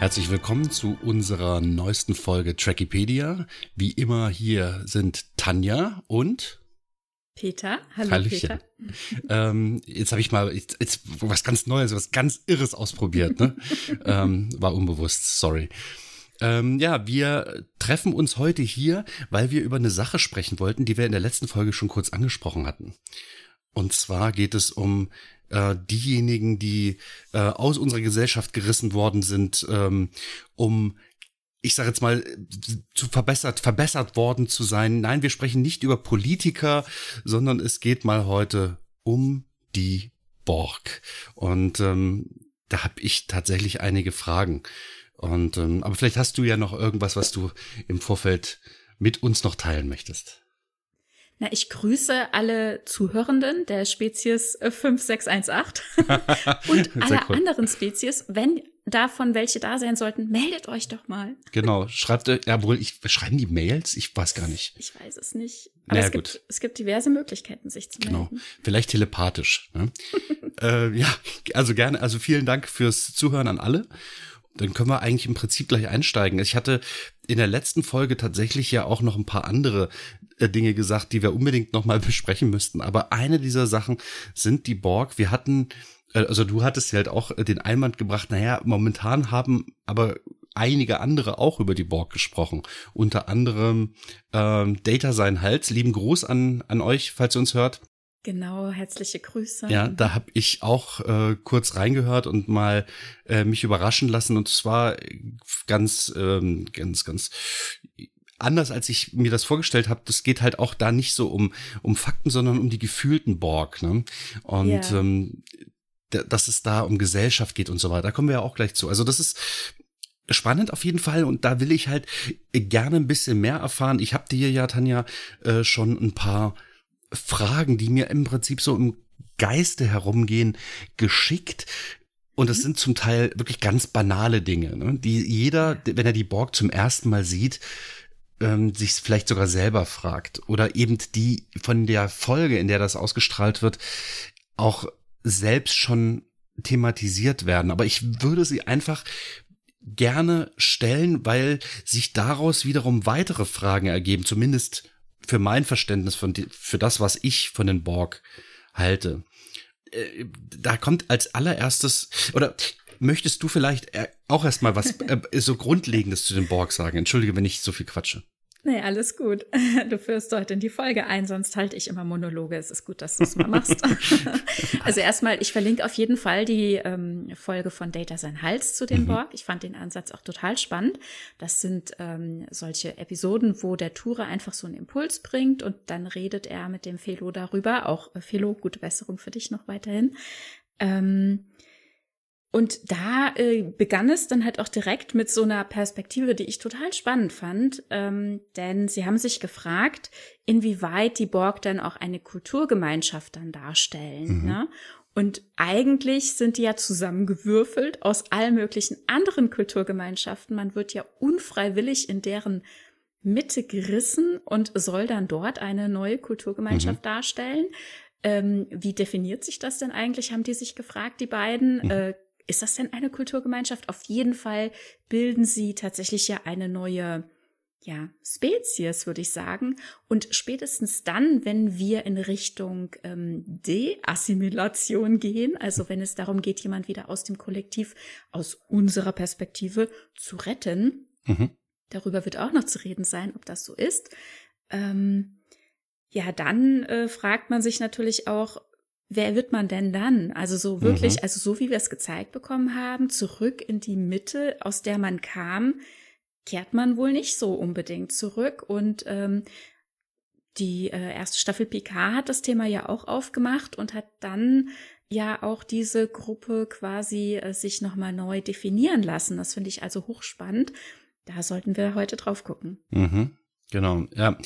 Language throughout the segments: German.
Herzlich willkommen zu unserer neuesten Folge Trackipedia. Wie immer hier sind Tanja und Peter. Hallo Hallöchen. Peter. Ähm, jetzt habe ich mal jetzt, jetzt, was ganz Neues, was ganz Irres ausprobiert. Ne? ähm, war unbewusst, sorry. Ähm, ja, wir treffen uns heute hier, weil wir über eine Sache sprechen wollten, die wir in der letzten Folge schon kurz angesprochen hatten. Und zwar geht es um äh, diejenigen, die äh, aus unserer Gesellschaft gerissen worden sind, ähm, um ich sage jetzt mal, zu verbessert, verbessert worden zu sein. Nein, wir sprechen nicht über Politiker, sondern es geht mal heute um die Borg. Und ähm, da habe ich tatsächlich einige Fragen. Und ähm, aber vielleicht hast du ja noch irgendwas, was du im Vorfeld mit uns noch teilen möchtest. Na, ich grüße alle Zuhörenden der Spezies 5618 und alle cool. anderen Spezies. Wenn davon welche da sein sollten, meldet euch doch mal. Genau, schreibt, ja wohl, ich, schreiben die Mails? Ich weiß gar nicht. Ich weiß es nicht. Aber naja, es, gibt, gut. es gibt diverse Möglichkeiten, sich zu genau. melden. Genau, vielleicht telepathisch. Ne? äh, ja, also gerne, also vielen Dank fürs Zuhören an alle dann können wir eigentlich im Prinzip gleich einsteigen. Ich hatte in der letzten Folge tatsächlich ja auch noch ein paar andere äh, Dinge gesagt, die wir unbedingt noch mal besprechen müssten. Aber eine dieser Sachen sind die Borg. Wir hatten, äh, also du hattest ja halt auch den Einwand gebracht, naja, momentan haben aber einige andere auch über die Borg gesprochen. Unter anderem ähm, Data sein Hals. Lieben Gruß an, an euch, falls ihr uns hört. Genau, herzliche Grüße. Ja, da habe ich auch äh, kurz reingehört und mal äh, mich überraschen lassen und zwar ganz, ähm, ganz, ganz anders, als ich mir das vorgestellt habe. Das geht halt auch da nicht so um um Fakten, sondern um die gefühlten Borg. Ne? Und yeah. ähm, dass es da um Gesellschaft geht und so weiter. Da kommen wir ja auch gleich zu. Also das ist spannend auf jeden Fall und da will ich halt gerne ein bisschen mehr erfahren. Ich habe dir ja, Tanja, äh, schon ein paar Fragen, die mir im Prinzip so im Geiste herumgehen, geschickt. Und das mhm. sind zum Teil wirklich ganz banale Dinge, ne? die jeder, wenn er die Borg zum ersten Mal sieht, ähm, sich vielleicht sogar selber fragt. Oder eben die von der Folge, in der das ausgestrahlt wird, auch selbst schon thematisiert werden. Aber ich würde sie einfach gerne stellen, weil sich daraus wiederum weitere Fragen ergeben, zumindest für mein Verständnis von die, für das, was ich von den Borg halte. Äh, da kommt als allererstes oder möchtest du vielleicht äh, auch erstmal was äh, so Grundlegendes zu den Borg sagen? Entschuldige, wenn ich so viel quatsche. Nee, alles gut. Du führst heute in die Folge ein, sonst halte ich immer Monologe. Es ist gut, dass du es mal machst. also erstmal, ich verlinke auf jeden Fall die ähm, Folge von Data sein Hals zu dem mhm. Borg. Ich fand den Ansatz auch total spannend. Das sind ähm, solche Episoden, wo der Tourer einfach so einen Impuls bringt und dann redet er mit dem Felo darüber. Auch äh, Felo, gute Besserung für dich noch weiterhin. Ähm, und da äh, begann es dann halt auch direkt mit so einer Perspektive, die ich total spannend fand, ähm, denn sie haben sich gefragt, inwieweit die Borg dann auch eine Kulturgemeinschaft dann darstellen. Mhm. Ne? Und eigentlich sind die ja zusammengewürfelt aus allen möglichen anderen Kulturgemeinschaften. Man wird ja unfreiwillig in deren Mitte gerissen und soll dann dort eine neue Kulturgemeinschaft mhm. darstellen. Ähm, wie definiert sich das denn eigentlich, haben die sich gefragt, die beiden. Mhm. Äh, ist das denn eine Kulturgemeinschaft? Auf jeden Fall bilden sie tatsächlich ja eine neue ja, Spezies, würde ich sagen. Und spätestens dann, wenn wir in Richtung ähm, Deassimilation gehen, also wenn es darum geht, jemand wieder aus dem Kollektiv, aus unserer Perspektive zu retten, mhm. darüber wird auch noch zu reden sein, ob das so ist. Ähm, ja, dann äh, fragt man sich natürlich auch, wer wird man denn dann? Also so wirklich, mhm. also so wie wir es gezeigt bekommen haben, zurück in die Mitte, aus der man kam, kehrt man wohl nicht so unbedingt zurück. Und ähm, die äh, erste Staffel PK hat das Thema ja auch aufgemacht und hat dann ja auch diese Gruppe quasi äh, sich nochmal neu definieren lassen. Das finde ich also hochspannend. Da sollten wir heute drauf gucken. Mhm. Genau, ja.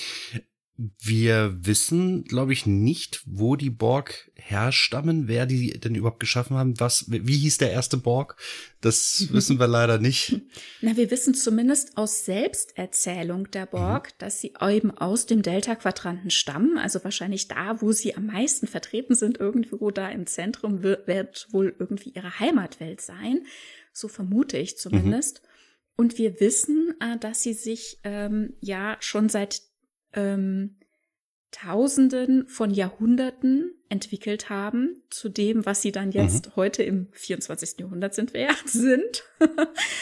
Wir wissen, glaube ich, nicht, wo die Borg herstammen, wer die denn überhaupt geschaffen haben. Was, wie hieß der erste Borg? Das wissen wir leider nicht. Na, wir wissen zumindest aus Selbsterzählung der Borg, mhm. dass sie eben aus dem Delta-Quadranten stammen. Also wahrscheinlich da, wo sie am meisten vertreten sind, irgendwo da im Zentrum wird, wird wohl irgendwie ihre Heimatwelt sein. so vermute ich zumindest. Mhm. Und wir wissen, äh, dass sie sich ähm, ja schon seit ähm, Tausenden von Jahrhunderten entwickelt haben zu dem, was sie dann jetzt mhm. heute im 24. Jahrhundert sind ja, sind.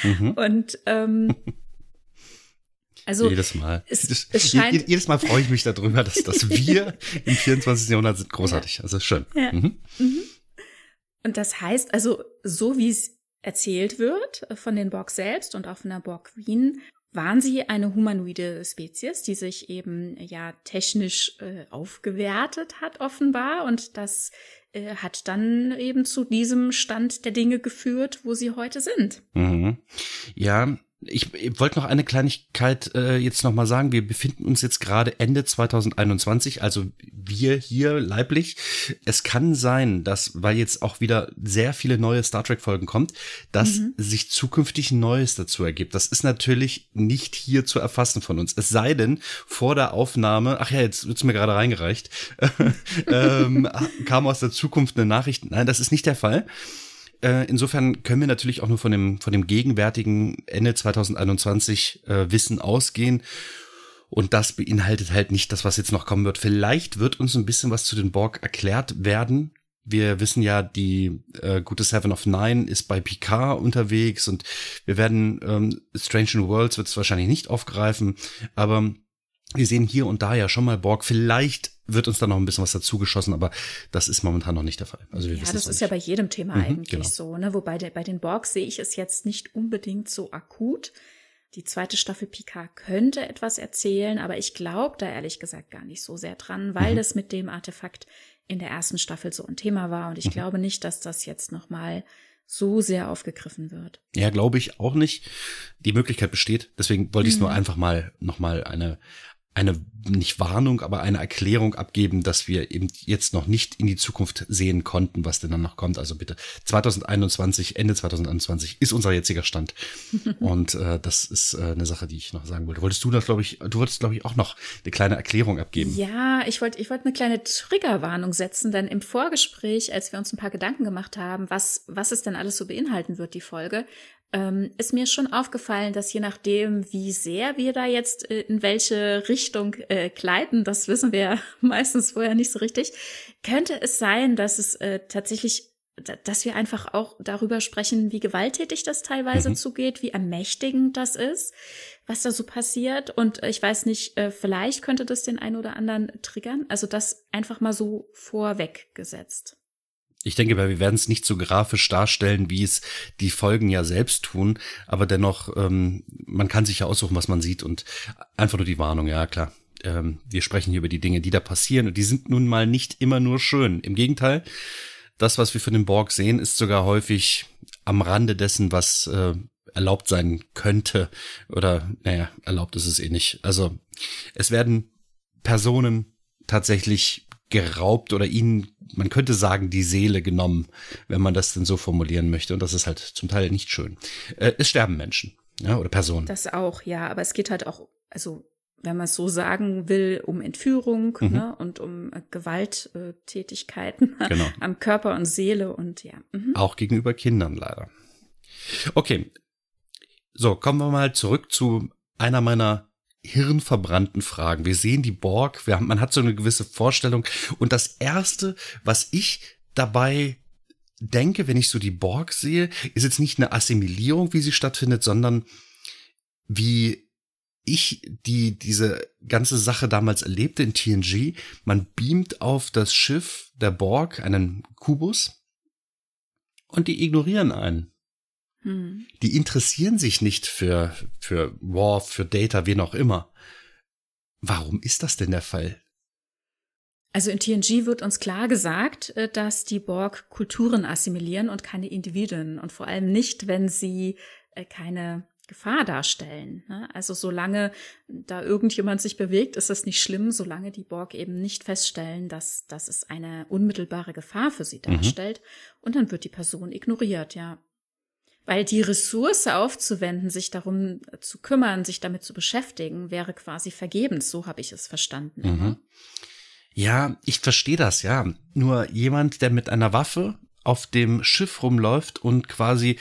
mhm. Und ähm, also jedes Mal. Es, es scheint, jedes Mal freue ich mich darüber, dass, dass wir im 24. Jahrhundert sind großartig. Ja. Also schön. Ja. Mhm. Mhm. Und das heißt also, so wie es erzählt wird von den Borg selbst und auch von der Borg Queen, waren sie eine humanoide Spezies, die sich eben ja technisch äh, aufgewertet hat offenbar und das äh, hat dann eben zu diesem Stand der Dinge geführt, wo sie heute sind. Mhm. Ja, ich, ich wollte noch eine Kleinigkeit äh, jetzt noch mal sagen. Wir befinden uns jetzt gerade Ende 2021, also wir hier leiblich. Es kann sein, dass, weil jetzt auch wieder sehr viele neue Star Trek Folgen kommt, dass mhm. sich zukünftig Neues dazu ergibt. Das ist natürlich nicht hier zu erfassen von uns. Es sei denn, vor der Aufnahme, ach ja, jetzt wird's mir gerade reingereicht, ähm, kam aus der Zukunft eine Nachricht. Nein, das ist nicht der Fall. Äh, insofern können wir natürlich auch nur von dem, von dem gegenwärtigen Ende 2021 äh, Wissen ausgehen. Und das beinhaltet halt nicht das, was jetzt noch kommen wird. Vielleicht wird uns ein bisschen was zu den Borg erklärt werden. Wir wissen ja, die äh, gute Seven of Nine ist bei Picard unterwegs und wir werden ähm, Strange New Worlds wird es wahrscheinlich nicht aufgreifen, aber wir sehen hier und da ja schon mal Borg. Vielleicht wird uns da noch ein bisschen was dazugeschossen, aber das ist momentan noch nicht der Fall. Also wir ja, das ist ja bei jedem Thema mhm, eigentlich genau. so, ne? Wobei der, bei den Borg sehe ich es jetzt nicht unbedingt so akut. Die zweite Staffel Picard könnte etwas erzählen, aber ich glaube da ehrlich gesagt gar nicht so sehr dran, weil mhm. das mit dem Artefakt in der ersten Staffel so ein Thema war und ich mhm. glaube nicht, dass das jetzt noch mal so sehr aufgegriffen wird. Ja, glaube ich auch nicht. Die Möglichkeit besteht. Deswegen wollte ich es nur mhm. einfach mal noch mal eine eine nicht Warnung, aber eine Erklärung abgeben, dass wir eben jetzt noch nicht in die Zukunft sehen konnten, was denn dann noch kommt. Also bitte 2021, Ende 2021 ist unser jetziger Stand. Und äh, das ist äh, eine Sache, die ich noch sagen wollte. Wolltest du das, glaube ich, du wolltest, glaube ich, auch noch eine kleine Erklärung abgeben. Ja, ich wollte ich wollte eine kleine Triggerwarnung setzen, denn im Vorgespräch, als wir uns ein paar Gedanken gemacht haben, was, was es denn alles so beinhalten wird, die Folge, ähm, ist mir schon aufgefallen, dass je nachdem, wie sehr wir da jetzt äh, in welche Richtung äh, gleiten, das wissen wir meistens vorher nicht so richtig, könnte es sein, dass es äh, tatsächlich dass wir einfach auch darüber sprechen, wie gewalttätig das teilweise mhm. zugeht, wie ermächtigend das ist, was da so passiert. Und ich weiß nicht, äh, vielleicht könnte das den einen oder anderen triggern. Also das einfach mal so vorweggesetzt. Ich denke, wir werden es nicht so grafisch darstellen, wie es die Folgen ja selbst tun, aber dennoch, ähm, man kann sich ja aussuchen, was man sieht und einfach nur die Warnung, ja klar. Ähm, wir sprechen hier über die Dinge, die da passieren und die sind nun mal nicht immer nur schön. Im Gegenteil, das, was wir von dem Borg sehen, ist sogar häufig am Rande dessen, was äh, erlaubt sein könnte oder, naja, erlaubt ist es eh nicht. Also es werden Personen tatsächlich geraubt oder ihnen, man könnte sagen, die Seele genommen, wenn man das denn so formulieren möchte. Und das ist halt zum Teil nicht schön. Äh, es sterben Menschen, ja, oder Personen. Das auch, ja, aber es geht halt auch, also wenn man es so sagen will, um Entführung mhm. ne, und um äh, Gewalttätigkeiten genau. am Körper und Seele und ja. Mhm. Auch gegenüber Kindern leider. Okay. So, kommen wir mal zurück zu einer meiner hirnverbrannten Fragen. Wir sehen die Borg, haben, man hat so eine gewisse Vorstellung. Und das erste, was ich dabei denke, wenn ich so die Borg sehe, ist jetzt nicht eine Assimilierung, wie sie stattfindet, sondern wie ich die diese ganze Sache damals erlebte in TNG. Man beamt auf das Schiff der Borg, einen Kubus, und die ignorieren einen. Hm. Die interessieren sich nicht für, für Worf, für Data, wen auch immer. Warum ist das denn der Fall? Also in TNG wird uns klar gesagt, äh, dass die Borg Kulturen assimilieren und keine Individuen und vor allem nicht, wenn sie äh, keine Gefahr darstellen. Ne? Also solange da irgendjemand sich bewegt, ist das nicht schlimm, solange die Borg eben nicht feststellen, dass, dass es eine unmittelbare Gefahr für sie mhm. darstellt. Mhm. Und dann wird die Person ignoriert, ja. Weil die Ressource aufzuwenden, sich darum zu kümmern, sich damit zu beschäftigen, wäre quasi vergebens. So habe ich es verstanden. Mhm. Ja, ich verstehe das, ja. Nur jemand, der mit einer Waffe auf dem Schiff rumläuft und quasi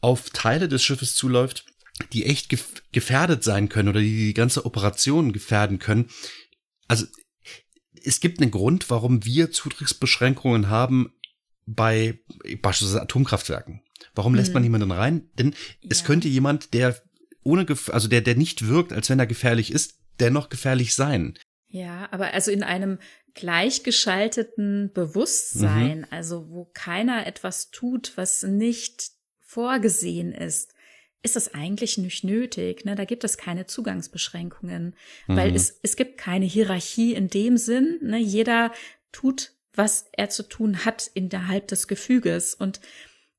auf Teile des Schiffes zuläuft, die echt gef gefährdet sein können oder die die ganze Operation gefährden können. Also es gibt einen Grund, warum wir Zutrittsbeschränkungen haben bei beispielsweise Atomkraftwerken. Warum lässt man mhm. niemanden rein? Denn ja. es könnte jemand, der ohne, also der, der nicht wirkt, als wenn er gefährlich ist, dennoch gefährlich sein. Ja, aber also in einem gleichgeschalteten Bewusstsein, mhm. also wo keiner etwas tut, was nicht vorgesehen ist, ist das eigentlich nicht nötig. Ne? Da gibt es keine Zugangsbeschränkungen, mhm. weil es, es gibt keine Hierarchie in dem Sinn. Ne? Jeder tut, was er zu tun hat innerhalb des Gefüges. Und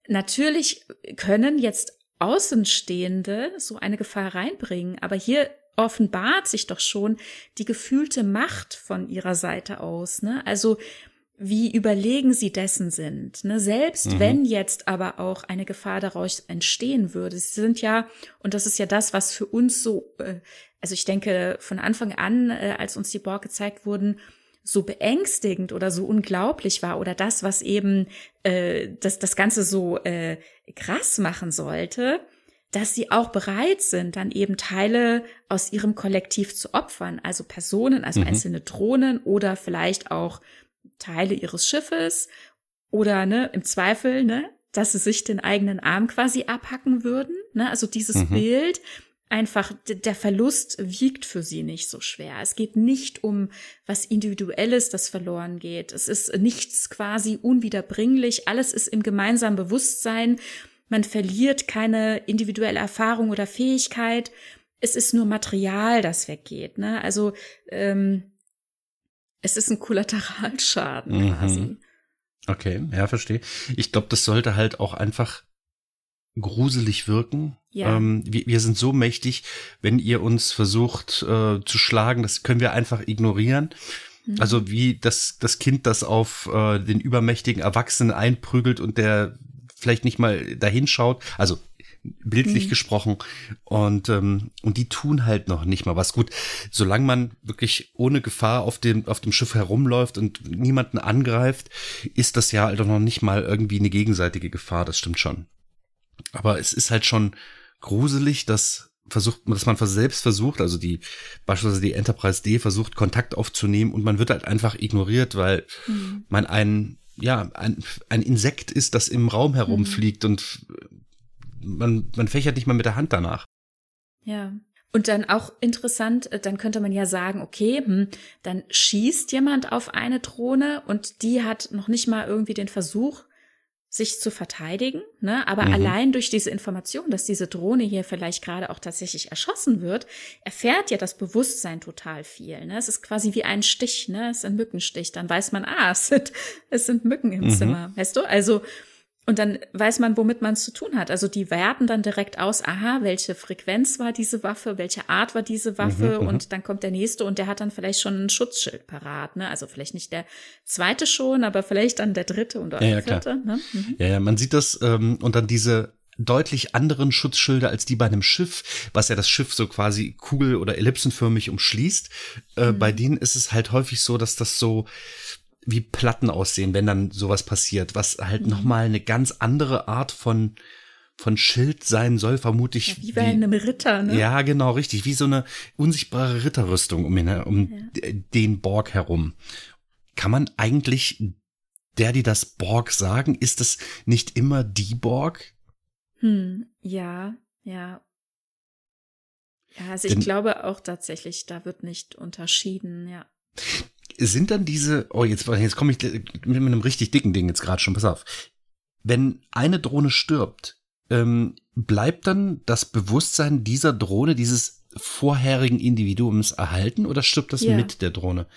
natürlich können jetzt Außenstehende so eine Gefahr reinbringen, aber hier offenbart sich doch schon die gefühlte Macht von ihrer Seite aus. Ne? Also wie überlegen sie dessen sind. Ne? Selbst mhm. wenn jetzt aber auch eine Gefahr daraus entstehen würde. Sie sind ja, und das ist ja das, was für uns so, äh, also ich denke von Anfang an, äh, als uns die Borg gezeigt wurden, so beängstigend oder so unglaublich war oder das, was eben äh, das, das Ganze so äh, krass machen sollte, dass sie auch bereit sind, dann eben Teile aus ihrem Kollektiv zu opfern, also Personen, also mhm. einzelne Drohnen oder vielleicht auch Teile ihres Schiffes oder ne, im Zweifel, ne, dass sie sich den eigenen Arm quasi abhacken würden. Ne? Also dieses mhm. Bild, einfach der Verlust wiegt für sie nicht so schwer. Es geht nicht um was Individuelles, das verloren geht. Es ist nichts quasi unwiederbringlich. Alles ist im gemeinsamen Bewusstsein. Man verliert keine individuelle Erfahrung oder Fähigkeit. Es ist nur Material, das weggeht. Ne? Also ähm, es ist ein Kollateralschaden mhm. quasi. Okay, ja, verstehe. Ich glaube, das sollte halt auch einfach gruselig wirken. Ja. Ähm, wir, wir, sind so mächtig, wenn ihr uns versucht äh, zu schlagen, das können wir einfach ignorieren. Mhm. Also wie das, das Kind, das auf äh, den übermächtigen Erwachsenen einprügelt und der vielleicht nicht mal dahin schaut. Also bildlich mhm. gesprochen. Und, ähm, und die tun halt noch nicht mal was. Gut, solange man wirklich ohne Gefahr auf dem, auf dem Schiff herumläuft und niemanden angreift, ist das ja halt noch nicht mal irgendwie eine gegenseitige Gefahr, das stimmt schon. Aber es ist halt schon gruselig, dass versucht, dass man selbst versucht, also die, beispielsweise die Enterprise D versucht, Kontakt aufzunehmen und man wird halt einfach ignoriert, weil mhm. man ein, ja, ein, ein Insekt ist, das im Raum herumfliegt mhm. und man, man fächert nicht mal mit der Hand danach. Ja. Und dann auch interessant, äh, dann könnte man ja sagen, okay, hm, dann schießt jemand auf eine Drohne und die hat noch nicht mal irgendwie den Versuch, sich zu verteidigen, ne? Aber mhm. allein durch diese Information, dass diese Drohne hier vielleicht gerade auch tatsächlich erschossen wird, erfährt ja das Bewusstsein total viel. Ne? Es ist quasi wie ein Stich, ne? Es ist ein Mückenstich. Dann weiß man, ah, es sind, es sind Mücken im mhm. Zimmer, weißt du? Also und dann weiß man, womit man es zu tun hat. Also die werten dann direkt aus, aha, welche Frequenz war diese Waffe, welche Art war diese Waffe mhm, mhm, und dann kommt der nächste und der hat dann vielleicht schon ein Schutzschild parat. Ne? Also vielleicht nicht der zweite schon, aber vielleicht dann der dritte und der ja, ja, vierte. Ne? Mhm. Ja, ja, man sieht das ähm, und dann diese deutlich anderen Schutzschilder als die bei einem Schiff, was ja das Schiff so quasi kugel- oder ellipsenförmig umschließt. Äh, mhm. Bei denen ist es halt häufig so, dass das so wie Platten aussehen, wenn dann sowas passiert, was halt mhm. nochmal eine ganz andere Art von von Schild sein soll, vermutlich. Ja, wie bei wie, einem Ritter, ne? Ja, genau, richtig. Wie so eine unsichtbare Ritterrüstung um, ihn, um ja. den Borg herum. Kann man eigentlich der, die das Borg sagen, ist es nicht immer die Borg? Hm, ja, ja. Ja, also Denn, ich glaube auch tatsächlich, da wird nicht unterschieden, ja sind dann diese, oh, jetzt, jetzt komme ich mit einem richtig dicken Ding jetzt gerade schon, pass auf. Wenn eine Drohne stirbt, ähm, bleibt dann das Bewusstsein dieser Drohne, dieses vorherigen Individuums erhalten oder stirbt das ja. mit der Drohne?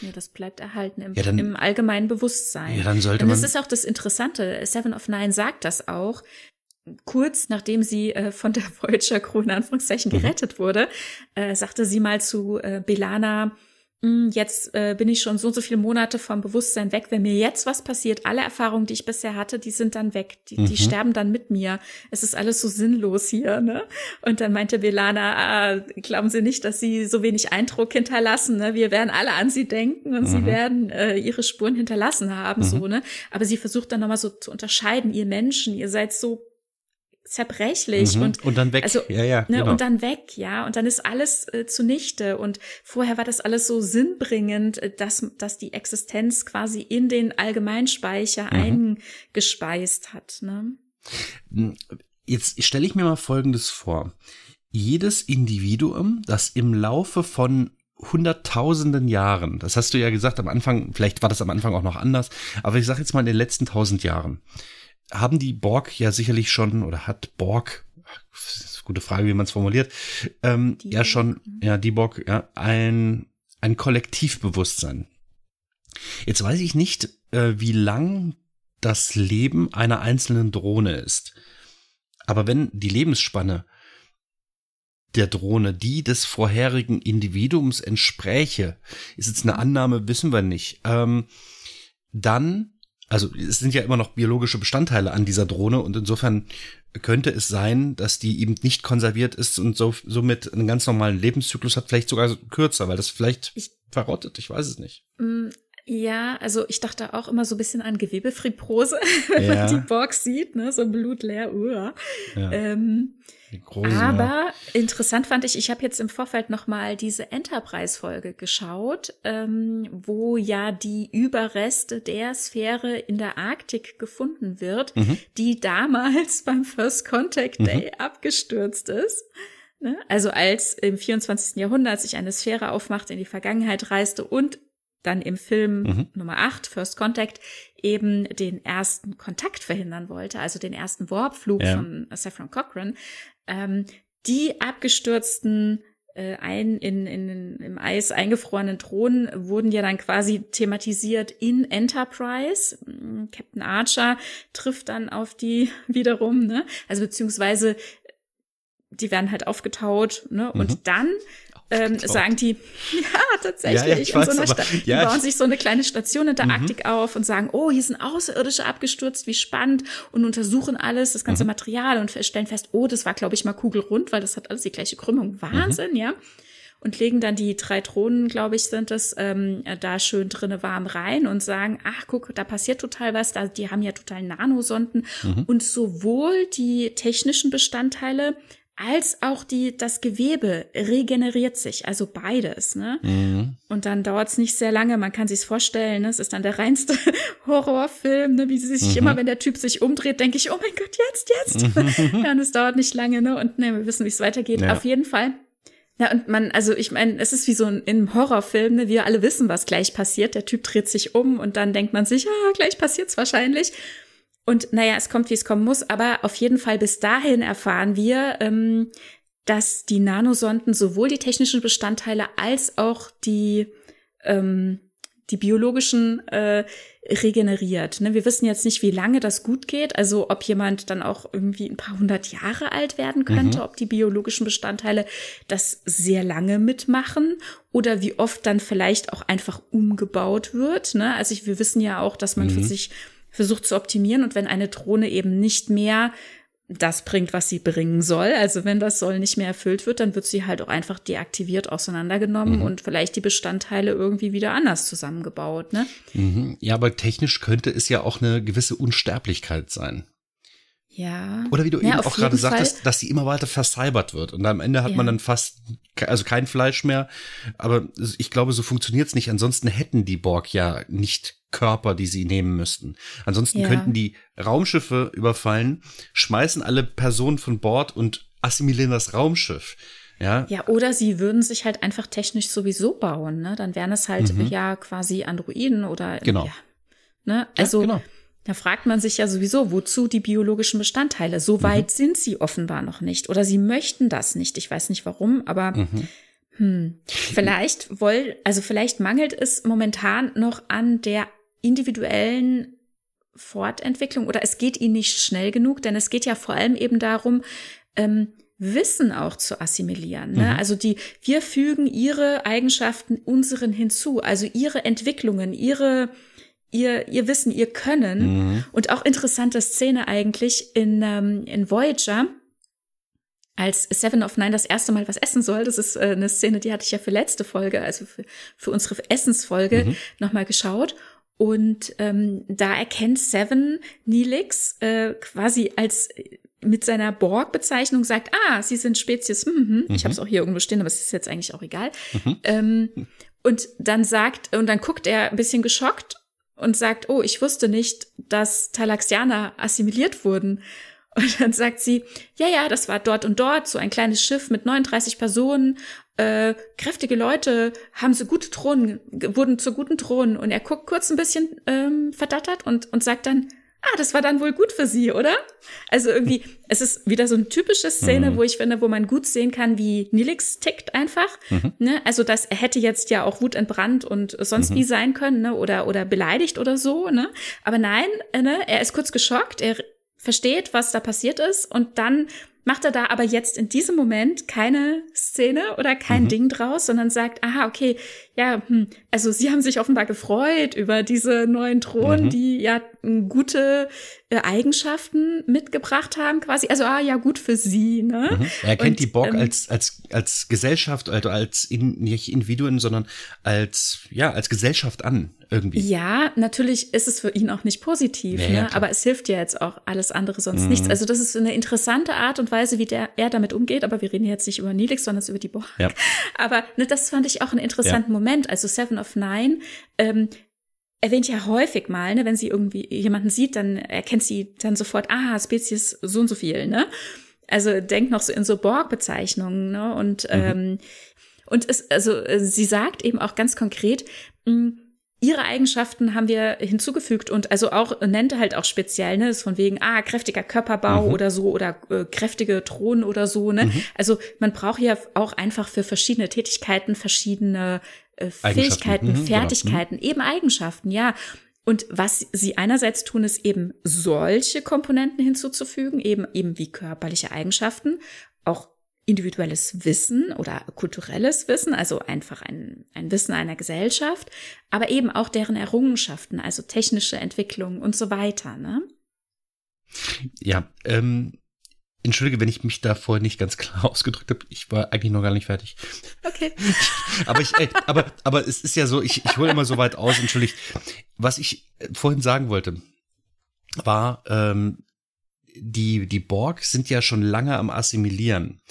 Ja, das bleibt erhalten im, ja, dann, im allgemeinen Bewusstsein. Ja, dann sollte Und das ist auch das Interessante. Seven of Nine sagt das auch. Kurz nachdem sie äh, von der Voyager Crew in Anführungszeichen mhm. gerettet wurde, äh, sagte sie mal zu äh, Belana, jetzt äh, bin ich schon so und so viele Monate vom Bewusstsein weg. Wenn mir jetzt was passiert, alle Erfahrungen, die ich bisher hatte, die sind dann weg. Die, mhm. die sterben dann mit mir. Es ist alles so sinnlos hier, ne? Und dann meinte Belana, ah, glauben Sie nicht, dass Sie so wenig Eindruck hinterlassen, ne? Wir werden alle an Sie denken und mhm. Sie werden äh, Ihre Spuren hinterlassen haben, mhm. so, ne? Aber sie versucht dann nochmal so zu unterscheiden, ihr Menschen, ihr seid so zerbrechlich mhm. und und dann weg. Also, ja, ja, ne, genau. und dann weg, ja, und dann ist alles äh, zunichte und vorher war das alles so sinnbringend, äh, dass dass die Existenz quasi in den Allgemeinspeicher mhm. eingespeist hat, ne? Hm, jetzt stelle ich mir mal Folgendes vor. Jedes Individuum, das im Laufe von hunderttausenden Jahren, das hast du ja gesagt am Anfang, vielleicht war das am Anfang auch noch anders, aber ich sage jetzt mal in den letzten tausend Jahren, haben die Borg ja sicherlich schon, oder hat Borg, gute Frage, wie man es formuliert, ähm, ja schon, ja, die Borg, ja, ein, ein Kollektivbewusstsein. Jetzt weiß ich nicht, äh, wie lang das Leben einer einzelnen Drohne ist. Aber wenn die Lebensspanne der Drohne die des vorherigen Individuums entspräche, ist jetzt eine Annahme, wissen wir nicht, ähm, dann, also es sind ja immer noch biologische Bestandteile an dieser Drohne und insofern könnte es sein, dass die eben nicht konserviert ist und so, somit einen ganz normalen Lebenszyklus hat, vielleicht sogar kürzer, weil das vielleicht ich, verrottet, ich weiß es nicht. Mm, ja, also ich dachte auch immer so ein bisschen an Gewebefibrose, wenn ja. man die Box sieht, ne, so blutleer. Uh. Ja. Ähm, Großen, aber ja. interessant fand ich, ich habe jetzt im Vorfeld noch mal diese Enterprise-Folge geschaut, ähm, wo ja die Überreste der Sphäre in der Arktik gefunden wird, mhm. die damals beim First Contact Day mhm. abgestürzt ist. Ne? Also als im 24. Jahrhundert sich eine Sphäre aufmachte, in die Vergangenheit reiste und dann im Film mhm. Nummer 8, First Contact, eben den ersten Kontakt verhindern wollte, also den ersten Warpflug ja. von Saffron Cochran, ähm, die abgestürzten äh, ein in, in, im Eis eingefrorenen Drohnen wurden ja dann quasi thematisiert in Enterprise. Mm, Captain Archer trifft dann auf die wiederum, ne? Also beziehungsweise die werden halt aufgetaut, ne? Und mhm. dann ähm, sagen die, ja, tatsächlich. Ja, ja, ich weiß, so aber, die ja, bauen sich so eine kleine Station in der mhm. Arktik auf und sagen, oh, hier sind Außerirdische abgestürzt, wie spannend und untersuchen alles, das ganze mhm. Material und stellen fest, oh, das war, glaube ich, mal kugelrund, weil das hat alles die gleiche Krümmung. Wahnsinn, mhm. ja. Und legen dann die drei Thronen, glaube ich, sind es, ähm, da schön drinne warm rein und sagen, ach, guck, da passiert total was, da, die haben ja total Nanosonden. Mhm. Und sowohl die technischen Bestandteile als auch die, das Gewebe regeneriert sich, also beides. Ne? Mhm. Und dann dauert es nicht sehr lange, man kann sich's vorstellen, ne? es ist dann der reinste Horrorfilm, ne? wie sie sich mhm. immer, wenn der Typ sich umdreht, denke ich, oh mein Gott, jetzt, jetzt. Mhm. ja, und es dauert nicht lange, ne? Und ne, wir wissen, wie es weitergeht. Ja. Auf jeden Fall. Ja, und man, also ich meine, es ist wie so ein im Horrorfilm, ne? wir alle wissen, was gleich passiert. Der Typ dreht sich um und dann denkt man sich, ja, gleich passiert's wahrscheinlich. Und naja, es kommt, wie es kommen muss, aber auf jeden Fall bis dahin erfahren wir, ähm, dass die Nanosonden sowohl die technischen Bestandteile als auch die, ähm, die biologischen äh, regeneriert. Ne? Wir wissen jetzt nicht, wie lange das gut geht, also ob jemand dann auch irgendwie ein paar hundert Jahre alt werden könnte, mhm. ob die biologischen Bestandteile das sehr lange mitmachen oder wie oft dann vielleicht auch einfach umgebaut wird. Ne? Also ich, wir wissen ja auch, dass man mhm. für sich versucht zu optimieren und wenn eine Drohne eben nicht mehr das bringt, was sie bringen soll. Also wenn das soll nicht mehr erfüllt wird, dann wird sie halt auch einfach deaktiviert, auseinandergenommen mhm. und vielleicht die Bestandteile irgendwie wieder anders zusammengebaut. Ne? Mhm. Ja, aber technisch könnte es ja auch eine gewisse Unsterblichkeit sein. Ja. Oder wie du ja, eben auch gerade sagtest, dass sie immer weiter versalbert wird. Und am Ende hat ja. man dann fast, also kein Fleisch mehr. Aber ich glaube, so funktioniert es nicht. Ansonsten hätten die Borg ja nicht Körper, die sie nehmen müssten. Ansonsten ja. könnten die Raumschiffe überfallen, schmeißen alle Personen von Bord und assimilieren das Raumschiff. Ja. ja, oder sie würden sich halt einfach technisch sowieso bauen, ne? Dann wären es halt mhm. ja quasi Androiden oder genau. Ja, ne? Also genau. Da fragt man sich ja sowieso, wozu die biologischen Bestandteile? So weit mhm. sind sie offenbar noch nicht. Oder sie möchten das nicht. Ich weiß nicht warum, aber mhm. hm, vielleicht woll, also vielleicht mangelt es momentan noch an der individuellen Fortentwicklung oder es geht ihnen nicht schnell genug, denn es geht ja vor allem eben darum, ähm, Wissen auch zu assimilieren. Ne? Mhm. Also die, wir fügen ihre Eigenschaften unseren hinzu, also ihre Entwicklungen, ihre ihr, ihr Wissen, ihr Können. Mhm. Und auch interessante Szene eigentlich in, ähm, in Voyager, als Seven of Nine das erste Mal was essen soll. Das ist äh, eine Szene, die hatte ich ja für letzte Folge, also für, für unsere Essensfolge mhm. nochmal geschaut. Und ähm, da erkennt Seven Neelix äh, quasi als mit seiner Borg-Bezeichnung sagt, ah, sie sind Spezies, hm, hm, hm. ich habe es auch hier irgendwo stehen, aber es ist jetzt eigentlich auch egal. Mhm. Ähm, und dann sagt, und dann guckt er ein bisschen geschockt und sagt, oh, ich wusste nicht, dass Talaxianer assimiliert wurden. Und dann sagt sie, ja, ja, das war dort und dort, so ein kleines Schiff mit 39 Personen, äh, kräftige Leute, haben so gute Thronen, wurden zu guten Thronen. Und er guckt kurz ein bisschen ähm, verdattert und, und sagt dann, ah, das war dann wohl gut für sie, oder? Also irgendwie, es ist wieder so eine typische Szene, mhm. wo ich finde, wo man gut sehen kann, wie Nilix tickt einfach. Mhm. Ne? Also das er hätte jetzt ja auch wutentbrannt und sonst mhm. wie sein können, ne? Oder, oder beleidigt oder so, ne? Aber nein, ne? er ist kurz geschockt, er versteht, was da passiert ist und dann macht er da aber jetzt in diesem Moment keine Szene oder kein mhm. Ding draus, sondern sagt, aha, okay, ja, hm, also sie haben sich offenbar gefreut über diese neuen Thronen, mhm. die ja gute äh, Eigenschaften mitgebracht haben, quasi. Also, ah, ja, gut für sie, ne? Mhm. Er kennt Und, die Borg ähm, als, als, als Gesellschaft, also als in, nicht Individuen, sondern als, ja, als Gesellschaft an, irgendwie. Ja, natürlich ist es für ihn auch nicht positiv, ja, ne? Ja, aber es hilft ja jetzt auch alles andere sonst mhm. nichts. Also, das ist eine interessante Art und Weise, wie der, er damit umgeht, aber wir reden jetzt nicht über Nilix, sondern über die Borg. Ja. Aber ne, das fand ich auch einen interessanten Moment. Also Seven of Nine ähm, erwähnt ja häufig mal, ne, wenn sie irgendwie jemanden sieht, dann erkennt sie dann sofort, ah, Spezies so und so viel, ne? Also denkt noch so in so Borg-Bezeichnungen, ne? Und, mhm. ähm, und es, also sie sagt eben auch ganz konkret, mh, hm, ihre Eigenschaften haben wir hinzugefügt und also auch nennt halt auch speziell, ne, ist von wegen, ah, kräftiger Körperbau mhm. oder so oder äh, kräftige Thronen oder so, ne? Mhm. Also man braucht ja auch einfach für verschiedene Tätigkeiten verschiedene äh, Fähigkeiten, mhm, genau. Fertigkeiten, genau. eben Eigenschaften, ja. Und was sie einerseits tun, ist eben solche Komponenten hinzuzufügen, eben, eben wie körperliche Eigenschaften, auch individuelles Wissen oder kulturelles Wissen, also einfach ein, ein Wissen einer Gesellschaft, aber eben auch deren Errungenschaften, also technische Entwicklung und so weiter. Ne? Ja, ähm, entschuldige, wenn ich mich da vorher nicht ganz klar ausgedrückt habe. Ich war eigentlich noch gar nicht fertig. Okay. aber ich, ey, aber, aber es ist ja so, ich, ich hole immer so weit aus, entschuldigt. Was ich äh, vorhin sagen wollte, war, ähm, die, die Borg sind ja schon lange am Assimilieren.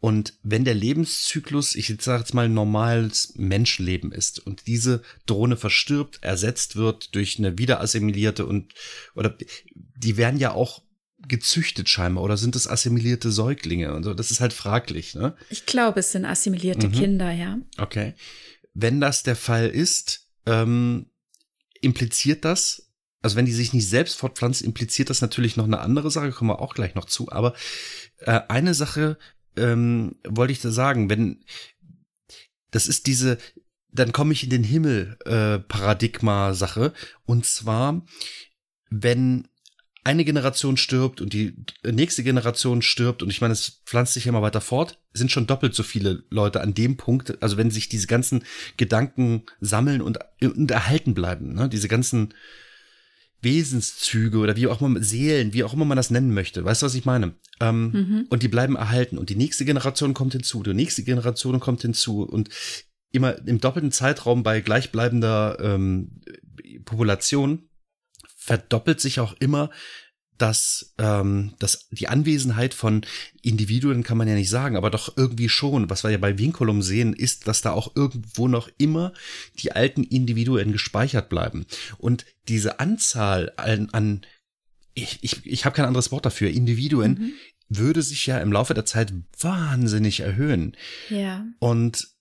Und wenn der Lebenszyklus, ich sage jetzt mal normales Menschenleben ist und diese Drohne verstirbt, ersetzt wird durch eine wiederassimilierte und oder die werden ja auch gezüchtet scheinbar oder sind es assimilierte Säuglinge und so, das ist halt fraglich, ne? Ich glaube, es sind assimilierte mhm. Kinder, ja. Okay. Wenn das der Fall ist, ähm, impliziert das, also wenn die sich nicht selbst fortpflanzt, impliziert das natürlich noch eine andere Sache, kommen wir auch gleich noch zu, aber äh, eine Sache ähm, wollte ich da sagen, wenn das ist diese, dann komme ich in den Himmel äh, Paradigma Sache und zwar wenn eine Generation stirbt und die nächste Generation stirbt und ich meine, es pflanzt sich immer weiter fort, sind schon doppelt so viele Leute an dem Punkt, also wenn sich diese ganzen Gedanken sammeln und, und erhalten bleiben, ne? diese ganzen Wesenszüge oder wie auch immer Seelen, wie auch immer man das nennen möchte. Weißt du, was ich meine? Ähm, mhm. Und die bleiben erhalten und die nächste Generation kommt hinzu, die nächste Generation kommt hinzu und immer im doppelten Zeitraum bei gleichbleibender ähm, Population verdoppelt sich auch immer dass, ähm, dass die Anwesenheit von Individuen kann man ja nicht sagen, aber doch irgendwie schon. Was wir ja bei Vinculum sehen, ist, dass da auch irgendwo noch immer die alten Individuen gespeichert bleiben. Und diese Anzahl an, an ich, ich, ich habe kein anderes Wort dafür, Individuen, mhm. würde sich ja im Laufe der Zeit wahnsinnig erhöhen. Ja. Und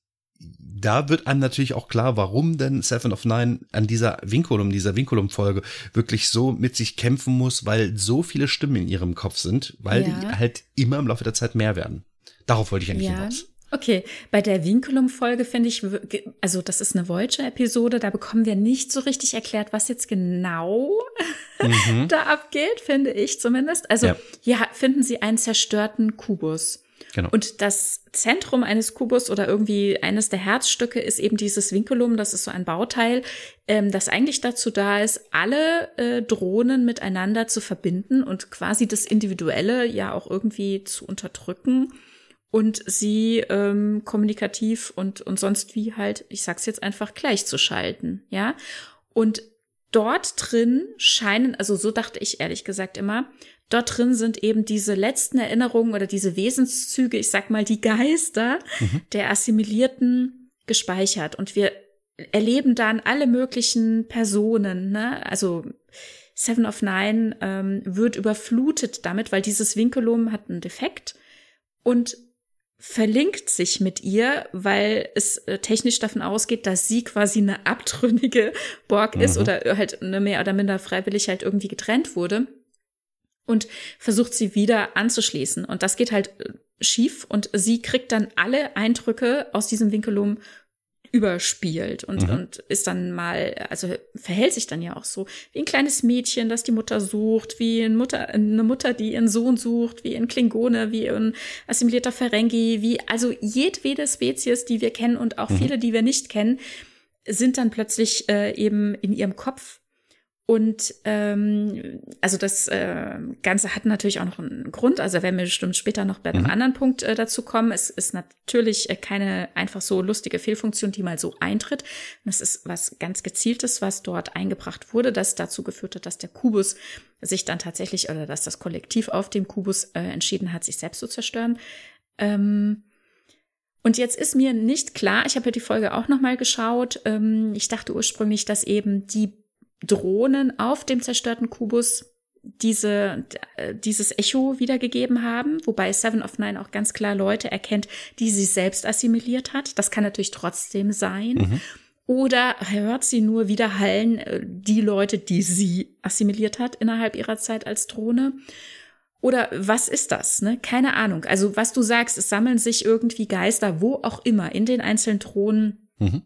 da wird einem natürlich auch klar, warum denn Seven of Nine an dieser Vinculum, dieser Vinculum-Folge wirklich so mit sich kämpfen muss, weil so viele Stimmen in ihrem Kopf sind, weil ja. die halt immer im Laufe der Zeit mehr werden. Darauf wollte ich eigentlich ja. hinaus. Okay, bei der Vinculum-Folge finde ich, also das ist eine Voyager-Episode, da bekommen wir nicht so richtig erklärt, was jetzt genau mhm. da abgeht, finde ich zumindest. Also ja. hier finden sie einen zerstörten Kubus. Genau. Und das Zentrum eines Kubus oder irgendwie eines der Herzstücke ist eben dieses Vinculum. Das ist so ein Bauteil, ähm, das eigentlich dazu da ist, alle äh, Drohnen miteinander zu verbinden und quasi das Individuelle ja auch irgendwie zu unterdrücken und sie ähm, kommunikativ und, und sonst wie halt, ich sag's jetzt einfach, gleichzuschalten, ja. Und dort drin scheinen, also so dachte ich ehrlich gesagt immer, dort drin sind eben diese letzten Erinnerungen oder diese Wesenszüge, ich sag mal die Geister mhm. der Assimilierten gespeichert. Und wir erleben dann alle möglichen Personen, ne? Also Seven of Nine ähm, wird überflutet damit, weil dieses Vinculum hat einen Defekt und verlinkt sich mit ihr, weil es äh, technisch davon ausgeht, dass sie quasi eine abtrünnige Borg ist mhm. oder halt eine mehr oder minder freiwillig halt irgendwie getrennt wurde und versucht sie wieder anzuschließen. Und das geht halt äh, schief und sie kriegt dann alle Eindrücke aus diesem Vinculum überspielt und, mhm. und ist dann mal, also verhält sich dann ja auch so wie ein kleines Mädchen, das die Mutter sucht, wie eine Mutter, eine Mutter, die ihren Sohn sucht, wie ein Klingone, wie ein assimilierter Ferengi, wie, also jedwede Spezies, die wir kennen und auch mhm. viele, die wir nicht kennen, sind dann plötzlich äh, eben in ihrem Kopf und ähm, also das äh, Ganze hat natürlich auch noch einen Grund. Also werden wir bestimmt später noch bei einem mhm. anderen Punkt äh, dazu kommen. Es ist natürlich äh, keine einfach so lustige Fehlfunktion, die mal so eintritt. Und es ist was ganz Gezieltes, was dort eingebracht wurde, das dazu geführt hat, dass der Kubus sich dann tatsächlich oder dass das Kollektiv auf dem Kubus äh, entschieden hat, sich selbst zu zerstören. Ähm, und jetzt ist mir nicht klar, ich habe ja die Folge auch noch mal geschaut. Ähm, ich dachte ursprünglich, dass eben die Drohnen auf dem zerstörten Kubus diese, äh, dieses Echo wiedergegeben haben, wobei Seven of Nine auch ganz klar Leute erkennt, die sie selbst assimiliert hat. Das kann natürlich trotzdem sein. Mhm. Oder hört sie nur wiederhallen äh, die Leute, die sie assimiliert hat innerhalb ihrer Zeit als Drohne? Oder was ist das? Ne? Keine Ahnung. Also was du sagst, es sammeln sich irgendwie Geister, wo auch immer, in den einzelnen Drohnen. Mhm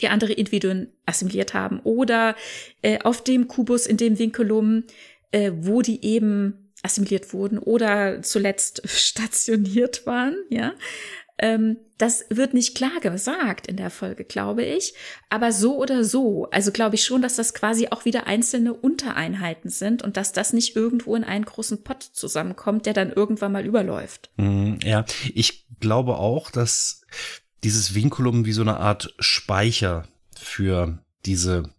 die andere Individuen assimiliert haben oder äh, auf dem Kubus in dem Vinculum, äh, wo die eben assimiliert wurden oder zuletzt stationiert waren, ja. Ähm, das wird nicht klar gesagt in der Folge, glaube ich. Aber so oder so, also glaube ich schon, dass das quasi auch wieder einzelne Untereinheiten sind und dass das nicht irgendwo in einen großen Pott zusammenkommt, der dann irgendwann mal überläuft. Mm, ja, ich glaube auch, dass dieses Vinculum wie so eine Art Speicher für diese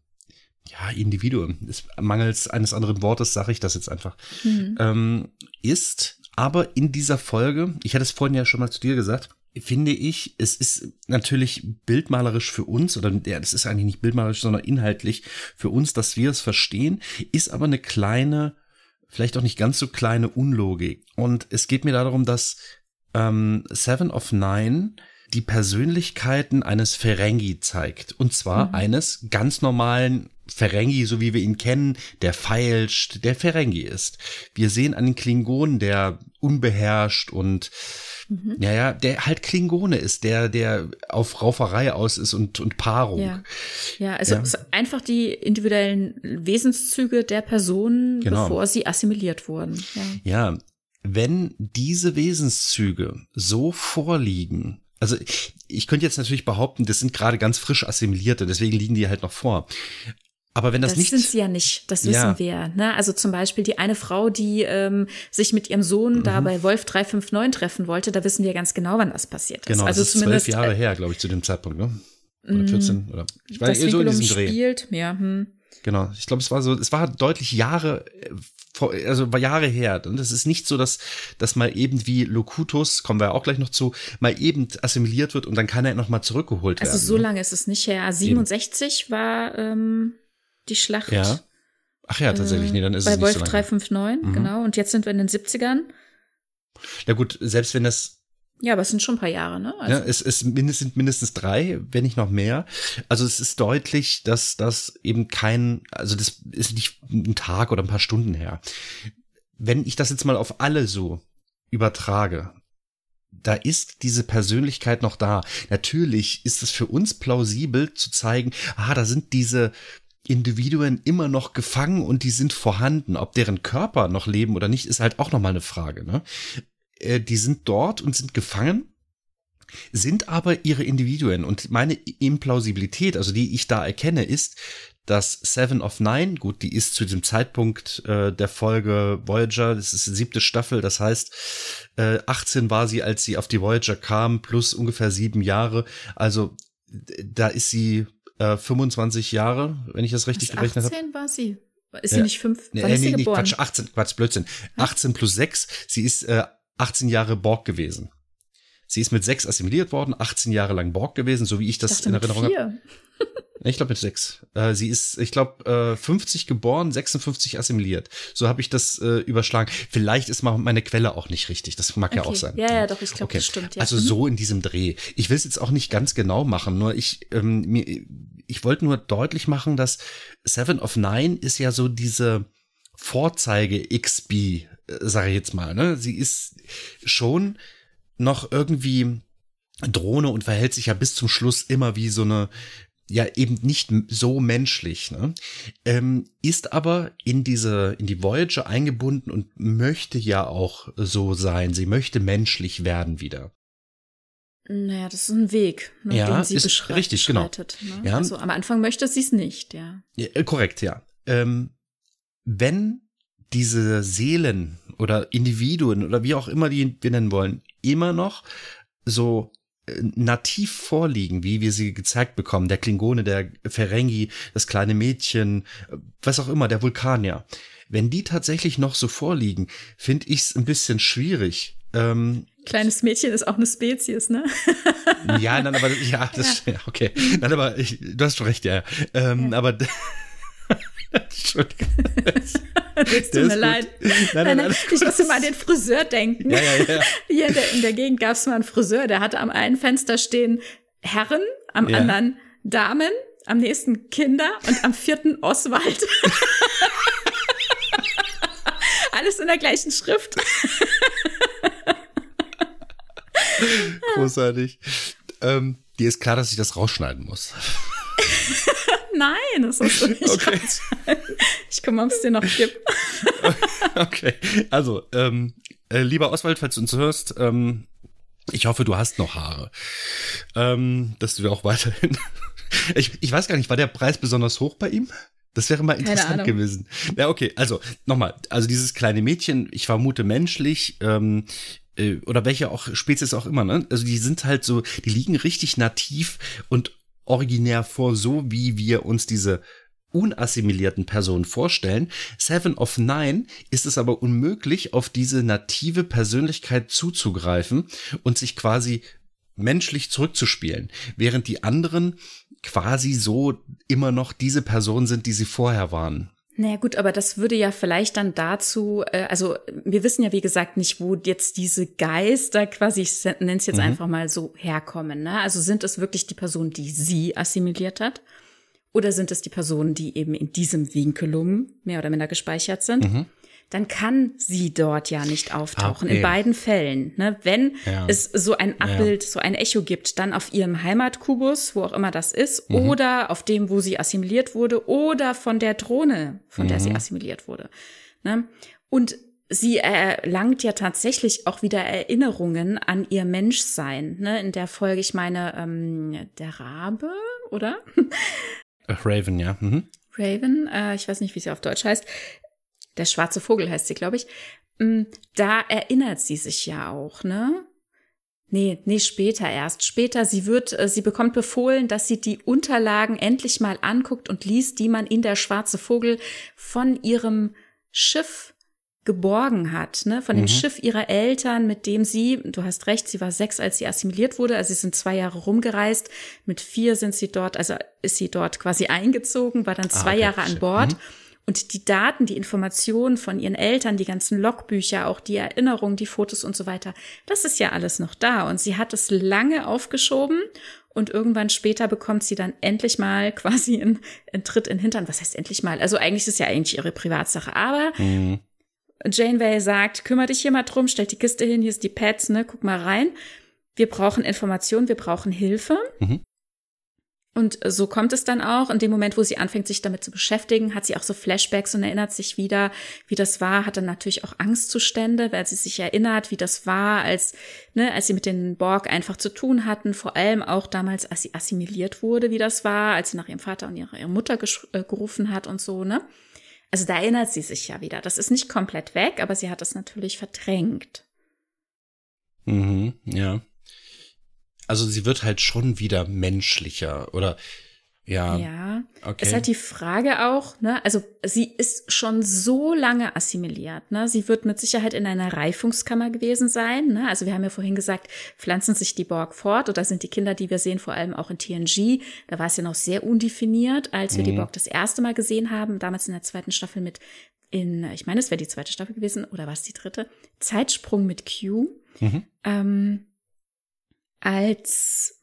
ja, Individuen, ist, mangels eines anderen Wortes sage ich das jetzt einfach, mhm. ähm, ist aber in dieser Folge, ich hatte es vorhin ja schon mal zu dir gesagt, finde ich, es ist natürlich bildmalerisch für uns, oder ja, das ist eigentlich nicht bildmalerisch, sondern inhaltlich für uns, dass wir es verstehen, ist aber eine kleine, vielleicht auch nicht ganz so kleine Unlogik. Und es geht mir darum, dass ähm, Seven of Nine die Persönlichkeiten eines Ferengi zeigt. Und zwar mhm. eines ganz normalen Ferengi, so wie wir ihn kennen, der feilscht, der Ferengi ist. Wir sehen einen Klingon, der unbeherrscht und mhm. ja, ja, der halt Klingone ist, der, der auf Rauferei aus ist und, und Paarung. Ja, ja also ja. einfach die individuellen Wesenszüge der Personen, genau. bevor sie assimiliert wurden. Ja. ja, wenn diese Wesenszüge so vorliegen, also ich könnte jetzt natürlich behaupten, das sind gerade ganz frisch assimilierte, deswegen liegen die halt noch vor. Aber wenn das, das nicht. Das sind sie ja nicht, das wissen ja. wir. Ne? Also zum Beispiel die eine Frau, die ähm, sich mit ihrem Sohn mhm. da bei Wolf 359 treffen wollte, da wissen wir ganz genau, wann das passiert ist. Genau, also das ist zwölf Jahre her, glaube ich, zu dem Zeitpunkt, ne? Oder 14 mhm. oder ich weiß nicht, so in diesem Dreh. Spielt, ja, hm. Genau, ich glaube, es war so, es war deutlich Jahre also war Jahre her. Und es ist nicht so, dass, dass mal eben wie Locutus, kommen wir auch gleich noch zu, mal eben assimiliert wird und dann kann er noch mal zurückgeholt also werden. Also so ne? lange ist es nicht her. 67 eben. war ähm, die Schlacht. Ja. Ach ja, tatsächlich. Nee, dann ist bei es nicht Wolf so lange. 359, mhm. genau. Und jetzt sind wir in den 70ern. Ja gut, selbst wenn das ja, aber es sind schon ein paar Jahre, ne? Also. Ja, es, es mindestens, sind mindestens drei, wenn nicht noch mehr. Also es ist deutlich, dass das eben kein, also das ist nicht ein Tag oder ein paar Stunden her. Wenn ich das jetzt mal auf alle so übertrage, da ist diese Persönlichkeit noch da. Natürlich ist es für uns plausibel zu zeigen, ah, da sind diese Individuen immer noch gefangen und die sind vorhanden. Ob deren Körper noch leben oder nicht, ist halt auch nochmal eine Frage. Ne? Äh, die sind dort und sind gefangen, sind aber ihre Individuen. Und meine Implausibilität, also die ich da erkenne, ist, dass Seven of Nine, gut, die ist zu dem Zeitpunkt äh, der Folge Voyager, das ist die siebte Staffel, das heißt, äh, 18 war sie, als sie auf die Voyager kam, plus ungefähr sieben Jahre. Also da ist sie äh, 25 Jahre, wenn ich das richtig gerechnet habe. 18 war sie. Ist sie nicht fünf? Wann nee, ist nee, sie nee, geboren? Quatsch, 18, Quatsch, Blödsinn. 18 plus 6. Sie ist äh, 18 Jahre Borg gewesen. Sie ist mit sechs assimiliert worden, 18 Jahre lang Borg gewesen, so wie ich das ich in Erinnerung habe. Ich glaube mit sechs. Äh, sie ist, ich glaube, äh, 50 geboren, 56 assimiliert. So habe ich das äh, überschlagen. Vielleicht ist meine Quelle auch nicht richtig. Das mag okay. ja auch sein. Ja, ja, doch, ich glaube, okay. das stimmt. Ja. Also mhm. so in diesem Dreh. Ich will es jetzt auch nicht ganz genau machen, nur ich, ähm, mir, ich wollte nur deutlich machen, dass Seven of Nine ist ja so diese Vorzeige XB, äh, sage ich jetzt mal. Ne? Sie ist schon noch irgendwie Drohne und verhält sich ja bis zum Schluss immer wie so eine ja eben nicht so menschlich, ne? ähm, ist aber in diese in die Voyager eingebunden und möchte ja auch so sein. Sie möchte menschlich werden wieder. Naja, das ist ein Weg, ne, ja, den sie ist richtig, genau. Ne? Ja. Also am Anfang möchte sie es nicht, ja. ja. Äh, korrekt, ja. Ähm, wenn diese Seelen oder Individuen oder wie auch immer die wir nennen wollen, immer noch so äh, nativ vorliegen, wie wir sie gezeigt bekommen, der Klingone, der Ferengi, das kleine Mädchen, was auch immer, der Vulkanier. Wenn die tatsächlich noch so vorliegen, finde ich es ein bisschen schwierig. Ähm, Kleines Mädchen ist auch eine Spezies, ne? ja, nein, aber ja, das ja. okay. Nein, aber ich, du hast schon recht, ja. Ähm, ja. Aber Entschuldigung. Es tut mir leid. Nein, nein, nein, ich musste mal an den Friseur denken. Ja, ja, ja. Hier in der, in der Gegend gab es mal einen Friseur, der hatte am einen Fenster stehen Herren, am ja. anderen Damen, am nächsten Kinder und am vierten Oswald. Alles in der gleichen Schrift. Großartig. Ähm, dir ist klar, dass ich das rausschneiden muss. Nein, das ist nicht. Okay. Ich komme, ob es dir noch gibt. okay, also, ähm, äh, lieber Oswald, falls du uns hörst, ähm, ich hoffe, du hast noch Haare. Ähm, dass du auch weiterhin. ich, ich weiß gar nicht, war der Preis besonders hoch bei ihm? Das wäre mal interessant gewesen. Ja, okay, also nochmal, also dieses kleine Mädchen, ich vermute menschlich, ähm, äh, oder welche auch Spezies auch immer, ne? Also die sind halt so, die liegen richtig nativ und originär vor, so wie wir uns diese unassimilierten Personen vorstellen. Seven of Nine ist es aber unmöglich, auf diese native Persönlichkeit zuzugreifen und sich quasi menschlich zurückzuspielen, während die anderen quasi so immer noch diese Personen sind, die sie vorher waren. Naja gut, aber das würde ja vielleicht dann dazu, äh, also wir wissen ja wie gesagt nicht, wo jetzt diese Geister quasi, ich nenne es jetzt mhm. einfach mal so, herkommen. Ne? Also sind es wirklich die Personen, die sie assimiliert hat? Oder sind es die Personen, die eben in diesem Vinculum mehr oder minder gespeichert sind? Mhm dann kann sie dort ja nicht auftauchen. Okay. In beiden Fällen. Ne? Wenn ja. es so ein Abbild, ja. so ein Echo gibt, dann auf ihrem Heimatkubus, wo auch immer das ist, mhm. oder auf dem, wo sie assimiliert wurde, oder von der Drohne, von mhm. der sie mhm. assimiliert wurde. Ne? Und sie erlangt ja tatsächlich auch wieder Erinnerungen an ihr Menschsein. Ne? In der Folge, ich meine, ähm, der Rabe, oder? Raven, ja. Mhm. Raven, äh, ich weiß nicht, wie sie auf Deutsch heißt, der schwarze Vogel heißt sie, glaube ich, mm, da erinnert sie sich ja auch, ne? Nee, nee, später erst. Später, sie wird, äh, sie bekommt befohlen, dass sie die Unterlagen endlich mal anguckt und liest, die man in der schwarze Vogel von ihrem Schiff geborgen hat, ne, von dem mhm. Schiff ihrer Eltern, mit dem sie, du hast recht, sie war sechs, als sie assimiliert wurde, also sie sind zwei Jahre rumgereist, mit vier sind sie dort, also ist sie dort quasi eingezogen, war dann ah, zwei ah, okay. Jahre an Bord. Mhm. Und die Daten, die Informationen von ihren Eltern, die ganzen Logbücher, auch die Erinnerungen, die Fotos und so weiter, das ist ja alles noch da. Und sie hat es lange aufgeschoben und irgendwann später bekommt sie dann endlich mal quasi einen, einen Tritt in den Hintern. Was heißt endlich mal? Also eigentlich ist es ja eigentlich ihre Privatsache. Aber mhm. Janeway sagt, kümmere dich hier mal drum, stell die Kiste hin, hier ist die Pads, ne, guck mal rein. Wir brauchen Informationen, wir brauchen Hilfe. Mhm. Und so kommt es dann auch. In dem Moment, wo sie anfängt, sich damit zu beschäftigen, hat sie auch so Flashbacks und erinnert sich wieder, wie das war, hat dann natürlich auch Angstzustände, weil sie sich erinnert, wie das war, als, ne, als sie mit den Borg einfach zu tun hatten, vor allem auch damals, als sie assimiliert wurde, wie das war, als sie nach ihrem Vater und ihrer, ihrer Mutter äh, gerufen hat und so, ne? Also da erinnert sie sich ja wieder. Das ist nicht komplett weg, aber sie hat es natürlich verdrängt. Mhm, ja also sie wird halt schon wieder menschlicher oder Ja. Ja. Okay. Ist halt die Frage auch, ne, also sie ist schon so lange assimiliert, ne? Sie wird mit Sicherheit in einer Reifungskammer gewesen sein, ne? Also wir haben ja vorhin gesagt, pflanzen sich die Borg fort oder sind die Kinder, die wir sehen, vor allem auch in TNG, da war es ja noch sehr undefiniert, als wir die Mhm. Borg das erste Mal gesehen haben, damals in der zweiten Staffel mit in, ich meine, es wäre die zweite Staffel gewesen oder war es die dritte? Zeitsprung mit Q. Mhm. Ähm, als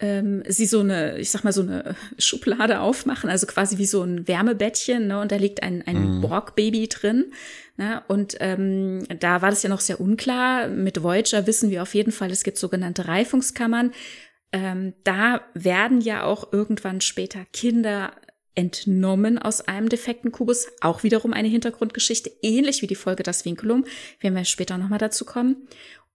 ähm, sie so eine, ich sag mal, so eine Schublade aufmachen, also quasi wie so ein Wärmebettchen, ne? Und da liegt ein, ein Mhm. Borg-Baby drin. Ne? Und ähm, da war das ja noch sehr unklar. Mit Voyager wissen wir auf jeden Fall, es gibt sogenannte Reifungskammern. Ähm, da werden ja auch irgendwann später Kinder entnommen aus einem defekten Kubus. Auch wiederum eine Hintergrundgeschichte, ähnlich wie die Folge Das Vinculum. Werden wir später nochmal dazu kommen.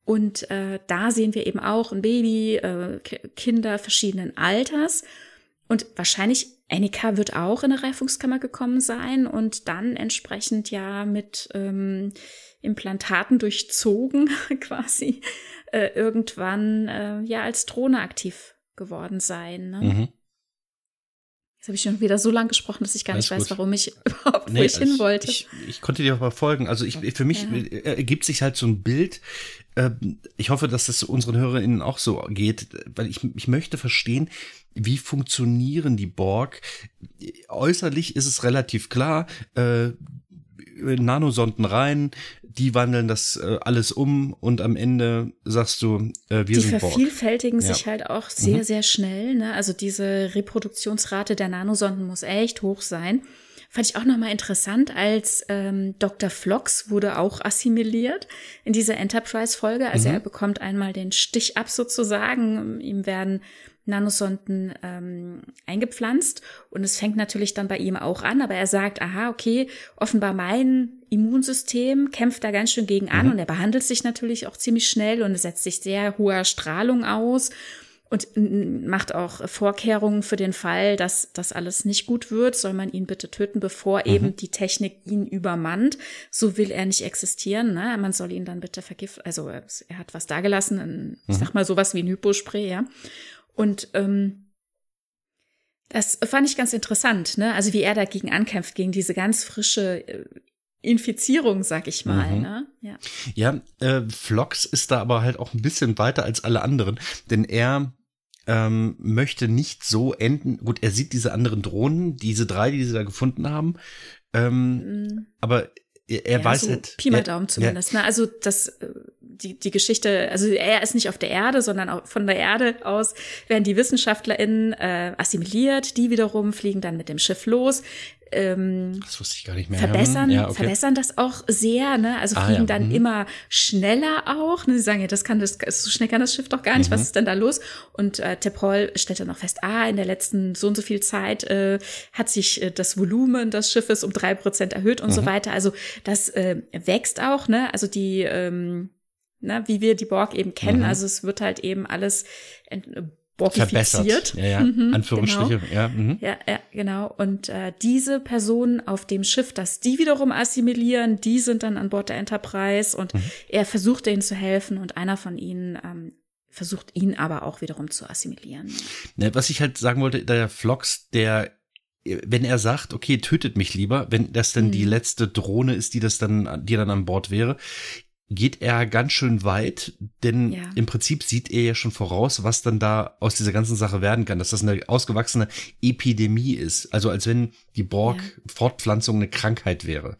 Und äh, da sehen wir eben auch ein Baby, äh, Kinder verschiedenen Alters. Und wahrscheinlich Annika wird auch in eine Reifungskammer gekommen sein und dann entsprechend ja mit ähm, Implantaten durchzogen quasi äh, irgendwann äh, ja als Drohne aktiv geworden sein. Ne? Mhm. Jetzt habe ich schon wieder so lang gesprochen, dass ich gar nicht Alles weiß, gut. warum ich überhaupt wo Nee, ich hin wollte. Ich, ich konnte dir aber folgen. Also ich, für mich Ja. äh, ergibt sich halt so ein Bild. Ähm, Ich hoffe, dass das unseren HörerInnen auch so geht, weil ich, ich möchte verstehen, wie funktionieren die Borg. Äußerlich ist es relativ klar, äh, Nanosonden rein, die wandeln das äh, alles um und am Ende sagst du, äh, wir die sind Borg. vervielfältigen Ja. sich halt auch sehr, Mhm. sehr schnell. Ne? Also diese Reproduktionsrate der Nanosonden muss echt hoch sein. Fand ich auch nochmal interessant, als ähm, Dr. Flox wurde auch assimiliert in dieser Enterprise-Folge. Also Mhm. er bekommt einmal den Stich ab sozusagen. Ihm werden Nanosonden ähm, eingepflanzt und es fängt natürlich dann bei ihm auch an, aber er sagt, aha, okay, offenbar mein Immunsystem kämpft da ganz schön gegen an Mhm. und er behandelt sich natürlich auch ziemlich schnell und setzt sich sehr hoher Strahlung aus und macht auch Vorkehrungen für den Fall, dass das alles nicht gut wird, soll man ihn bitte töten, bevor eben die Technik ihn übermannt. So will er nicht existieren. Ne? Man soll ihn dann bitte vergiften. Also er er hat was dagelassen, ein, ich sag mal sowas wie ein Hypospray, ja. Und ähm, das fand ich ganz interessant, ne? Also wie er dagegen ankämpft, gegen diese ganz frische äh, Infizierung, sag ich mal. Mhm. Ne? Ja. Ja, äh, Flox ist da aber halt auch ein bisschen weiter als alle anderen, denn er ähm, möchte nicht so enden. Gut, er sieht diese anderen Drohnen, diese drei, die sie da gefunden haben, ähm, Mm. aber er, ja, weiß so halt. Pi mal Daumen zumindest. Ne? Also das, äh, die, die Geschichte, also er ist nicht auf der Erde, sondern auch von der Erde aus werden die WissenschaftlerInnen äh, assimiliert, die wiederum fliegen dann mit dem Schiff los. Ähm, Das wusste ich gar nicht mehr. verbessern, ja, okay. verbessern das auch sehr, ne? Also Ah, fliegen ja, dann mhm. immer schneller auch. Ne? Sie sagen ja, das kann das, so schnell kann das Schiff doch gar nicht. Mhm. Was ist denn da los? Und äh, Teprol stellt dann noch fest, ah, in der letzten so und so viel Zeit äh, hat sich äh, das Volumen des Schiffes um drei Prozent erhöht und so Mhm. weiter. Also das äh, wächst auch, ne? Also die ähm, na, wie wir die Borg eben kennen. Mhm. Also es wird halt eben alles verbessert. borgifiziert. Ja, ja. Mhm, Anführungsstriche. Genau. Ja, mhm. Ja, ja, genau. Und äh, diese Personen auf dem Schiff, dass die wiederum assimilieren, die sind dann an Bord der Enterprise und Mhm. er versucht denen zu helfen und einer von ihnen ähm, versucht ihn aber auch wiederum zu assimilieren. Ne, was ich halt sagen wollte, der Flox, der wenn er sagt, okay, tötet mich lieber, wenn das dann Mhm. die letzte Drohne ist, die das dann, die dann an Bord wäre, geht er ganz schön weit, denn Ja. im Prinzip sieht er ja schon voraus, was dann da aus dieser ganzen Sache werden kann, dass das eine ausgewachsene Epidemie ist. Also als wenn die Borg-Fortpflanzung eine Krankheit wäre.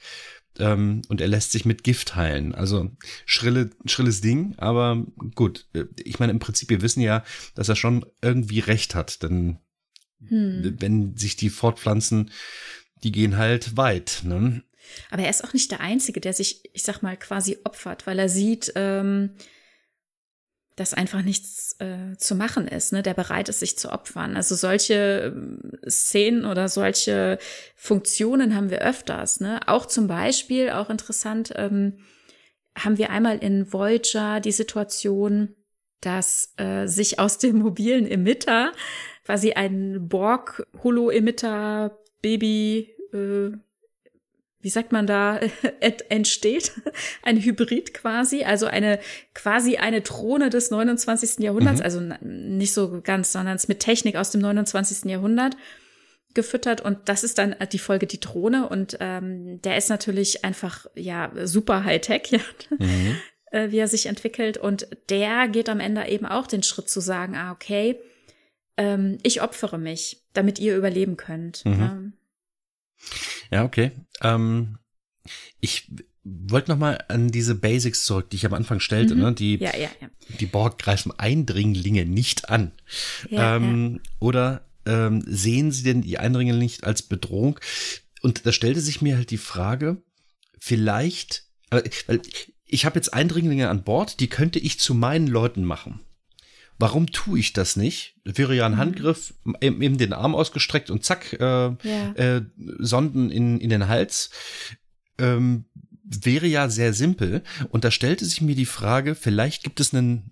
Ähm, und er lässt sich mit Gift heilen. Also schrille, schrilles Ding, aber gut. Äh, Ich meine, im Prinzip, wir wissen ja, dass er schon irgendwie recht hat, denn Hm. wenn sich die fortpflanzen, die gehen halt weit. Ne? Aber er ist auch nicht der Einzige, der sich, ich sag mal, quasi opfert, weil er sieht, ähm, dass einfach nichts äh, zu machen ist, ne? der bereit ist, sich zu opfern. Also solche ähm, Szenen oder solche Funktionen haben wir öfters. Ne? Auch zum Beispiel, auch interessant, ähm, haben wir einmal in Voyager die Situation, dass äh, sich aus dem mobilen Emitter quasi ein Borg-Holo-Emitter-Baby äh, wie sagt man da, entsteht, ein Hybrid quasi, also eine quasi eine Drohne des 29. Jahrhunderts, mhm. also nicht so ganz, sondern es mit Technik aus dem 29. Jahrhundert gefüttert und das ist dann die Folge die Drohne und ähm, der ist natürlich einfach ja super Hightech, ja, mhm. äh, wie er sich entwickelt und der geht am Ende eben auch den Schritt zu sagen, ah okay, ähm, ich opfere mich, damit ihr überleben könnt. Mhm. Ähm, ja, okay. Ähm, ich wollte noch mal an diese Basics zurück, die ich am Anfang stellte. Mhm. Ne? Die, ja, ja, ja. die Borg greifen Eindringlinge nicht an. Ja, ähm, ja. Oder ähm, sehen sie denn die Eindringlinge nicht als Bedrohung? Und da stellte sich mir halt die Frage, vielleicht, weil ich habe jetzt Eindringlinge an Bord, die könnte ich zu meinen Leuten machen. Warum tue ich das nicht? Wäre ja ein mhm. Handgriff, eben den Arm ausgestreckt und zack, äh, ja. äh, Sonden in, in den Hals. Ähm, wäre ja sehr simpel. Und da stellte sich mir die Frage, vielleicht gibt es einen,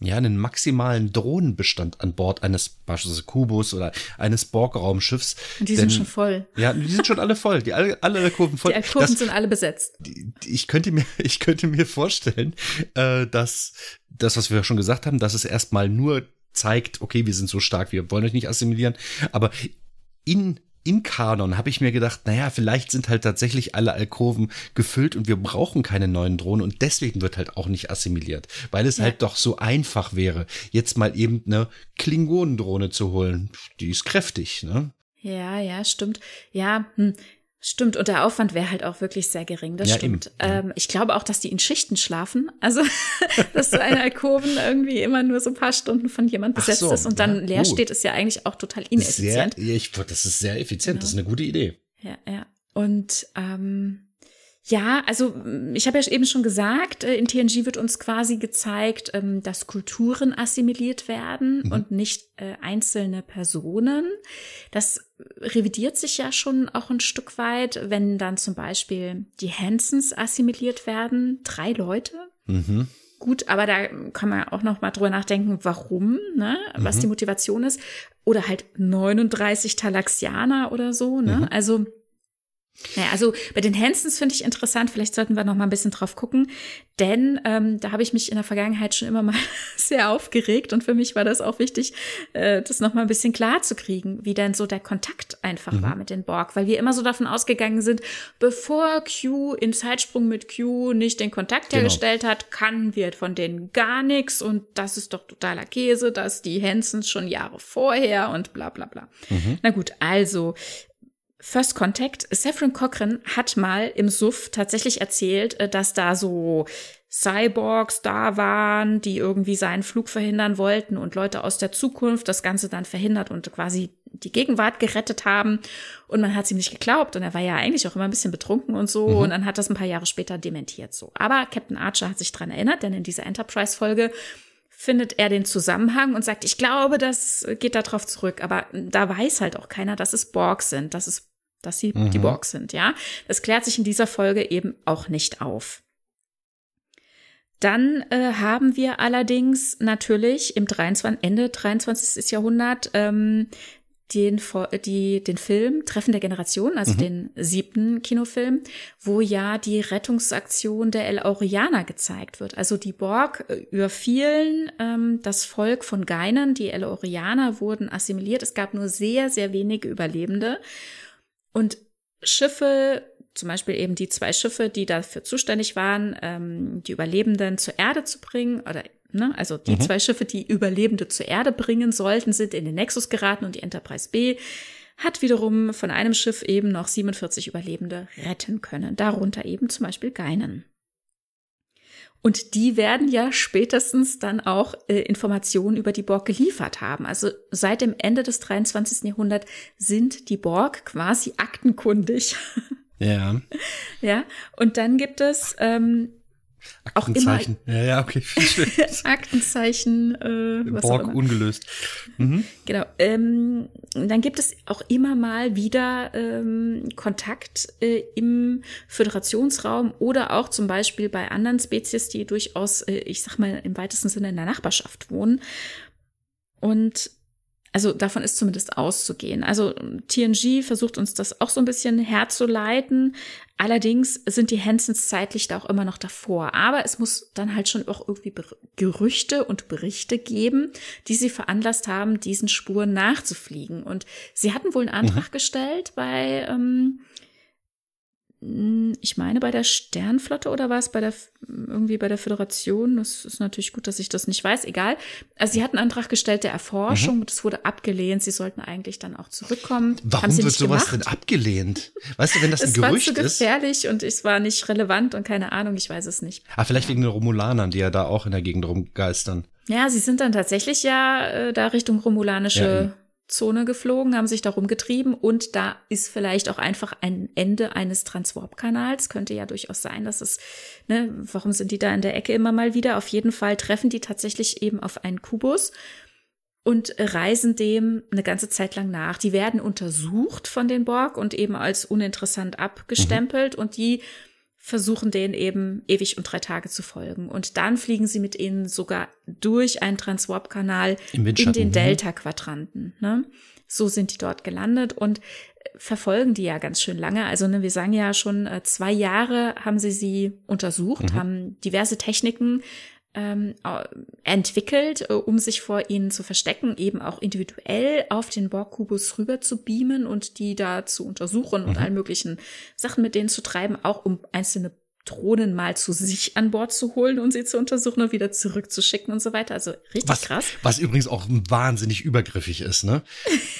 ja, einen maximalen Drohnenbestand an Bord eines beispielsweise Kubus oder eines Borg-Raumschiffs. Und die Denn, sind schon voll. Ja, die sind schon alle voll. Die alle, alle Kurven voll. Die Kurven sind alle besetzt. Ich könnte mir, ich könnte mir vorstellen, äh, dass das, was wir schon gesagt haben, dass es erstmal nur zeigt, okay, wir sind so stark, wir wollen euch nicht assimilieren, aber in in Kanon habe ich mir gedacht, naja, vielleicht sind halt tatsächlich alle Alkoven gefüllt und wir brauchen keine neuen Drohnen und deswegen wird halt auch nicht assimiliert, weil es ja. halt doch so einfach wäre, jetzt mal eben eine Klingonendrohne zu holen. Die ist kräftig, ne? Ja, ja, stimmt. Ja, hm. Stimmt, und der Aufwand wäre halt auch wirklich sehr gering, das ja, stimmt. Ähm, ich glaube auch, dass die in Schichten schlafen. Also, dass so eine Alkoven irgendwie immer nur so ein paar Stunden von jemand besetzt so, ist und dann ja, leer gut. steht, ist ja eigentlich auch total ineffizient. Sehr, ich, das ist sehr effizient, genau. das ist eine gute Idee. Ja, ja. Und ähm, ja, also ich habe ja eben schon gesagt, äh, in TNG wird uns quasi gezeigt, ähm, dass Kulturen assimiliert werden mhm. und nicht äh, einzelne Personen. Das revidiert sich ja schon auch ein Stück weit, wenn dann zum Beispiel die Hansons assimiliert werden, drei Leute. Mhm. Gut, aber da kann man auch noch mal drüber nachdenken, warum, ne? was mhm. die Motivation ist. Oder halt 39 Talaxianer oder so. Ne? Mhm. Also naja, also bei den Hansons finde ich interessant, vielleicht sollten wir noch mal ein bisschen drauf gucken, denn ähm, da habe ich mich in der Vergangenheit schon immer mal sehr aufgeregt und für mich war das auch wichtig, äh, das noch mal ein bisschen klar zu kriegen, wie denn so der Kontakt einfach mhm. war mit den Borg, weil wir immer so davon ausgegangen sind, bevor Q in Zeitsprung mit Q nicht den Kontakt genau. hergestellt hat, kannten wir von denen gar nichts und das ist doch totaler Käse, dass die Hansons schon Jahre vorher und bla bla bla. Mhm. Na gut, also First Contact, Saffron Cochran hat mal im Suff tatsächlich erzählt, äh, dass da so Cyborgs da waren, die irgendwie seinen Flug verhindern wollten und Leute aus der Zukunft das Ganze dann verhindert und quasi die Gegenwart gerettet haben. Und man hat es ihm nicht geglaubt und er war ja eigentlich auch immer ein bisschen betrunken und so. Mhm. Und dann hat das ein paar Jahre später dementiert so. Aber Captain Archer hat sich dran erinnert, denn in dieser Enterprise-Folge findet er den Zusammenhang und sagt, ich glaube, das geht darauf zurück. Aber da weiß halt auch keiner, dass es Borg sind, dass es dass sie mhm. die Borg sind, ja. Das klärt sich in dieser Folge eben auch nicht auf. Dann äh, haben wir allerdings natürlich im 23, Ende 23. Jahrhundert ähm, den, die, den Film Treffen der Generation, also mhm. den siebten Kinofilm, wo ja die Rettungsaktion der El Aurianer gezeigt wird. Also die Borg äh, überfielen ähm, das Volk von Geinen, die El Aurianer wurden assimiliert. Es gab nur sehr, sehr wenige Überlebende. Und Schiffe, zum Beispiel eben die zwei Schiffe, die dafür zuständig waren, ähm, die Überlebenden zur Erde zu bringen, oder ne, also die mhm. zwei Schiffe, die Überlebende zur Erde bringen sollten, sind in den Nexus geraten und die Enterprise B hat wiederum von einem Schiff eben noch 47 Überlebende retten können, darunter eben zum Beispiel Geinen. Und die werden ja spätestens dann auch äh, Informationen über die Borg geliefert haben. Also seit dem Ende des 23. Jahrhunderts sind die Borg quasi aktenkundig. Ja. Ja. Und dann gibt es ähm, Aktenzeichen. Auch immer, ja, ja, okay. Aktenzeichen. Äh, was Borg ungelöst. Mhm. Genau. Ähm, dann gibt es auch immer mal wieder ähm, Kontakt äh, im Föderationsraum oder auch zum Beispiel bei anderen Spezies, die durchaus, äh, ich sag mal, im weitesten Sinne in der Nachbarschaft wohnen. Und Also davon ist zumindest auszugehen. Also TNG versucht uns das auch so ein bisschen herzuleiten. Allerdings sind die Hansons zeitlich da auch immer noch davor. Aber es muss dann halt schon auch irgendwie Gerüchte und Berichte geben, die sie veranlasst haben, diesen Spuren nachzufliegen. Und sie hatten wohl einen Antrag mhm. gestellt bei ähm, hm, ich meine bei der Sternflotte oder war es bei der irgendwie bei der Föderation? Das ist natürlich gut, dass ich das nicht weiß. Egal. Also sie hatten einen Antrag gestellt der Erforschung, mhm. das wurde abgelehnt. Sie sollten eigentlich dann auch zurückkommen. Warum wird sowas gemacht? denn abgelehnt? Weißt du, wenn das ein Gerücht ist? Es war zu gefährlich und es war nicht relevant und keine Ahnung, ich weiß es nicht. Ah, vielleicht ja. wegen den Romulanern, die ja da auch in der Gegend rumgeistern. Ja, sie sind dann tatsächlich ja äh, da Richtung romulanische ja, Zone geflogen, haben sich darum getrieben und da ist vielleicht auch einfach ein Ende eines Transwarp-Kanals. Könnte ja durchaus sein, dass es, ne, warum sind die da in der Ecke immer mal wieder? Auf jeden Fall treffen die tatsächlich eben auf einen Kubus und reisen dem eine ganze Zeit lang nach. Die werden untersucht von den Borg und eben als uninteressant abgestempelt mhm. und die versuchen denen eben ewig und drei Tage zu folgen. Und dann fliegen sie mit ihnen sogar durch einen Transwarp-Kanal in den mhm. Delta-Quadranten. Ne? So sind die dort gelandet und verfolgen die ja ganz schön lange. Also ne, wir sagen ja schon, äh, zwei Jahre haben sie sie untersucht, mhm. haben diverse Techniken ähm, entwickelt, äh, um sich vor ihnen zu verstecken, eben auch individuell auf den Borg-Kubus rüber zu beamen und die da zu untersuchen mhm. und allen möglichen Sachen mit denen zu treiben, auch um einzelne Drohnen mal zu sich an Bord zu holen und sie zu untersuchen und wieder zurückzuschicken und so weiter. Also richtig was, krass. Was übrigens auch wahnsinnig übergriffig ist, ne?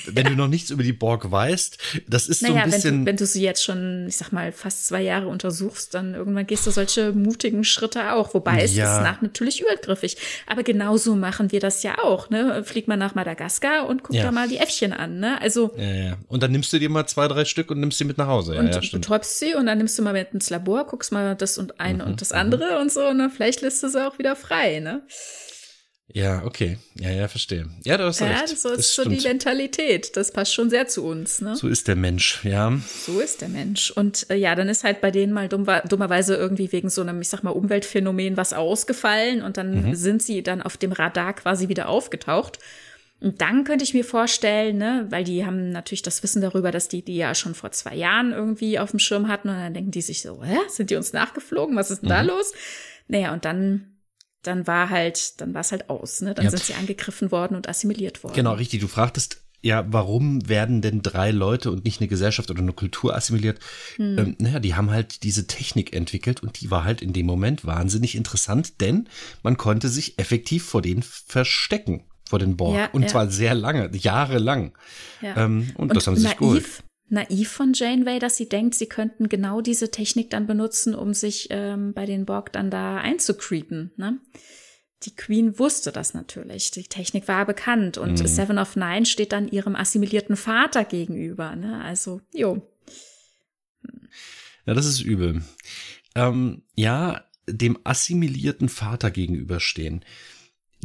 Wenn ja. du noch nichts über die Borg weißt, das ist naja, so ein bisschen. Wenn du, wenn du sie jetzt schon, ich sag mal, fast zwei Jahre untersuchst, dann irgendwann gehst du solche mutigen Schritte auch. Wobei es ja. ist nach natürlich übergriffig. Aber genauso machen wir das ja auch, ne? Flieg mal nach Madagaskar und guck ja. da mal die Äffchen an, ne? Also. Ja, ja. Und dann nimmst du dir mal zwei, drei Stück und nimmst sie mit nach Hause. Ja, und ja, stimmt. betäubst sie und dann nimmst du mal mit ins Labor, guckst mal das und eine mhm, und das mhm. andere und so, ne? Vielleicht lässt du sie auch wieder frei, ne? Ja, okay. Ja, ja, verstehe. Ja, du hast ja, recht. Das, so ist so die Mentalität. Das passt schon sehr zu uns, ne? So ist der Mensch, ja. So ist der Mensch. Und äh, ja, dann ist halt bei denen mal dumm, dummerweise irgendwie wegen so einem, ich sag mal, Umweltphänomen was ausgefallen und dann mhm. sind sie dann auf dem Radar quasi wieder aufgetaucht. Und dann könnte ich mir vorstellen, ne, weil die haben natürlich das Wissen darüber, dass die die ja schon vor zwei Jahren irgendwie auf dem Schirm hatten und dann denken die sich so, hä, sind die uns nachgeflogen? Was ist denn mhm. da los? Naja, und dann, dann war halt, dann war es halt aus, ne? Dann ja. sind sie angegriffen worden und assimiliert worden. Genau, richtig. Du fragtest, ja, warum werden denn drei Leute und nicht eine Gesellschaft oder eine Kultur assimiliert? Hm. Ähm, naja, die haben halt diese Technik entwickelt und die war halt in dem Moment wahnsinnig interessant, denn man konnte sich effektiv vor denen verstecken vor den Borg. Ja, und ja. zwar sehr lange, jahrelang. Ja. Ähm, und, und, das haben sie sich geholt. Naiv von Janeway, dass sie denkt, sie könnten genau diese Technik dann benutzen, um sich ähm, bei den Borg dann da einzucreepen. Ne? Die Queen wusste das natürlich. Die Technik war bekannt und mhm. Seven of Nine steht dann ihrem assimilierten Vater gegenüber. Ne? Also, jo. Ja, das ist übel. Ähm, ja, dem assimilierten Vater gegenüberstehen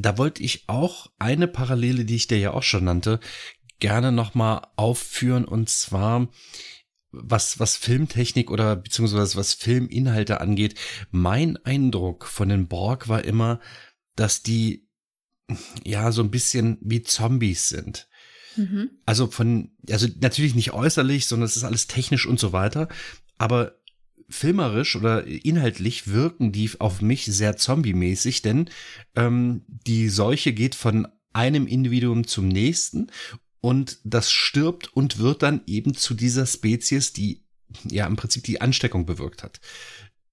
da wollte ich auch eine Parallele, die ich dir ja auch schon nannte, gerne nochmal aufführen und zwar was, was Filmtechnik oder beziehungsweise was Filminhalte angeht. Mein Eindruck von den Borg war immer, dass die ja so ein bisschen wie Zombies sind. Mhm. Also von, also natürlich nicht äußerlich, sondern es ist alles technisch und so weiter. Aber filmerisch oder inhaltlich wirken die auf mich sehr zombie-mäßig, denn ähm, die Seuche geht von einem Individuum zum nächsten und das stirbt und wird dann eben zu dieser Spezies, die ja im Prinzip die Ansteckung bewirkt hat.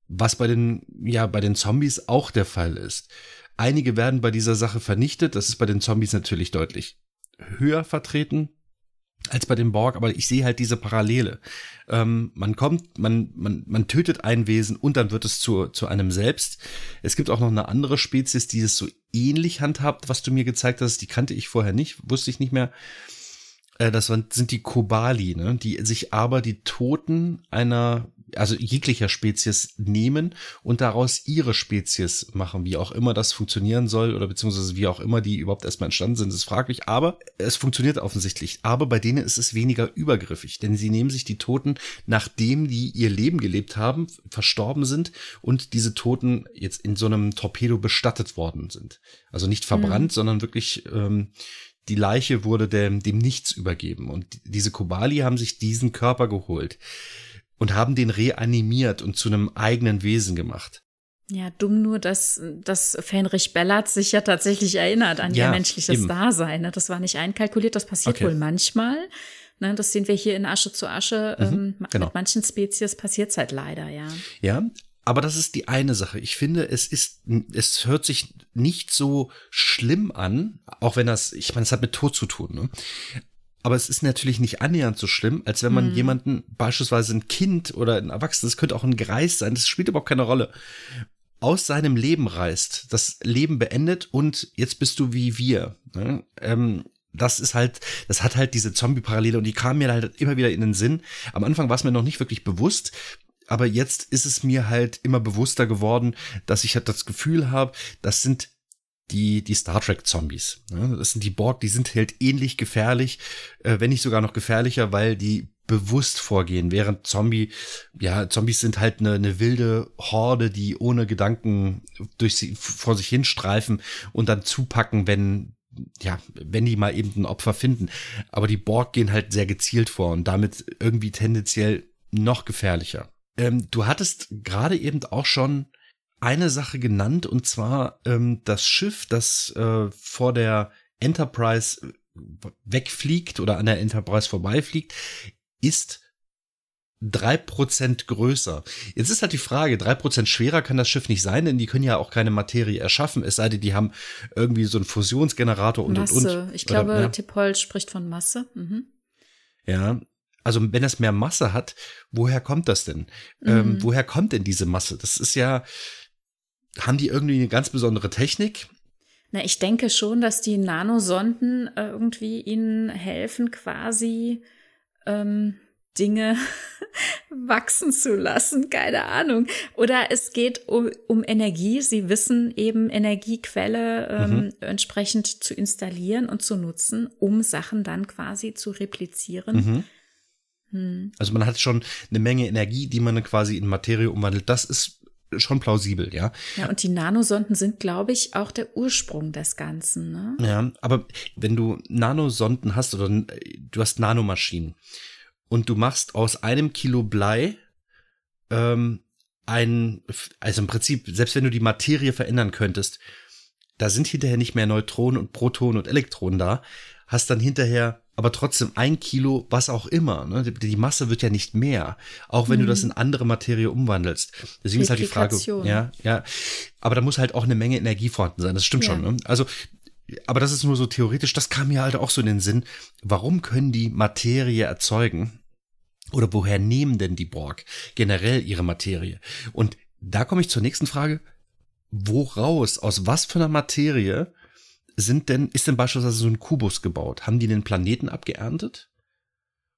Was bei den, ja, bei den Zombies auch der Fall ist. Einige werden bei dieser Sache vernichtet, das ist bei den Zombies natürlich deutlich höher vertreten als bei den Borg, aber ich sehe halt diese Parallele. Ähm, man kommt, man, man, man tötet ein Wesen und dann wird es zu, zu einem selbst. Es gibt auch noch eine andere Spezies, die es so ähnlich handhabt, was du mir gezeigt hast. Die kannte ich vorher nicht, wusste ich nicht mehr. Äh, das sind die Kobali, ne? die sich aber die Toten einer also jeglicher Spezies nehmen und daraus ihre Spezies machen, wie auch immer das funktionieren soll oder beziehungsweise wie auch immer die überhaupt erstmal entstanden sind, ist fraglich, aber es funktioniert offensichtlich. Aber bei denen ist es weniger übergriffig, denn sie nehmen sich die Toten, nachdem die ihr Leben gelebt haben, verstorben sind und diese Toten jetzt in so einem Torpedo bestattet worden sind. Also nicht verbrannt, mhm. sondern wirklich ähm, die Leiche wurde dem, dem Nichts übergeben. Und diese Kobali haben sich diesen Körper geholt und haben den reanimiert und zu einem eigenen Wesen gemacht. Ja, dumm nur, dass, dass Fenrich Bellert sich ja tatsächlich erinnert an ja, ihr menschliches eben. Dasein. Ne? Das war nicht einkalkuliert, das passiert okay. wohl manchmal. Ne? Das sehen wir hier in Asche zu Asche. Mhm, ähm, genau. Mit manchen Spezies passiert es halt leider, ja. Ja, aber das ist die eine Sache. Ich finde, es ist, es hört sich nicht so schlimm an, auch wenn das, ich meine, es hat mit Tod zu tun, ne? Aber es ist natürlich nicht annähernd so schlimm, als wenn man mhm. jemanden, beispielsweise ein Kind oder ein Erwachsenes, das könnte auch ein Greis sein, das spielt überhaupt keine Rolle, aus seinem Leben reißt, das Leben beendet und jetzt bist du wie wir. Ne? Ähm, das ist halt, das hat halt diese Zombie-Parallele und die kam mir halt immer wieder in den Sinn. Am Anfang war es mir noch nicht wirklich bewusst, aber jetzt ist es mir halt immer bewusster geworden, dass ich halt das Gefühl habe, das sind die, die Star Trek Zombies. Ne? Das sind die Borg, die sind halt ähnlich gefährlich, äh, wenn nicht sogar noch gefährlicher, weil die bewusst vorgehen, während Zombie, ja, Zombies sind halt eine, eine wilde Horde, die ohne Gedanken durch sie, vor sich hinstreifen und dann zupacken, wenn, ja, wenn die mal eben ein Opfer finden. Aber die Borg gehen halt sehr gezielt vor und damit irgendwie tendenziell noch gefährlicher. Ähm, du hattest gerade eben auch schon eine Sache genannt, und zwar ähm, das Schiff, das äh, vor der Enterprise äh, wegfliegt oder an der Enterprise vorbeifliegt, ist drei Prozent größer. Jetzt ist halt die Frage, drei Prozent schwerer kann das Schiff nicht sein, denn die können ja auch keine Materie erschaffen, es sei denn, die haben irgendwie so einen Fusionsgenerator und Masse. und und. Ich glaube, Oder, ja. Tippol spricht von Masse. Mhm. Ja, also wenn es mehr Masse hat, woher kommt das denn? Ähm, mhm. Ähm, woher kommt denn diese Masse? Das ist ja, haben die irgendwie eine ganz besondere Technik? Na, ich denke schon, dass die Nanosonden äh, irgendwie ihnen helfen, quasi ähm, Dinge wachsen zu lassen, keine Ahnung. Oder es geht um, um Energie. Sie wissen eben Energiequelle ähm, mhm. entsprechend zu installieren und zu nutzen, um Sachen dann quasi zu replizieren. Mhm. Hm. Also man hat schon eine Menge Energie, die man quasi in Materie umwandelt. Das ist schon plausibel, ja. Ja, und die Nanosonden sind, glaube ich, auch der Ursprung des Ganzen, ne? Ja, aber wenn du Nanosonden hast oder du hast Nanomaschinen und du machst aus einem Kilo Blei ähm, ein, also im Prinzip, selbst wenn du die Materie verändern könntest, da sind hinterher nicht mehr Neutronen und Protonen und Elektronen da, hast dann hinterher aber trotzdem ein Kilo, was auch immer. Ne? Die Masse wird ja nicht mehr, auch wenn mhm. du das mhm. in andere Materie umwandelst. Deswegen ist halt die Frage, ja, ja. Aber da muss halt auch eine Menge Energie vorhanden sein. Das stimmt ja. schon. Ne? Also, aber das ist nur so theoretisch. Das kam mir halt auch so in den Sinn. Warum können die Materie erzeugen? Oder woher nehmen denn die Borg generell ihre Materie? Und da komme ich zur nächsten Frage. Woraus, aus was für einer Materie sind denn, ist denn beispielsweise so ein Kubus gebaut? Haben die den Planeten abgeerntet?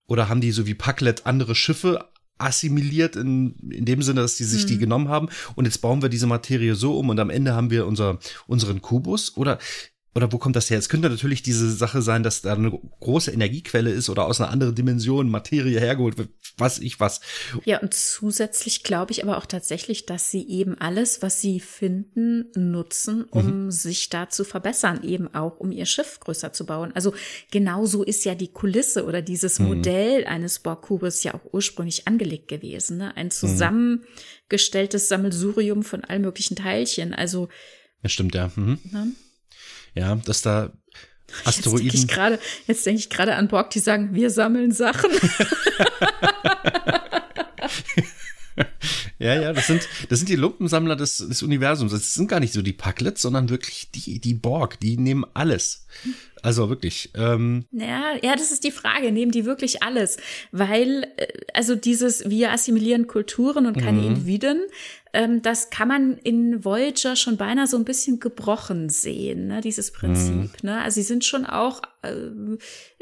Oder haben die so wie Packlet andere Schiffe assimiliert in, in dem Sinne, dass die sich hm. die genommen haben und jetzt bauen wir diese Materie so um und am Ende haben wir unser, unseren Kubus? Oder oder wo kommt das her? Es könnte natürlich diese Sache sein, dass da eine große Energiequelle ist oder aus einer anderen Dimension Materie hergeholt wird, was ich was. Ja, und zusätzlich glaube ich aber auch tatsächlich, dass sie eben alles, was sie finden, nutzen, um mhm. sich da zu verbessern, eben auch um ihr Schiff größer zu bauen. Also genauso ist ja die Kulisse oder dieses mhm. Modell eines Borg-Kubus ja auch ursprünglich angelegt gewesen. Ne? Ein mhm. zusammengestelltes Sammelsurium von allen möglichen Teilchen. Also. Ja, stimmt, ja. Mhm. Ne? Ja, dass da Asteroiden. Jetzt denke ich gerade, jetzt denke ich gerade an Borg, die sagen, wir sammeln Sachen. ja, ja, das sind, das sind die Lumpensammler des, des Universums. Das sind gar nicht so die Packlets, sondern wirklich die, die Borg, die nehmen alles. Also wirklich. Ähm. Ja, ja, das ist die Frage. Nehmen die wirklich alles? Weil, äh, also dieses, wir assimilieren Kulturen und keine mhm. Individuen, ähm, das kann man in Voyager schon beinahe so ein bisschen gebrochen sehen, ne, dieses Prinzip. Mhm. Ne? Also sie sind schon auch äh,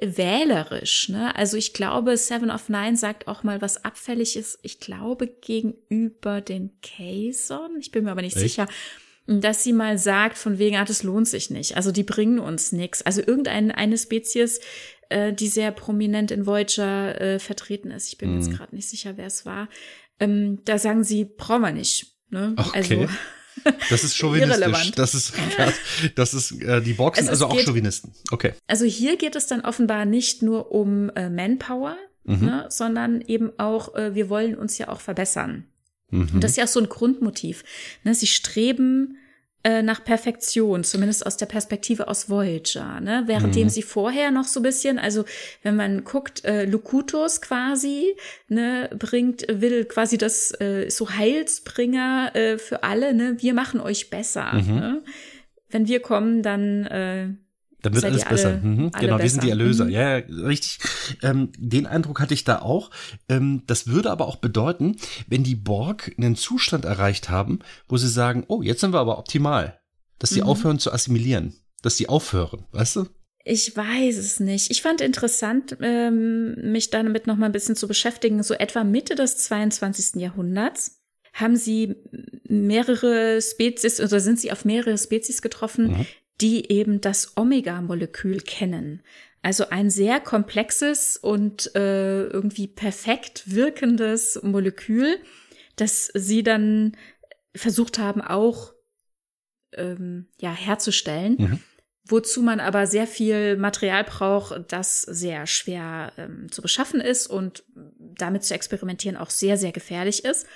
wählerisch. Ne? Also ich glaube, Seven of Nine sagt auch mal was Abfälliges, ich glaube, gegenüber den Kazon. Ich bin mir aber nicht Echt? sicher dass sie mal sagt, von wegen, ah, das lohnt sich nicht. Also die bringen uns nichts. Also irgendeine eine Spezies, äh, die sehr prominent in Voyager äh, vertreten ist. Ich bin mir jetzt mhm. gerade nicht sicher, wer es war. Ähm, da sagen sie, brauchen wir nicht. Ne? Okay. Also Das ist chauvinistisch. Das ist, das, das ist äh, die sind also, also auch Chauvinisten. Okay. Also hier geht es dann offenbar nicht nur um äh, Manpower, mhm. ne, sondern eben auch, äh, wir wollen uns ja auch verbessern. Mhm. Und das ist ja auch so ein Grundmotiv. Ne? Sie streben äh, nach Perfektion, zumindest aus der Perspektive aus Voyager, ne? Währenddem mhm. sie vorher noch so bisschen, also wenn man guckt, äh, Locutus quasi, ne, bringt, will quasi das äh, so Heilsbringer äh, für alle, ne? Wir machen euch besser. Mhm. Ne? Wenn wir kommen, dann äh, dann wird alles besser. Alle, mhm. alle genau, besser. wir sind die Erlöser. Mhm. Ja, ja, richtig. Ähm, den Eindruck hatte ich da auch. Ähm, das würde aber auch bedeuten, wenn die Borg einen Zustand erreicht haben, wo sie sagen, oh, jetzt sind wir aber optimal, dass sie mhm. aufhören zu assimilieren, dass sie aufhören, weißt du? Ich weiß es nicht. Ich fand interessant, ähm, mich damit noch mal ein bisschen zu beschäftigen. So etwa Mitte des 22. Jahrhunderts haben sie mehrere Spezies oder sind sie auf mehrere Spezies getroffen, mhm die eben das Omega-Molekül kennen. Also ein sehr komplexes und äh, irgendwie perfekt wirkendes Molekül, das sie dann versucht haben auch ähm, ja herzustellen. Mhm. Wozu man aber sehr viel Material braucht, das sehr schwer ähm, zu beschaffen ist und damit zu experimentieren auch sehr, sehr gefährlich ist.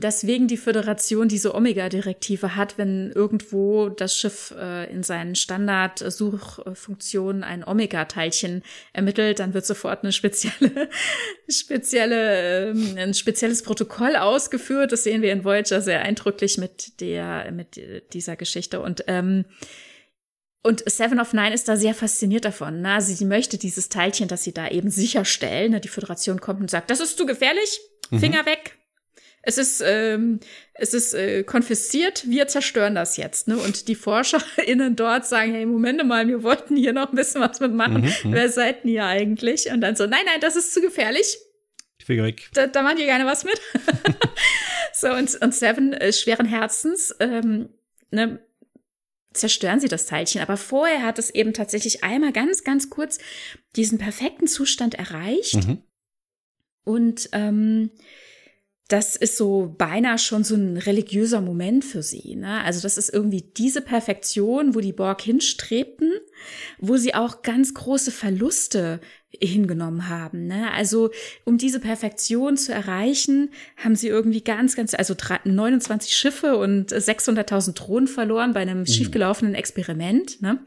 Deswegen die Föderation diese Omega-Direktive hat, wenn irgendwo das Schiff äh, in seinen Standard-Suchfunktionen ein Omega-Teilchen ermittelt, dann wird sofort eine spezielle, spezielle, ähm, ein spezielles Protokoll ausgeführt. Das sehen wir in Voyager sehr eindrücklich mit der, mit dieser Geschichte und ähm, und Seven of Nine ist da sehr fasziniert davon. Ne? Also sie möchte dieses Teilchen, das sie da eben sicherstellen. Ne? Die Föderation kommt und sagt, das ist zu gefährlich, Finger mhm. weg, es ist, ähm, es ist äh, konfisziert, wir zerstören das jetzt. Ne? Und die ForscherInnen dort sagen, hey, Moment mal, wir wollten hier noch ein bisschen was mitmachen. Mhm, mhm, Wer seid ihr eigentlich? Und dann so, nein, nein, das ist zu gefährlich. Ich will weg. Da, da machen die gerne was mit. so, und, und Seven, äh, schweren Herzens, ähm, ne, zerstören sie das Teilchen. Aber vorher hat es eben tatsächlich einmal ganz, ganz kurz diesen perfekten Zustand erreicht. Mhm. Und ähm, das ist so beinahe schon so ein religiöser Moment für sie. Ne? Also das ist irgendwie diese Perfektion, wo die Borg hinstrebten, wo sie auch ganz große Verluste hingenommen haben. Ne? Also um diese Perfektion zu erreichen, haben sie irgendwie ganz, ganz, also 29 Schiffe und 600.000 Drohnen verloren bei einem mhm. schiefgelaufenen Experiment. Ne?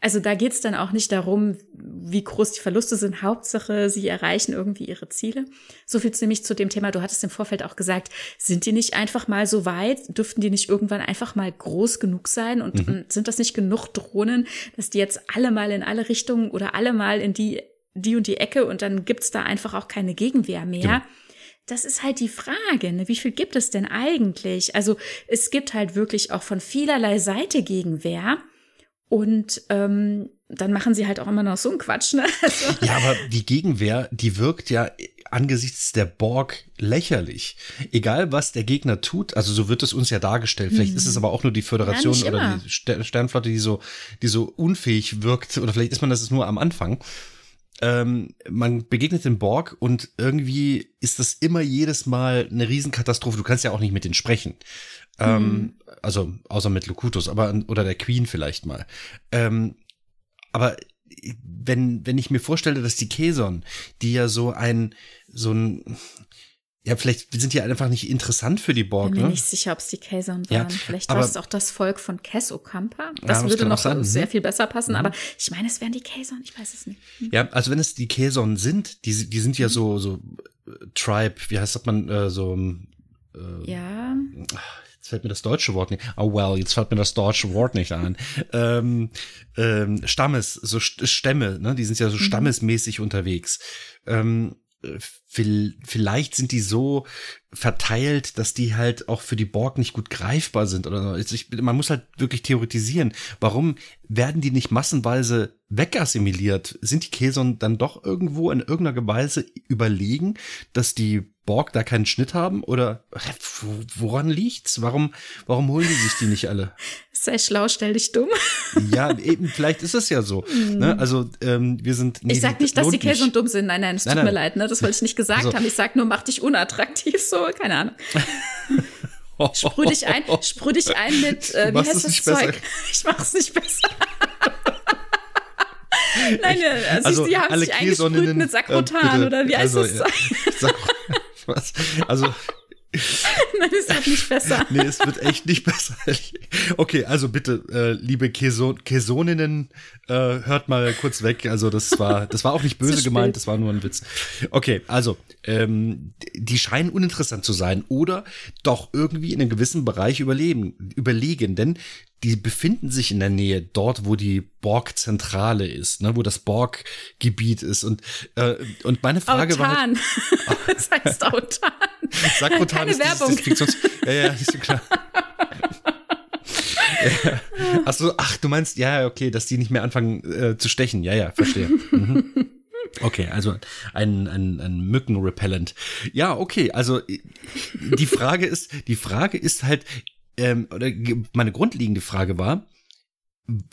Also da geht's dann auch nicht darum, wie groß die Verluste sind. Hauptsache, sie erreichen irgendwie ihre Ziele. So viel nämlich zu dem Thema. Du hattest im Vorfeld auch gesagt, sind die nicht einfach mal so weit? Dürften die nicht irgendwann einfach mal groß genug sein? Und mhm. sind das nicht genug Drohnen, dass die jetzt alle mal in alle Richtungen oder alle mal in die, die und die Ecke und dann gibt's da einfach auch keine Gegenwehr mehr? Genau. Das ist halt die Frage, ne? wie viel gibt es denn eigentlich? Also es gibt halt wirklich auch von vielerlei Seite Gegenwehr. Und ähm, dann machen sie halt auch immer noch so einen Quatsch. Ne? Also. Ja, aber die Gegenwehr, die wirkt ja angesichts der Borg lächerlich. Egal, was der Gegner tut, also so wird es uns ja dargestellt. Vielleicht hm. ist es mhm. aber auch nur die Föderation ja, oder die Sternflotte, die so, die so unfähig wirkt. Oder vielleicht ist man das nur am Anfang. Ähm, man begegnet den Borg und irgendwie ist das immer jedes Mal eine Riesenkatastrophe. Du kannst ja auch nicht mit denen sprechen. Ähm, mhm. Also außer mit Locutus, aber oder der Queen vielleicht mal. Ähm, aber wenn wenn ich mir vorstelle, dass die Keson, die ja so ein so ein ja, vielleicht sind die einfach nicht interessant für die Borg. Bin mir ne? nicht sicher, ob es die Kaiser'n waren. Ja, vielleicht war es auch das Volk von Kes Okampa. Das ja, würde noch sein. sehr mhm. viel besser passen. Mhm. Aber ich meine, es wären die Kaiser'n. Ich weiß es nicht. Mhm. Ja, also wenn es die Kaiser'n sind, die, die sind ja so, so äh, Tribe, wie heißt das man, äh, so, äh, ja. Jetzt fällt mir das deutsche Wort nicht. Oh well, jetzt fällt mir das deutsche Wort nicht ein. ähm, ähm, Stammes, so Stämme, ne? Die sind ja so mhm. stammesmäßig unterwegs. Ähm, vielleicht sind die so verteilt, dass die halt auch für die Borg nicht gut greifbar sind oder so. Also ich, man muss halt wirklich theoretisieren. Warum werden die nicht massenweise wegassimiliert? Sind die Käsern dann doch irgendwo in irgendeiner Weise überlegen, dass die Borg da keinen Schnitt haben? Oder woran liegt's? Warum, warum holen die sich die nicht alle? Sei schlau, stell dich dumm. Ja, eben, vielleicht ist es ja so. Mm. Ne? Also ähm, wir sind. Nee, ich sag nicht, dass die Käse und dumm sind. Nein, nein, es tut nein, mir leid, ne? Das wollte ich nicht gesagt also, haben. Ich sag nur, mach dich unattraktiv, so, keine Ahnung. Sprüh dich ein, sprüh dich ein mit, äh, wie heißt das Zeug? Besser. Ich mach's nicht besser. Nein, also, also die haben sich eingesprüht mit Sakrotan, äh, oder wie heißt also, das? Ja, was? Also, Nein, es wird nicht besser. nee, es wird echt nicht besser. Okay, also bitte, äh, liebe Keson Kesoninnen, äh, hört mal kurz weg. Also das war, das war auch nicht böse gemeint, das war nur ein Witz. Okay, also ähm, die scheinen uninteressant zu sein oder doch irgendwie in einem gewissen Bereich überleben, überlegen, denn die befinden sich in der Nähe, dort, wo die Borg-Zentrale ist, ne, wo das Borg-Gebiet ist. Und, äh, und meine Frage Autan. war. Halt, das heißt Autan. Sakrotan Keine ist Werbung. Dieses, dieses ja, ja, ist so klar. ja. Achso, ach, du meinst, ja, okay, dass die nicht mehr anfangen äh, zu stechen. Ja, ja, verstehe. Mhm. Okay, also ein, ein, ein Mückenrepellent. Ja, okay, also die Frage ist, die Frage ist halt, ähm, oder meine grundlegende Frage war,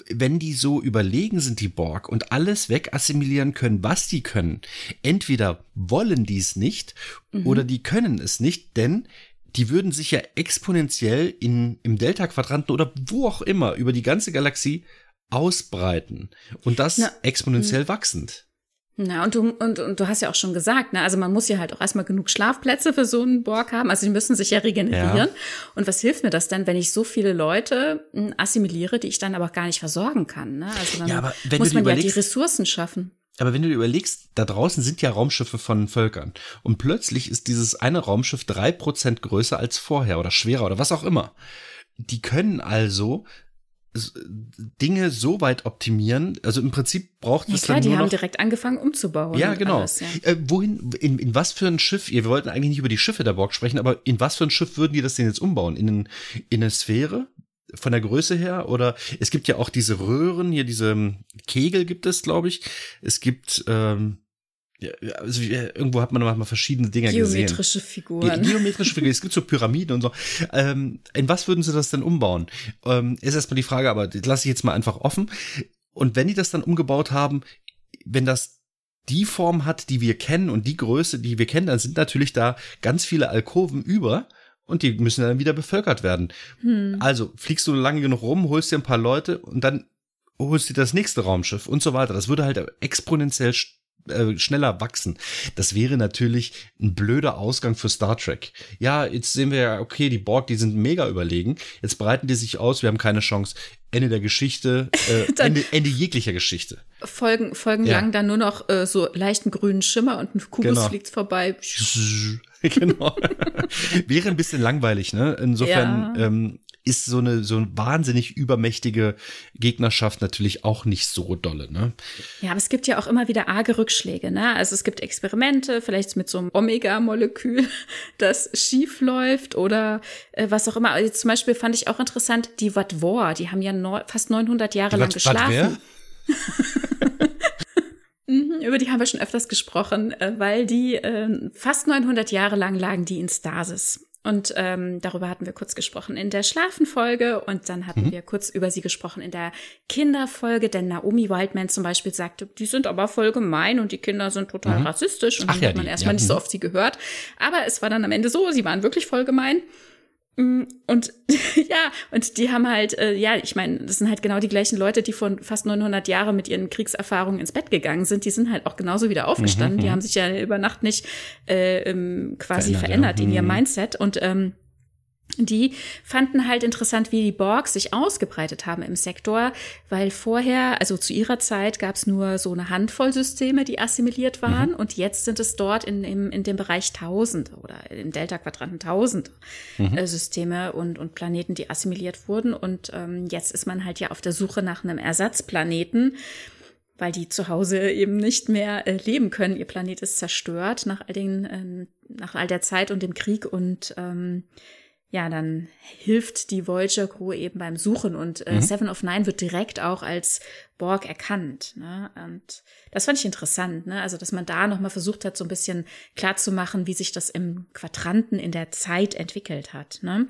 wenn die so überlegen sind, die Borg, und alles wegassimilieren können, was die können, entweder wollen die es nicht mhm. oder die können es nicht, denn die würden sich ja exponentiell in, im Delta-Quadranten oder wo auch immer über die ganze Galaxie ausbreiten und das Na, exponentiell mh. wachsend. Na, und du, und, und du hast ja auch schon gesagt, ne, also man muss ja halt auch erstmal genug Schlafplätze für so einen Borg haben. Also die müssen sich ja regenerieren. Ja. Und was hilft mir das denn, wenn ich so viele Leute hm, assimiliere, die ich dann aber gar nicht versorgen kann? Ne? Also dann ja, muss man ja die Ressourcen schaffen. Aber wenn du dir überlegst, da draußen sind ja Raumschiffe von Völkern. Und plötzlich ist dieses eine Raumschiff drei Prozent größer als vorher oder schwerer oder was auch immer. Die können also Dinge so weit optimieren. Also im Prinzip braucht es ja, klar, dann nur die haben noch, direkt angefangen umzubauen. Ja, genau. Alles, ja. Äh, wohin, in, in was für ein Schiff, wir wollten eigentlich nicht über die Schiffe der Borg sprechen, aber in was für ein Schiff würden die das denn jetzt umbauen? In, in eine Sphäre? Von der Größe her? Oder es gibt ja auch diese Röhren, hier diese ähm, Kegel gibt es, glaube ich. Es gibt, ähm, also irgendwo hat man mal verschiedene Dinge Geometrische gesehen. Figuren. Ge geometrische Figuren. Es gibt so Pyramiden und so. Ähm, in was würden sie das denn umbauen? Ähm, ist erstmal die Frage, aber die lasse ich jetzt mal einfach offen. Und wenn die das dann umgebaut haben, wenn das die Form hat, die wir kennen und die Größe, die wir kennen, dann sind natürlich da ganz viele Alkoven über und die müssen dann wieder bevölkert werden. Hm. Also fliegst du lange genug rum, holst dir ein paar Leute und dann holst du dir das nächste Raumschiff und so weiter. Das würde halt exponentiell äh, schneller wachsen. Das wäre natürlich ein blöder Ausgang für Star Trek. Ja, jetzt sehen wir ja, okay, die Borg, die sind mega überlegen. Jetzt breiten die sich aus, wir haben keine Chance. Ende der Geschichte, äh, Ende, Ende jeglicher Geschichte. Folgen, Folgen ja. lang dann nur noch äh, so leichten grünen Schimmer und ein Kubus genau. fliegt vorbei. genau. Wäre ein bisschen langweilig, ne? Insofern ja. ähm, ist so eine so eine wahnsinnig übermächtige Gegnerschaft natürlich auch nicht so dolle, ne? Ja, aber es gibt ja auch immer wieder arge Rückschläge, ne? Also es gibt Experimente, vielleicht mit so einem Omega-Molekül, das schief läuft oder äh, was auch immer. Also zum Beispiel fand ich auch interessant, die Vatwor, die haben ja neu, fast 900 Jahre die lang Wat, geschlafen. Mhm, über die haben wir schon öfters gesprochen, äh, weil die äh, fast 900 Jahre lang lagen die in Stasis. Und ähm, darüber hatten wir kurz gesprochen in der Schlafenfolge und dann hatten mhm. wir kurz über sie gesprochen in der Kinderfolge, denn Naomi Wildman zum Beispiel sagte, die sind aber voll gemein und die Kinder sind total mhm. rassistisch und Ach dann ja, hat man erstmal ja, nicht so mhm. oft sie gehört. Aber es war dann am Ende so, sie waren wirklich voll gemein. Mm, und ja, und die haben halt, äh, ja, ich meine, das sind halt genau die gleichen Leute, die vor fast 900 Jahren mit ihren Kriegserfahrungen ins Bett gegangen sind. Die sind halt auch genauso wieder aufgestanden. Mhm, die mhm. haben sich ja über Nacht nicht äh, ähm, quasi verändert, verändert ja. in ihrem mhm. Mindset. Und ähm, die fanden halt interessant, wie die Borgs sich ausgebreitet haben im Sektor, weil vorher, also zu ihrer Zeit, gab es nur so eine Handvoll Systeme, die assimiliert waren mhm. und jetzt sind es dort in, in, in dem Bereich Tausende oder im Delta-Quadranten Tausende mhm. äh, Systeme und, und Planeten, die assimiliert wurden und ähm, jetzt ist man halt ja auf der Suche nach einem Ersatzplaneten, weil die zu Hause eben nicht mehr äh, leben können. Ihr Planet ist zerstört nach all den, ähm, nach all der Zeit und dem Krieg und ähm, ja, dann hilft die Voyager Crew eben beim Suchen und äh, mhm. Seven of Nine wird direkt auch als Borg erkannt. Ne? Und das fand ich interessant, ne? Also, dass man da nochmal versucht hat, so ein bisschen klarzumachen, wie sich das im Quadranten in der Zeit entwickelt hat. Ne?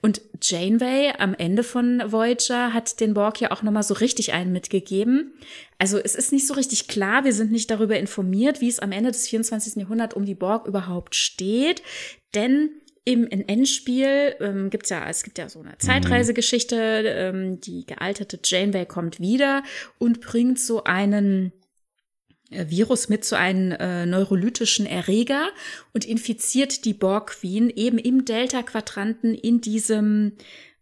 Und Janeway am Ende von Voyager hat den Borg ja auch nochmal so richtig einen mitgegeben. Also es ist nicht so richtig klar, wir sind nicht darüber informiert, wie es am Ende des 24. Jahrhunderts um die Borg überhaupt steht, denn im Endspiel ähm, gibt's ja, es gibt ja so eine Zeitreisegeschichte, ähm, die gealterte Janeway kommt wieder und bringt so einen äh, Virus mit so einem äh, neurolytischen Erreger und infiziert die Borg Queen eben im Delta-Quadranten in diesem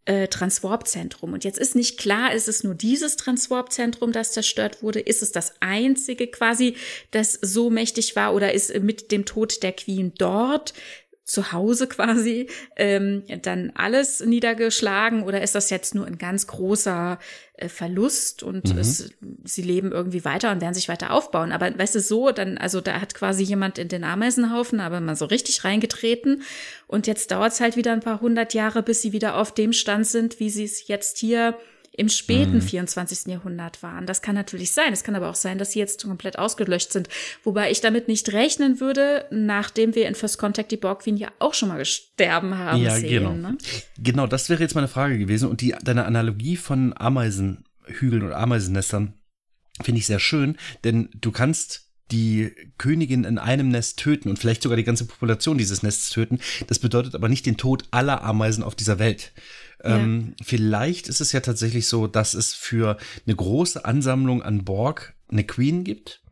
äh, Transwarp-Zentrum. Und jetzt ist nicht klar, ist es nur dieses Transwarp-Zentrum, das zerstört wurde? Ist es das einzige quasi, das so mächtig war? Oder ist mit dem Tod der Queen dort zu Hause quasi ähm, dann alles niedergeschlagen oder ist das jetzt nur ein ganz großer äh, Verlust und mhm. es, sie leben irgendwie weiter und werden sich weiter aufbauen. Aber weißt du, so, dann, also da hat quasi jemand in den Ameisenhaufen aber mal so richtig reingetreten und jetzt dauert es halt wieder ein paar hundert Jahre, bis sie wieder auf dem Stand sind, wie sie es jetzt hier im späten mhm. 24. Jahrhundert waren. Das kann natürlich sein. Es kann aber auch sein, dass sie jetzt komplett ausgelöscht sind. Wobei ich damit nicht rechnen würde, nachdem wir in First Contact die Borg Queen ja auch schon mal gesterben haben ja, sehen. Genau. Ne? genau, das wäre jetzt meine Frage gewesen. Und die, deine Analogie von Ameisenhügeln oder Ameisennestern finde ich sehr schön, denn du kannst die Königin in einem Nest töten und vielleicht sogar die ganze Population dieses Nests töten. Das bedeutet aber nicht den Tod aller Ameisen auf dieser Welt. Ja. Ähm, vielleicht ist es ja tatsächlich so, dass es für eine große Ansammlung an Borg eine Queen gibt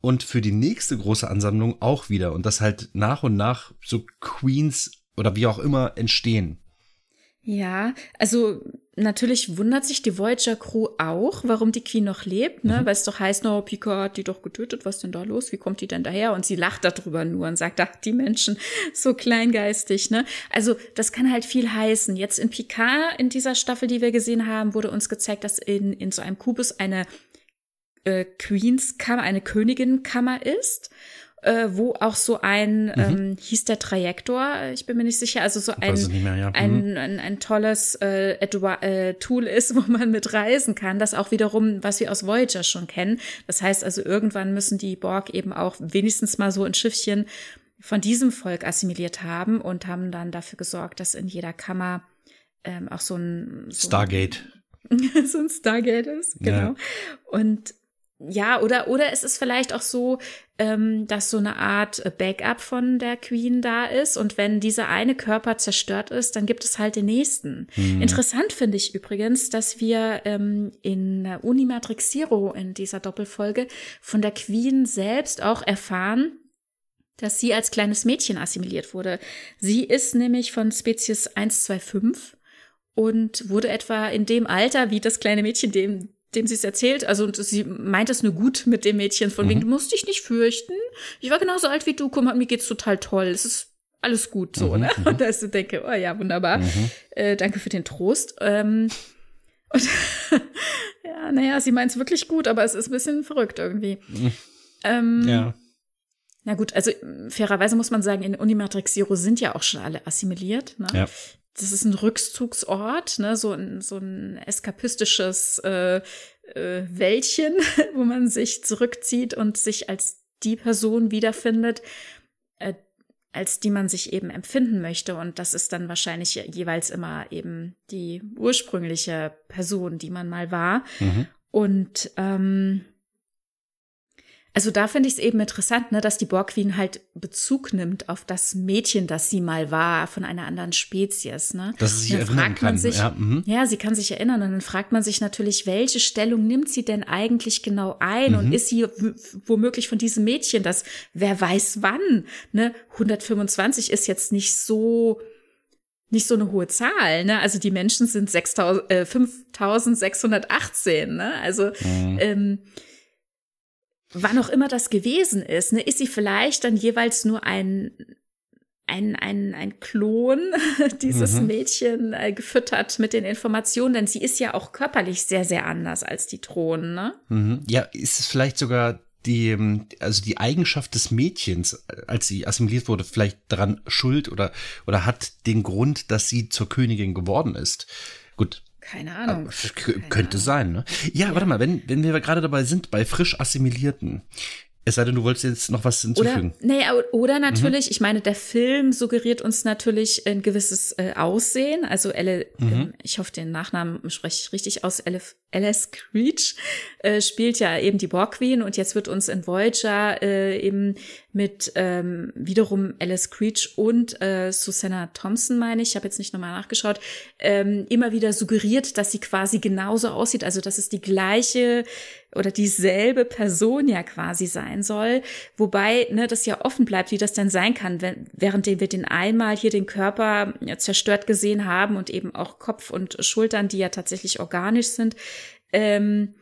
und für die nächste große Ansammlung auch wieder und dass halt nach und nach so Queens oder wie auch immer entstehen. Ja, also natürlich wundert sich die Voyager Crew auch, warum die Queen noch lebt, ne? Mhm. Weil es doch heißt, no, Picard hat die doch getötet, was denn da los? Wie kommt die denn daher? Und sie lacht darüber nur und sagt, ach, die Menschen, so kleingeistig, ne? Also, das kann halt viel heißen. Jetzt in Picard, in dieser Staffel, die wir gesehen haben, wurde uns gezeigt, dass in, in so einem Kubus eine äh, Queenskammer, eine Königinkammer ist äh, wo auch so ein, mhm. ähm, hieß der Trajektor, ich bin mir nicht sicher, also so ein, mehr, ja. ein, mhm. ein, ein, tolles äh, äh, Tool ist, wo man mit reisen kann, das auch wiederum, was wir aus Voyager schon kennen. Das heißt also, irgendwann müssen die Borg eben auch wenigstens mal so ein Schiffchen von diesem Volk assimiliert haben und haben dann dafür gesorgt, dass in jeder Kammer ähm, auch so ein so Stargate. so ein Stargate ist, genau. Ja. Und ja, oder, oder es ist vielleicht auch so, ähm, dass so eine Art Backup von der Queen da ist. Und wenn dieser eine Körper zerstört ist, dann gibt es halt den nächsten. Hm. Interessant finde ich übrigens, dass wir ähm, in Unimatrix Zero in dieser Doppelfolge von der Queen selbst auch erfahren, dass sie als kleines Mädchen assimiliert wurde. Sie ist nämlich von Spezies 125 und wurde etwa in dem Alter wie das kleine Mädchen, dem dem sie es erzählt, also sie meint es nur gut mit dem Mädchen, von mhm. wegen, du musst dich nicht fürchten. Ich war genauso alt wie du, guck mal, mir geht's total toll. Es ist alles gut so, mhm, ne? Mhm. Und da ist du denke, oh ja, wunderbar. Mhm. Äh, danke für den Trost. Ähm, und ja, naja, sie meint es wirklich gut, aber es ist ein bisschen verrückt irgendwie. Ähm, ja. Na gut, also fairerweise muss man sagen, in Unimatrix Zero sind ja auch schon alle assimiliert. Ne? Ja das ist ein Rückzugsort, ne, so ein, so ein eskapistisches äh, äh, Wäldchen, wo man sich zurückzieht und sich als die Person wiederfindet, äh, als die man sich eben empfinden möchte. Und das ist dann wahrscheinlich jeweils immer eben die ursprüngliche Person, die man mal war. Mhm. Und ähm, also da finde ich es eben interessant, ne, dass die Borg Queen halt Bezug nimmt auf das Mädchen, das sie mal war, von einer anderen Spezies. Ne? Dass sie sich erinnern kann. Sich, ja, mhm. ja, sie kann sich erinnern. Und dann fragt man sich natürlich, welche Stellung nimmt sie denn eigentlich genau ein? Mhm. Und ist sie womöglich von diesem Mädchen, das wer weiß wann? Ne? 125 ist jetzt nicht so nicht so eine hohe Zahl, ne? Also die Menschen sind 6000, äh, 5618, ne? Also mhm. ähm, wann auch immer das gewesen ist, ne, ist sie vielleicht dann jeweils nur ein ein, ein, ein Klon dieses mhm. Mädchen äh, gefüttert mit den Informationen, denn sie ist ja auch körperlich sehr, sehr anders als die Thronen, ne? Mhm. Ja, ist es vielleicht sogar die, ähm, also die Eigenschaft des Mädchens, als sie assimiliert wurde, vielleicht daran schuld oder, oder hat den Grund, dass sie zur Königin geworden ist? Gut, keine Ahnung. Keine könnte Ahnung. sein, ne? Ja, ja, warte mal, wenn, wenn wir gerade dabei sind, bei frisch Assimilierten. Es sei denn, du wolltest jetzt noch was hinzufügen. Oder, nee, oder natürlich, mhm. ich meine, der Film suggeriert uns natürlich ein gewisses äh, Aussehen. Also Elle, mhm. ähm, ich hoffe, den Nachnamen spreche ich richtig aus, Elif, Alice Creech äh, spielt ja eben die Borg Queen und jetzt wird uns in Voyager äh, eben mit ähm, wiederum Alice Creech und äh, Susanna Thompson, meine ich, ich habe jetzt nicht nochmal nachgeschaut, ähm, immer wieder suggeriert, dass sie quasi genauso aussieht, also dass es die gleiche oder dieselbe Person ja quasi sein soll, wobei ne, das ja offen bleibt, wie das denn sein kann, wenn, während wir den einmal hier den Körper ja, zerstört gesehen haben und eben auch Kopf und Schultern, die ja tatsächlich organisch sind, ähm,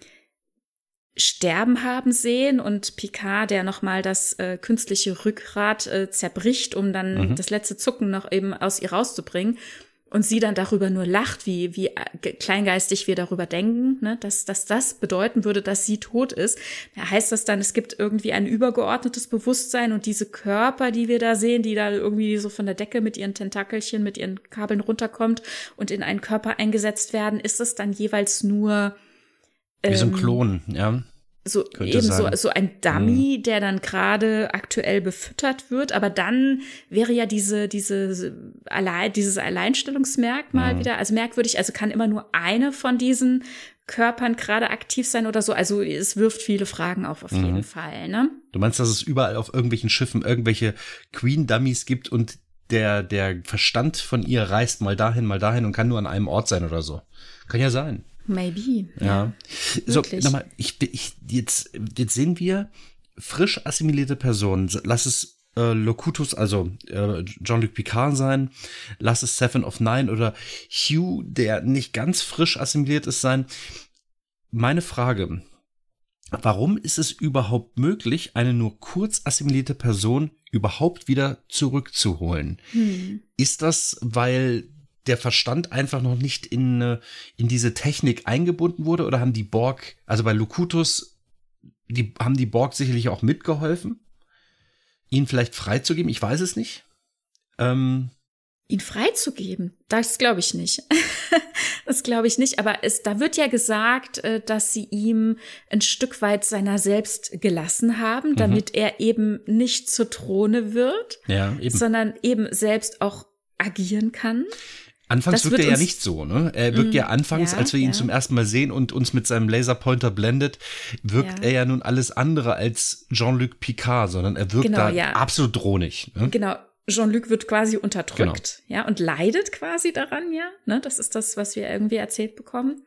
sterben haben sehen und Picard, der nochmal das äh, künstliche Rückgrat äh, zerbricht, um dann mhm. das letzte Zucken noch eben aus ihr rauszubringen und sie dann darüber nur lacht, wie, wie äh, kleingeistig wir darüber denken, ne, dass, dass das bedeuten würde, dass sie tot ist. Da heißt das dann, es gibt irgendwie ein übergeordnetes Bewusstsein und diese Körper, die wir da sehen, die da irgendwie so von der Decke mit ihren Tentakelchen, mit ihren Kabeln runterkommt und in einen Körper eingesetzt werden, ist es dann jeweils nur wie so ein ähm, Klon, ja so eben so, so ein Dummy, mhm. der dann gerade aktuell befüttert wird, aber dann wäre ja diese diese allein dieses Alleinstellungsmerkmal mhm. wieder also merkwürdig, also kann immer nur eine von diesen Körpern gerade aktiv sein oder so. Also es wirft viele Fragen auf auf mhm. jeden Fall, ne? Du meinst, dass es überall auf irgendwelchen Schiffen irgendwelche Queen Dummies gibt und der der Verstand von ihr reist mal dahin, mal dahin und kann nur an einem Ort sein oder so. Kann ja sein. Maybe. Ja. ja. So, nochmal, ich, ich, jetzt, jetzt sehen wir frisch assimilierte Personen. Lass es äh, Locutus, also äh, Jean-Luc Picard sein, lass es Seven of Nine oder Hugh, der nicht ganz frisch assimiliert ist, sein. Meine Frage, warum ist es überhaupt möglich, eine nur kurz assimilierte Person überhaupt wieder zurückzuholen? Hm. Ist das, weil der Verstand einfach noch nicht in, äh, in diese Technik eingebunden wurde? Oder haben die Borg, also bei Locutus, die, haben die Borg sicherlich auch mitgeholfen, ihn vielleicht freizugeben? Ich weiß es nicht. Ähm, ihn freizugeben, das glaube ich nicht. das glaube ich nicht. Aber es, da wird ja gesagt, äh, dass sie ihm ein Stück weit seiner selbst gelassen haben, mhm. damit mhm. er eben nicht zur Throne wird, ja, eben. sondern eben selbst auch agieren kann. Anfangs wirkt er ja nicht so, ne? Er wirkt mm, ja anfangs, ja, als wir ihn ja. zum ersten Mal sehen und uns mit seinem Laserpointer blendet, wirkt ja. er ja nun alles andere als Jean-Luc Picard, sondern er wirkt genau, da absolut drohnig. Ne? Genau. Jean-Luc wird quasi unterdrückt, genau. ja, und leidet quasi daran, ja. Ne? Das ist das, was wir irgendwie erzählt bekommen.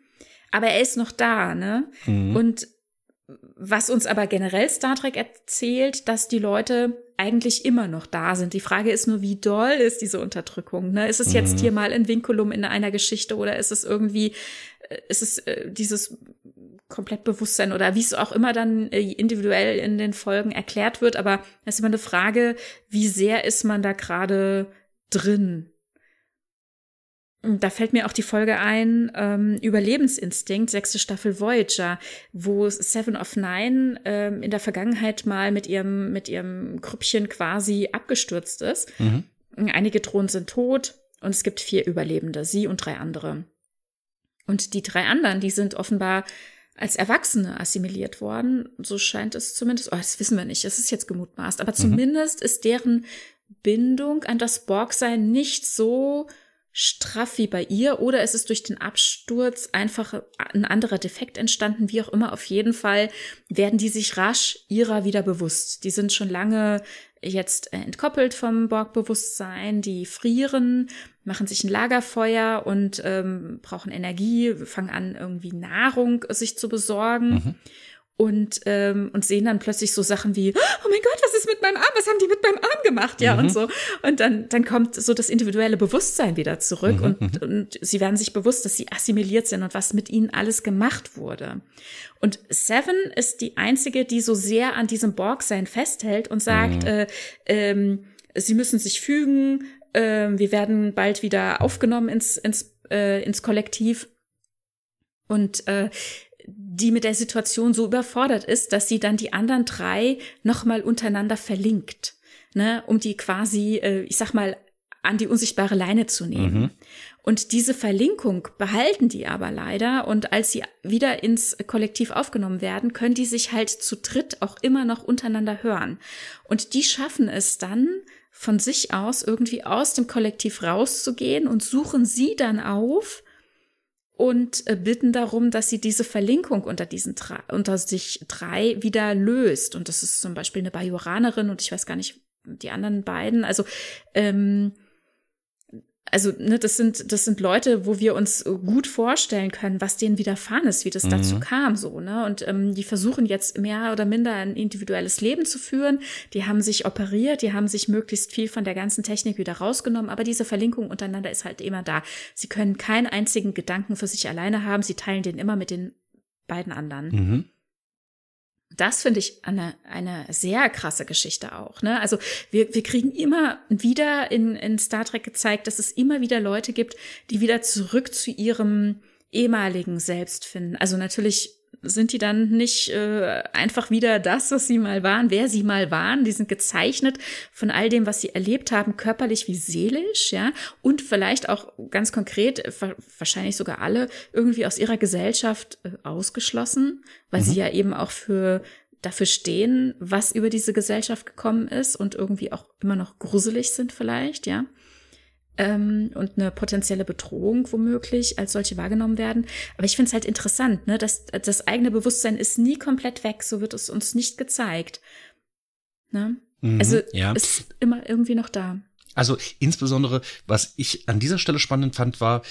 Aber er ist noch da, ne? Mhm. Und was uns aber generell Star Trek erzählt, dass die Leute eigentlich immer noch da sind. Die Frage ist nur, wie doll ist diese Unterdrückung? Ne? Ist es jetzt mhm. hier mal ein Vinculum in einer Geschichte oder ist es irgendwie, äh, ist es äh, dieses Komplettbewusstsein oder wie es auch immer dann äh, individuell in den Folgen erklärt wird. Aber es ist immer eine Frage, wie sehr ist man da gerade drin? Da fällt mir auch die Folge ein, ähm, Überlebensinstinkt, sechste Staffel Voyager, wo Seven of Nine ähm, in der Vergangenheit mal mit ihrem, mit ihrem Grüppchen quasi abgestürzt ist. Mhm. Einige Drohnen sind tot und es gibt vier Überlebende, sie und drei andere. Und die drei anderen, die sind offenbar als Erwachsene assimiliert worden. So scheint es zumindest. Oh, das wissen wir nicht. Es ist jetzt gemutmaßt. Aber mhm. zumindest ist deren Bindung an das Borgsein nicht so straff wie bei ihr oder ist es durch den Absturz einfach ein anderer Defekt entstanden, wie auch immer. Auf jeden Fall werden die sich rasch ihrer wieder bewusst. Die sind schon lange jetzt entkoppelt vom Borgbewusstsein, die frieren, machen sich ein Lagerfeuer und ähm, brauchen Energie, fangen an, irgendwie Nahrung sich zu besorgen. Mhm und, ähm, und sehen dann plötzlich so Sachen wie, oh mein Gott, was ist mit meinem Arm? Was haben die mit meinem Arm gemacht? Ja, mhm. und so. Und dann, dann kommt so das individuelle Bewusstsein wieder zurück mhm. und, mhm. und sie werden sich bewusst, dass sie assimiliert sind und was mit ihnen alles gemacht wurde. Und Seven ist die einzige, die so sehr an diesem Borg-Sein festhält und sagt, mhm. äh, ähm, sie müssen sich fügen, äh, wir werden bald wieder aufgenommen ins, ins, äh, ins Kollektiv. Und äh, die mit der Situation so überfordert ist, dass sie dann die anderen drei nochmal untereinander verlinkt, ne, um die quasi, äh, ich sag mal, an die unsichtbare Leine zu nehmen. Mhm. Und diese Verlinkung behalten die aber leider. Und als sie wieder ins Kollektiv aufgenommen werden, können die sich halt zu dritt auch immer noch untereinander hören. Und die schaffen es dann, von sich aus irgendwie aus dem Kollektiv rauszugehen und suchen sie dann auf und äh, bitten darum, dass sie diese Verlinkung unter diesen unter sich drei wieder löst. Und das ist zum Beispiel eine Bajoranerin und ich weiß gar nicht die anderen beiden. Also ähm, also ne, das sind das sind Leute, wo wir uns gut vorstellen können, was denen widerfahren ist, wie das mhm. dazu kam, so ne. Und ähm, die versuchen jetzt mehr oder minder ein individuelles Leben zu führen. Die haben sich operiert, die haben sich möglichst viel von der ganzen Technik wieder rausgenommen, aber diese Verlinkung untereinander ist halt immer da. Sie können keinen einzigen Gedanken für sich alleine haben. Sie teilen den immer mit den beiden anderen. Mhm das finde ich eine, eine sehr krasse Geschichte auch. Ne? Also wir, wir kriegen immer wieder in, in Star Trek gezeigt, dass es immer wieder Leute gibt, die wieder zurück zu ihrem ehemaligen Selbst finden. Also natürlich sind die dann nicht äh, einfach wieder das, was sie mal waren, wer sie mal waren. Die sind gezeichnet von all dem, was sie erlebt haben, körperlich wie seelisch, ja, und vielleicht auch ganz konkret, äh, wahrscheinlich sogar alle irgendwie aus ihrer Gesellschaft äh, ausgeschlossen, weil mhm. sie ja eben auch für dafür stehen, was über diese Gesellschaft gekommen ist und irgendwie auch immer noch gruselig sind vielleicht, ja ähm, und eine potenzielle Bedrohung womöglich als solche wahrgenommen werden. Aber ich finde es halt interessant, ne, dass das eigene Bewusstsein ist nie komplett weg, so wird es uns nicht gezeigt. Ne? Mhm, also ja. ist immer irgendwie noch da. Also insbesondere, was ich an dieser Stelle spannend fand, war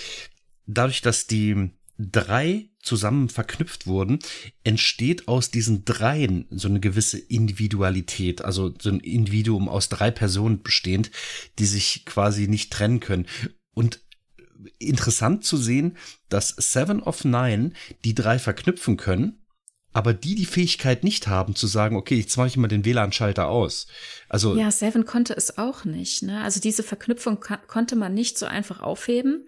dadurch, dass die drei zusammen verknüpft wurden, entsteht aus diesen dreien so eine gewisse Individualität, also so ein Individuum aus drei Personen bestehend, die sich quasi nicht trennen können. Und interessant zu sehen, dass Seven of Nine die drei verknüpfen können, aber die die Fähigkeit nicht haben zu sagen, okay, jetzt mache ich mal den WLAN-Schalter aus. Also ja, Seven konnte es auch nicht. Ne? Also diese Verknüpfung konnte man nicht so einfach aufheben.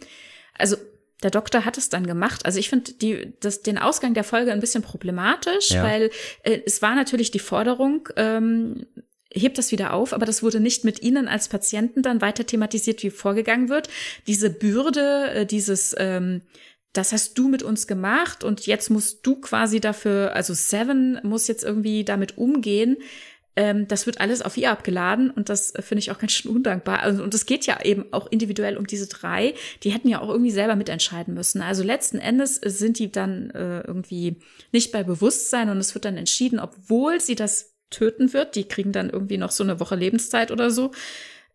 Also der Doktor hat es dann gemacht. Also ich finde die, das, den Ausgang der Folge ein bisschen problematisch, ja. weil äh, es war natürlich die Forderung, ähm, hebt das wieder auf, aber das wurde nicht mit Ihnen als Patienten dann weiter thematisiert, wie vorgegangen wird. Diese Bürde, äh, dieses ähm, das hast du mit uns gemacht und jetzt musst du quasi dafür, also Seven muss jetzt irgendwie damit umgehen. Ähm, das wird alles auf ihr abgeladen und das äh, finde ich auch ganz schön undankbar. Also, und es geht ja eben auch individuell um diese drei. Die hätten ja auch irgendwie selber mitentscheiden müssen. Also letzten Endes sind die dann äh, irgendwie nicht bei Bewusstsein und es wird dann entschieden, obwohl sie das töten wird. Die kriegen dann irgendwie noch so eine Woche Lebenszeit oder so.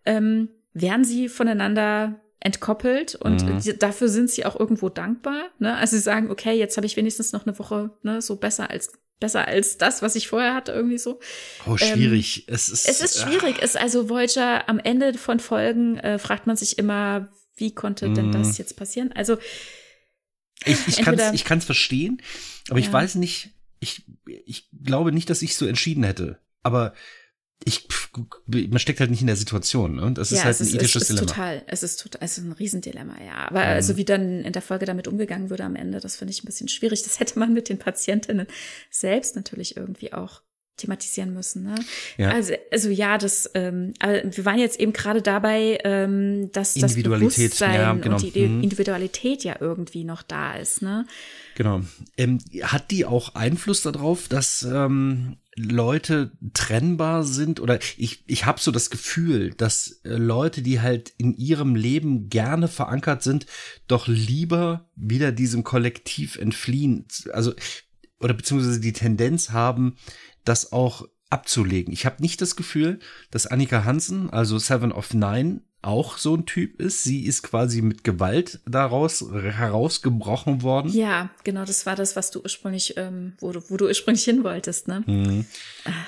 Ähm, werden sie voneinander entkoppelt und mhm. dafür sind sie auch irgendwo dankbar. Ne? Also sie sagen, okay, jetzt habe ich wenigstens noch eine Woche ne, so besser als besser als das, was ich vorher hatte, irgendwie so. Oh, schwierig. Ähm, es ist, es ist schwierig. Es ist also Voyager am Ende von Folgen äh, fragt man sich immer, wie konnte denn das mhm. jetzt passieren? Also ich, ich kann es ich kann's verstehen, aber ja. ich weiß nicht, ich, ich glaube nicht, dass ich so entschieden hätte. Aber ich, man steckt halt nicht in der Situation. Ne? Das ja, ist halt ein ist, ethisches es ist Dilemma. Total, es ist total, es ist ein Riesendilemma, ja. Aber mhm. also wie dann in der Folge damit umgegangen würde am Ende, das finde ich ein bisschen schwierig. Das hätte man mit den Patientinnen selbst natürlich irgendwie auch thematisieren müssen. Ne? Ja. Also, also ja, das, ähm, aber wir waren jetzt eben gerade dabei, ähm, dass das Bewusstsein ja, genau. und die mhm. Individualität ja irgendwie noch da ist. Ne? Genau. Ähm, hat die auch Einfluss darauf, dass ähm, Leute trennbar sind oder ich, ich habe so das Gefühl, dass äh, Leute, die halt in ihrem Leben gerne verankert sind, doch lieber wieder diesem Kollektiv entfliehen, also oder beziehungsweise die Tendenz haben, das auch abzulegen. Ich habe nicht das Gefühl, dass Annika Hansen, also Seven of Nine, auch so ein Typ ist. Sie ist quasi mit Gewalt daraus herausgebrochen worden. Ja, genau, das war das, was du ursprünglich, ähm, wo, du, wo du ursprünglich hin wolltest, ne? Mhm.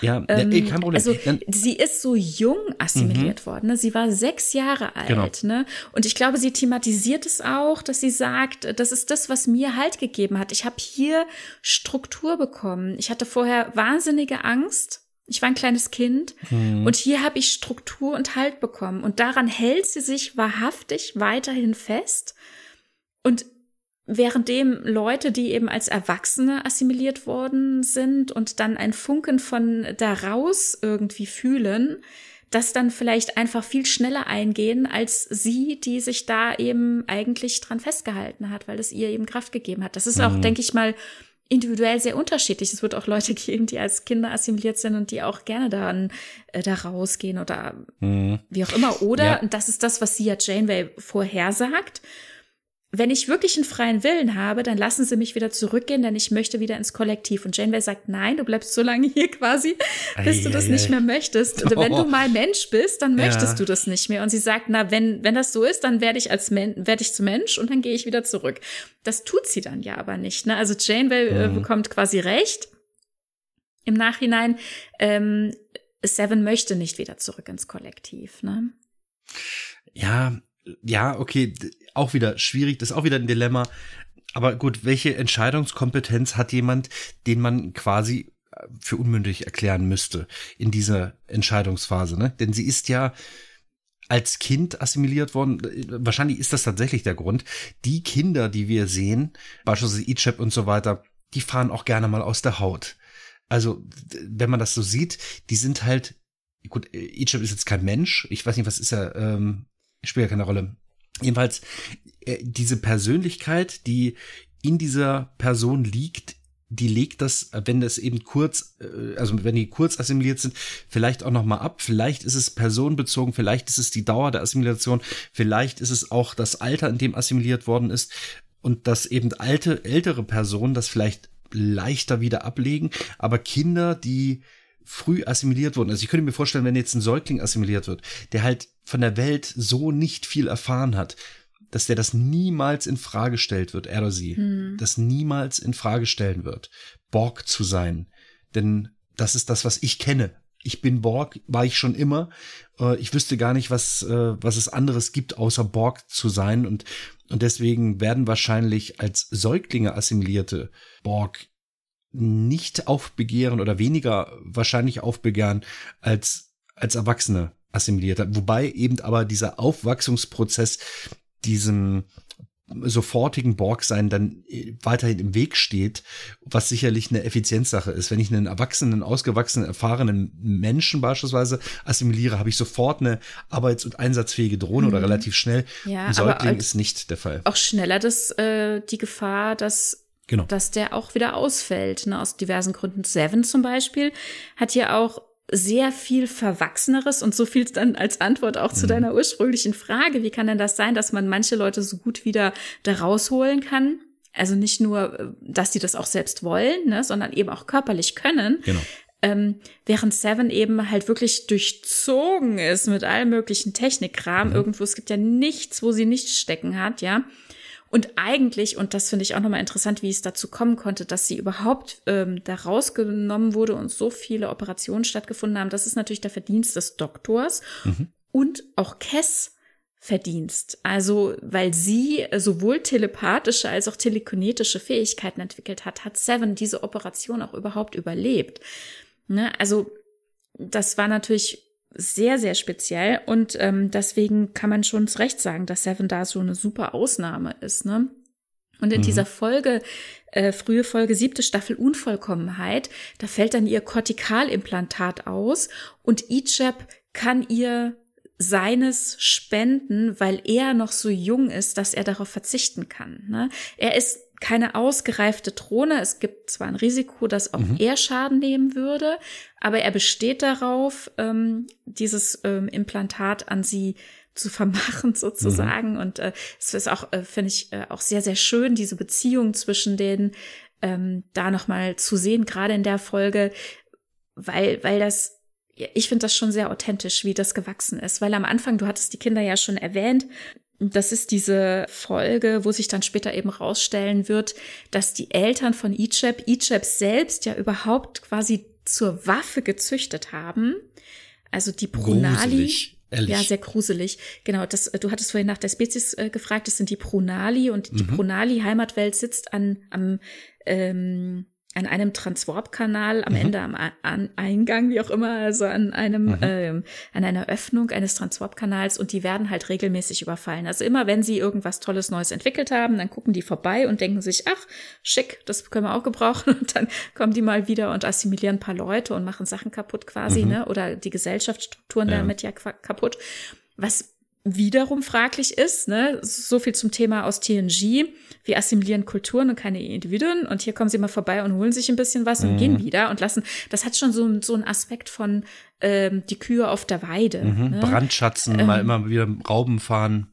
Ja, ähm, ja, kein Problem. Also sie ist so jung assimiliert mhm. worden. Ne? Sie war sechs Jahre alt, genau. ne? Und ich glaube, sie thematisiert es auch, dass sie sagt, das ist das, was mir Halt gegeben hat. Ich habe hier Struktur bekommen. Ich hatte vorher wahnsinnige Angst ich war ein kleines Kind mhm. und hier habe ich Struktur und Halt bekommen. Und daran hält sie sich wahrhaftig weiterhin fest. Und währenddem Leute, die eben als Erwachsene assimiliert worden sind und dann ein Funken von daraus irgendwie fühlen, das dann vielleicht einfach viel schneller eingehen als sie, die sich da eben eigentlich dran festgehalten hat, weil es ihr eben Kraft gegeben hat. Das ist auch, mhm. denke ich mal, individuell sehr unterschiedlich. Es wird auch Leute geben, die als Kinder assimiliert sind und die auch gerne dann äh, da rausgehen oder mhm. wie auch immer. Oder, ja. und das ist das, was sie ja Janeway vorhersagt, wenn ich wirklich einen freien Willen habe, dann lassen Sie mich wieder zurückgehen, denn ich möchte wieder ins Kollektiv. Und Janeway sagt, nein, du bleibst so lange hier quasi, bis ei, du das ei, nicht ei. mehr möchtest. Oh. Wenn du mal Mensch bist, dann möchtest ja. du das nicht mehr. Und sie sagt, na, wenn, wenn das so ist, dann werde ich als Men werde ich zu Mensch und dann gehe ich wieder zurück. Das tut sie dann ja aber nicht. Ne? Also Janeway äh, mhm. äh, bekommt quasi recht. Im Nachhinein, ähm, Seven möchte nicht wieder zurück ins Kollektiv. Ne? Ja, ja, okay, auch wieder schwierig, das ist auch wieder ein Dilemma. Aber gut, welche Entscheidungskompetenz hat jemand, den man quasi äh, für unmündig erklären müsste in dieser Entscheidungsphase, ne? Denn sie ist ja als Kind assimiliert worden. Wahrscheinlich ist das tatsächlich der Grund. Die Kinder, die wir sehen, beispielsweise Ichab und so weiter, die fahren auch gerne mal aus der Haut. Also, wenn man das so sieht, die sind halt, gut, Ichab ist jetzt kein Mensch. Ich weiß nicht, was ist er, ähm, spielt ja keine Rolle. Jedenfalls, äh, diese Persönlichkeit, die in dieser Person liegt, die legt das, wenn das eben kurz, äh, also wenn die kurz assimiliert sind, vielleicht auch nochmal ab. Vielleicht ist es personenbezogen, vielleicht ist es die Dauer der Assimilation, vielleicht ist es auch das Alter, in dem assimiliert worden ist und dass eben alte, ältere Personen das vielleicht leichter wieder ablegen, aber Kinder, die früh assimiliert wurden. Also ich könnte mir vorstellen, wenn jetzt ein Säugling assimiliert wird, der halt von der Welt so nicht viel erfahren hat, dass der das niemals in Frage stellt wird, er oder sie, hm. das niemals in Frage stellen wird, Borg zu sein. Denn das ist das, was ich kenne. Ich bin Borg, war ich schon immer. Äh, ich wüsste gar nicht, was, äh, was es anderes gibt, außer Borg zu sein. Und, und deswegen werden wahrscheinlich als Säuglinge assimilierte Borg nicht aufbegehren oder weniger wahrscheinlich aufbegehren als, als Erwachsene assimiliert hat. Wobei eben aber dieser Aufwachsungsprozess diesem sofortigen Borg-Sein dann äh, weiterhin im Weg steht, was sicherlich eine Effizienzsache ist. Wenn ich einen erwachsenen, ausgewachsenen, erfahrenen Menschen beispielsweise assimiliere, habe ich sofort eine arbeits- und einsatzfähige Drohne mhm. oder relativ schnell. Ja, Ein Säugling ist nicht der Fall. Auch schneller das, äh, die Gefahr, dass Genau. dass der auch wieder ausfällt, ne, aus diversen Gründen. Seven zum Beispiel hat ja auch sehr viel Verwachseneres und so viel dann als Antwort auch zu mhm. deiner ursprünglichen Frage. Wie kann denn das sein, dass man manche Leute so gut wieder da rausholen kann? Also nicht nur, dass sie das auch selbst wollen, ne, sondern eben auch körperlich können. Genau. Ähm, während Seven eben halt wirklich durchzogen ist mit allem möglichen Technikkram. Mhm. Irgendwo, es gibt ja nichts, wo sie nicht stecken hat, ja. Und eigentlich, und das finde ich auch nochmal interessant, wie es dazu kommen konnte, dass sie überhaupt ähm, da rausgenommen wurde und so viele Operationen stattgefunden haben, das ist natürlich der Verdienst des Doktors mhm. und auch Kess Verdienst. Also, weil sie sowohl telepathische als auch telekinetische Fähigkeiten entwickelt hat, hat Seven diese Operation auch überhaupt überlebt. Ne? Also, das war natürlich sehr, sehr speziell und ähm, deswegen kann man schon zu Recht sagen, dass Seven da so eine super Ausnahme ist, ne? Und in mhm. dieser Folge, äh, frühe Folge, siebte Staffel Unvollkommenheit, da fällt dann ihr Kortikalimplantat aus und Ichab kann ihr seines spenden, weil er noch so jung ist, dass er darauf verzichten kann. Ne? Er ist keine ausgereifte Drohne. Es gibt zwar ein Risiko, dass auch mhm. er Schaden nehmen würde, aber er besteht darauf, ähm, dieses ähm, Implantat an sie zu vermachen sozusagen. Mhm. Und äh, es ist auch, äh, finde ich, äh, auch sehr, sehr schön, diese Beziehung zwischen denen ähm, da nochmal zu sehen, gerade in der Folge, weil, weil das ich finde das schon sehr authentisch, wie das gewachsen ist, weil am Anfang, du hattest die Kinder ja schon erwähnt, das ist diese Folge, wo sich dann später eben rausstellen wird, dass die Eltern von Ichab, Ichab selbst ja überhaupt quasi zur Waffe gezüchtet haben. Also die Brunali. Ehrlich? Ja, sehr gruselig. Genau, das, du hattest vorhin nach der Spezies äh, gefragt, das sind die Brunali und die mhm. Brunali Heimatwelt sitzt an, am ähm, an einem Transwarp-Kanal am mhm. Ende am an Eingang, wie auch immer, also an einem mhm. ähm, an einer Öffnung eines Transwarp-Kanals und die werden halt regelmäßig überfallen. Also immer wenn sie irgendwas Tolles Neues entwickelt haben, dann gucken die vorbei und denken sich, ach schick, das können wir auch gebrauchen und dann kommen die mal wieder und assimilieren ein paar Leute und machen Sachen kaputt quasi, mhm. ne? Oder die Gesellschaftsstrukturen ja. damit ja kaputt. Was wiederum fraglich ist, ne? So viel zum Thema aus TNG. Wir assimilieren Kulturen und keine Individuen und hier kommen sie mal vorbei und holen sich ein bisschen was und mhm. gehen wieder und lassen. Das hat schon so, so einen Aspekt von ähm, die Kühe auf der Weide. Mhm. Ne? Brandschatzen, ähm, mal immer wieder Rauben fahren.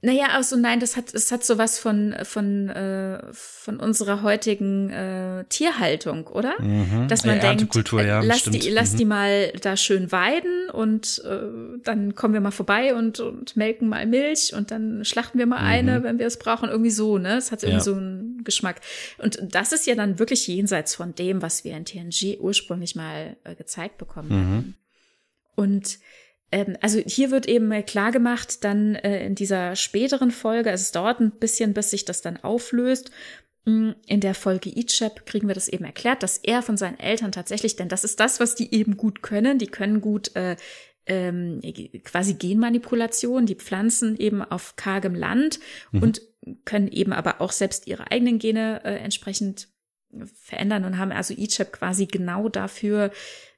Naja, also nein, das hat, es hat sowas von, von, äh, von unserer heutigen äh, Tierhaltung, oder? Mhm. Dass man äh, denkt, ja, lass, stimmt. die, lass mhm. die mal da schön weiden und äh, dann kommen wir mal vorbei und, und melken mal Milch und dann schlachten wir mal eine, Mhm. wenn wir es brauchen. Irgendwie so, ne? Es hat irgendwie Ja. so einen Geschmack. Und das ist ja dann wirklich jenseits von dem, was wir in TNG ursprünglich mal äh, gezeigt bekommen Mhm. hatten. Und also hier wird eben klar gemacht, dann äh, in dieser späteren Folge, also es dauert ein bisschen, bis sich das dann auflöst. Mm, In der Folge Ichab kriegen wir das eben erklärt, dass er von seinen Eltern tatsächlich, denn das ist das, was die eben gut können. Die können gut äh, ähm, quasi Genmanipulation, die pflanzen eben auf kargem Land Mhm. und können eben aber auch selbst ihre eigenen Gene äh, entsprechend verändern und haben also Ichab quasi genau dafür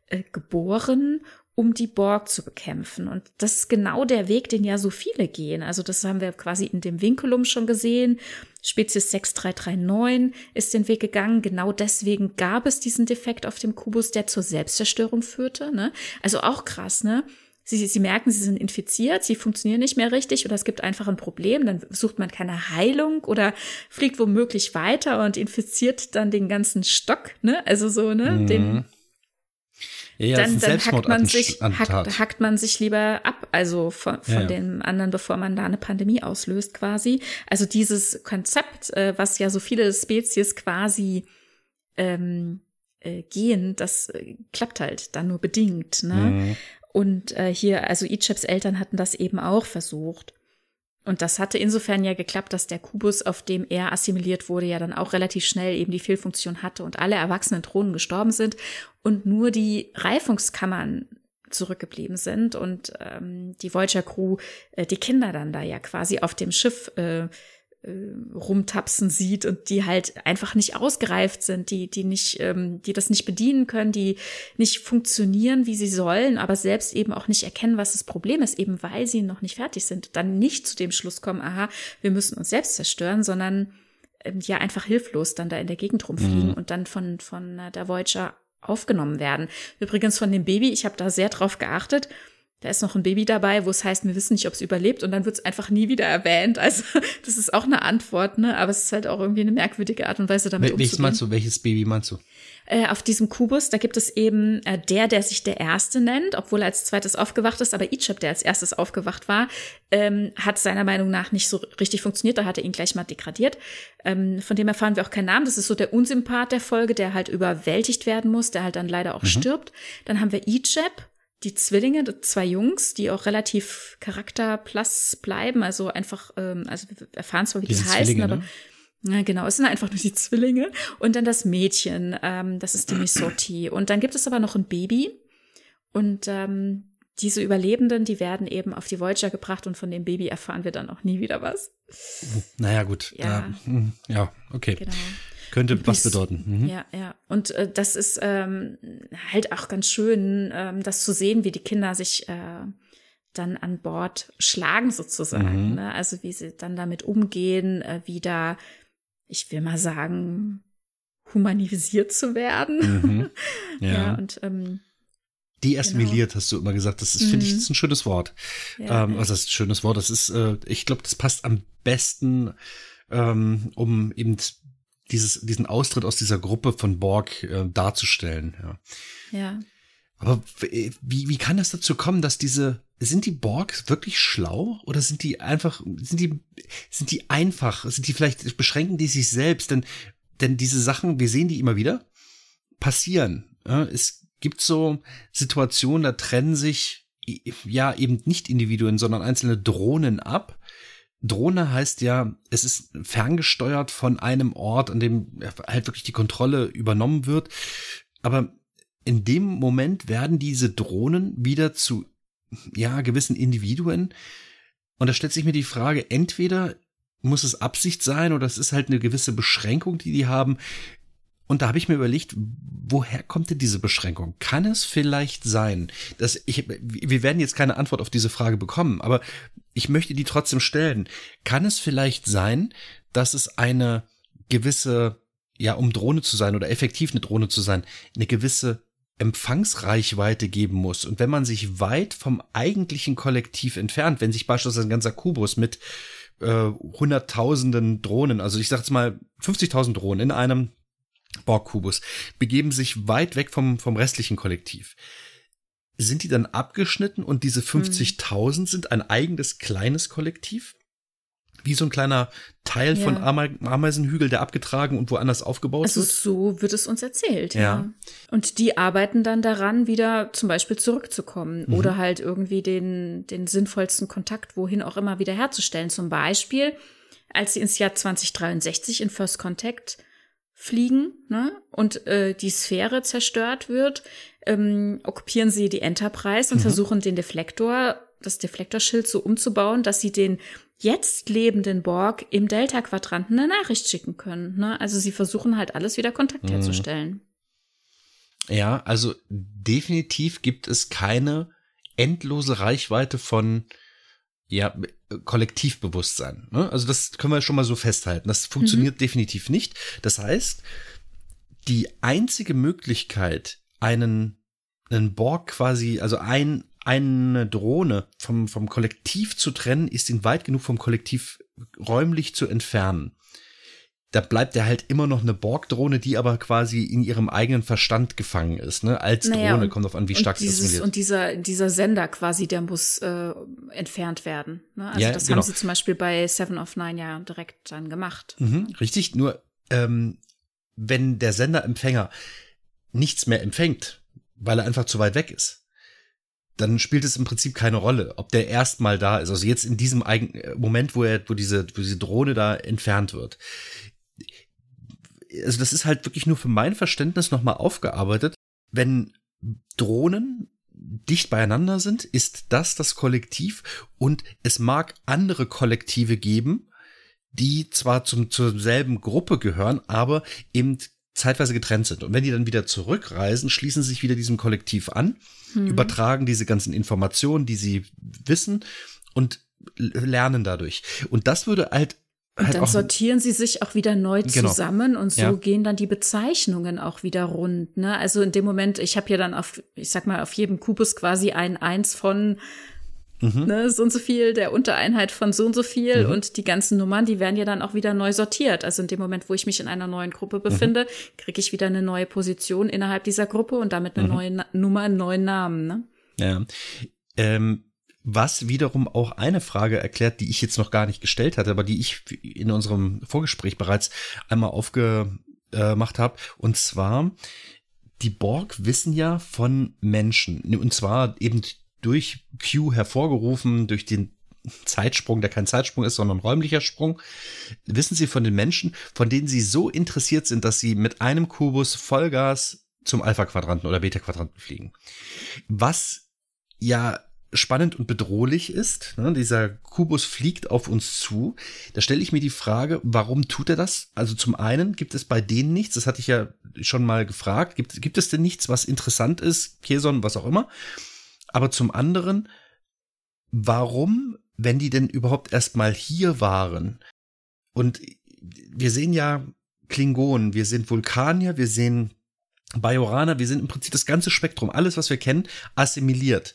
äh, geboren, um die Borg zu bekämpfen. Und das ist genau der Weg, den ja so viele gehen. Also das haben wir quasi in dem Vinculum schon gesehen. Spezies 6339 ist den Weg gegangen. Genau deswegen gab es diesen Defekt auf dem Kubus, der zur Selbstzerstörung führte. Ne? Also auch krass, ne? Sie, sie merken, sie sind infiziert, sie funktionieren nicht mehr richtig oder es gibt einfach ein Problem, dann sucht man keine Heilung oder fliegt womöglich weiter und infiziert dann den ganzen Stock, ne? Also so, ne? Mhm. Den, ja, dann, dann hackt man sich, hackt, hackt man sich lieber ab, also von, von Ja, ja. dem anderen, bevor man da eine Pandemie auslöst, quasi. Also dieses Konzept, äh, was ja so viele Spezies quasi ähm, äh, gehen, das äh, klappt halt dann nur bedingt. Ne? Mhm. Und äh, hier, also Ichaps Eltern hatten das eben auch versucht. Und das hatte insofern ja geklappt, dass der Kubus, auf dem er assimiliert wurde, ja dann auch relativ schnell eben die Fehlfunktion hatte und alle erwachsenen Drohnen gestorben sind und nur die Reifungskammern zurückgeblieben sind. Und ähm, die Voyager Crew äh, die Kinder dann da ja quasi auf dem Schiff äh, rumtapsen sieht und die halt einfach nicht ausgereift sind, die die nicht, ähm, die das nicht bedienen können, die nicht funktionieren, wie sie sollen, aber selbst eben auch nicht erkennen, was das Problem ist, eben weil sie noch nicht fertig sind, dann nicht zu dem Schluss kommen, aha, wir müssen uns selbst zerstören, sondern ähm, ja einfach hilflos dann da in der Gegend rumfliegen Mhm. und dann von von äh, der Voyager aufgenommen werden. Übrigens von dem Baby, ich habe da sehr drauf geachtet. Da ist noch ein Baby dabei, wo es heißt, wir wissen nicht, ob es überlebt und dann wird es einfach nie wieder erwähnt. Also das ist auch eine Antwort, ne? Aber es ist halt auch irgendwie eine merkwürdige Art und Weise, damit Wel welches umzugehen. meinst du? Welches Baby meinst du? Äh, auf diesem Kubus, da gibt es eben äh, der, der sich der Erste nennt, obwohl er als zweites aufgewacht ist, aber Ichab, der als erstes aufgewacht war, ähm, hat seiner Meinung nach nicht so richtig funktioniert, da hat er ihn gleich mal degradiert. Ähm, von dem erfahren wir auch keinen Namen. Das ist so der Unsympath der Folge, der halt überwältigt werden muss, der halt dann leider auch stirbt. Dann haben wir Ichab, die Zwillinge, die zwei Jungs, die auch relativ charakterplass bleiben, also einfach, ähm, also wir erfahren zwar, wie Diese die heißen, Zwillinge, aber ne? ja, genau, es sind einfach nur die Zwillinge. Und dann das Mädchen, ähm, das ist die Misoti. Und dann gibt es aber noch ein Baby. Und ähm, diese Überlebenden, die werden eben auf die Voyager gebracht und von dem Baby erfahren wir dann auch nie wieder was. Naja, gut. Ja. Hm, ja okay. Genau. Könnte Und was bedeuten. Mhm. Ja, ja. Und äh, das ist ähm, halt auch ganz schön, ähm, das zu sehen, wie die Kinder sich äh, dann an Bord schlagen sozusagen. Mhm. Ne? Also wie sie dann damit umgehen, äh, wie da, ich will mal sagen, humanisiert zu werden. Mhm. Ja, Ja. und ähm, Deassimiliert, hast du immer gesagt. Das ist, finde ich, Mhm. das ist ein schönes Wort. ja, ähm, also das ist ein schönes Wort. Das ist, äh, ich glaube, das passt am besten, ähm, um eben dieses, diesen Austritt aus dieser Gruppe von Borg äh, darzustellen. Ja. ja. Aber w- wie, wie kann das dazu kommen, dass diese, sind die Borg wirklich schlau oder sind die einfach, sind die, sind die einfach, sind die vielleicht, beschränken die sich selbst? Denn, denn diese Sachen, wir sehen die immer wieder, passieren. Ja, es gibt so Situationen, da trennen sich ja eben nicht Individuen, sondern einzelne Drohnen ab. Drohne heißt ja, es ist ferngesteuert von einem Ort, an dem halt wirklich die Kontrolle übernommen wird. Aber in dem Moment werden diese Drohnen wieder zu ja gewissen Individuen. Und da stellt sich mir die Frage, entweder muss es Absicht sein oder es ist halt eine gewisse Beschränkung, die die haben. Und da habe ich mir überlegt, woher kommt denn diese Beschränkung? Kann es vielleicht sein, dass ich, wir werden jetzt keine Antwort auf diese Frage bekommen, aber ich möchte die trotzdem stellen. Kann es vielleicht sein, dass es eine gewisse, ja, um Drohne zu sein oder effektiv eine Drohne zu sein, eine gewisse Empfangsreichweite geben muss. Und wenn man sich weit vom eigentlichen Kollektiv entfernt, wenn sich beispielsweise ein ganzer Kubus mit äh, hunderttausenden Drohnen, also ich sag jetzt mal 50.000 Drohnen in einem Borg-Kubus, begeben sich weit weg vom, vom restlichen Kollektiv. Sind die dann abgeschnitten und diese 50.000 hm. sind ein eigenes kleines Kollektiv? wie so ein kleiner Teil ja. von Ame Ameisenhügel, der abgetragen und woanders aufgebaut also wird. Also so wird es uns erzählt, ja. ja. Und die arbeiten dann daran, wieder zum Beispiel zurückzukommen mhm. oder halt irgendwie den, den sinnvollsten Kontakt wohin auch immer wieder herzustellen. Zum Beispiel, als sie ins Jahr 2063 in First Contact fliegen ne, und äh, die Sphäre zerstört wird, ähm, okkupieren sie die Enterprise und mhm. versuchen den Deflektor, das Deflektorschild so umzubauen, dass sie den jetzt lebenden Borg im Delta-Quadranten eine Nachricht schicken können. Ne? Also sie versuchen halt alles wieder Kontakt mhm. herzustellen. Ja, also definitiv gibt es keine endlose Reichweite von ja, Kollektivbewusstsein. Ne? Also das können wir schon mal so festhalten. Das funktioniert mhm. definitiv nicht. Das heißt, die einzige Möglichkeit, einen, einen Borg quasi, also ein, eine Drohne vom, vom Kollektiv zu trennen, ist ihn weit genug vom Kollektiv räumlich zu entfernen. Da bleibt er halt immer noch eine Borg-Drohne, die aber quasi in ihrem eigenen Verstand gefangen ist. Ne? Als naja, Drohne kommt auf an, wie stark es assimiliert. Und dieser, dieser Sender quasi, der muss äh, entfernt werden. Ne? Also ja, das genau. haben sie zum Beispiel bei Seven of Nine ja direkt dann gemacht. Mhm, richtig, nur ähm, wenn der Senderempfänger nichts mehr empfängt, weil er einfach zu weit weg ist, dann spielt es im Prinzip keine Rolle, ob der erstmal da ist. Also jetzt in diesem äh, Moment, wo er, wo diese, wo diese Drohne da entfernt wird. Also das ist halt wirklich nur für mein Verständnis nochmal aufgearbeitet. Wenn Drohnen dicht beieinander sind, ist das das Kollektiv und es mag andere Kollektive geben, die zwar zum, zur selben Gruppe gehören, aber eben zeitweise getrennt sind. Und wenn die dann wieder zurückreisen, schließen sie sich wieder diesem Kollektiv an, hm. übertragen diese ganzen Informationen, die sie wissen und lernen dadurch. Und das würde halt halt dann sortieren sie sich auch wieder neu genau. zusammen und so ja. gehen dann die Bezeichnungen auch wieder rund. Ne? Also in dem Moment, ich habe ja dann auf, ich sag mal, auf jedem Kubus quasi ein Eins von Mhm. Ne, so und so viel der Untereinheit von so und so viel mhm. und die ganzen Nummern, die werden ja dann auch wieder neu sortiert. Also in dem Moment, wo ich mich in einer neuen Gruppe mhm. befinde, mhm. kriege ich wieder eine neue Position innerhalb dieser Gruppe und damit eine mhm. neue Na Nummer, einen neuen Namen. Ne? Ja. Ähm, was wiederum auch eine Frage erklärt, die ich jetzt noch gar nicht gestellt hatte, aber die ich in unserem Vorgespräch bereits einmal aufgemacht habe. Und zwar, die Borg wissen ja von Menschen. Und zwar eben durch Q hervorgerufen, durch den Zeitsprung, der kein Zeitsprung ist, sondern räumlicher Sprung, wissen Sie von den Menschen, von denen Sie so interessiert sind, dass Sie mit einem Kubus Vollgas zum Alpha-Quadranten oder Beta-Quadranten fliegen. Was ja spannend und bedrohlich ist. Ne? Dieser Kubus fliegt auf uns zu. Da stelle ich mir die Frage, warum tut er das? Also zum einen gibt es bei denen nichts, das hatte ich ja schon mal gefragt. Gibt, gibt es denn nichts, was interessant ist, Keson, was auch immer? Aber zum anderen, warum, wenn die denn überhaupt erstmal hier waren? Und wir sehen ja Klingonen, wir sehen Vulkanier, wir sehen Bajoraner, wir sehen im Prinzip das ganze Spektrum, alles, was wir kennen, assimiliert.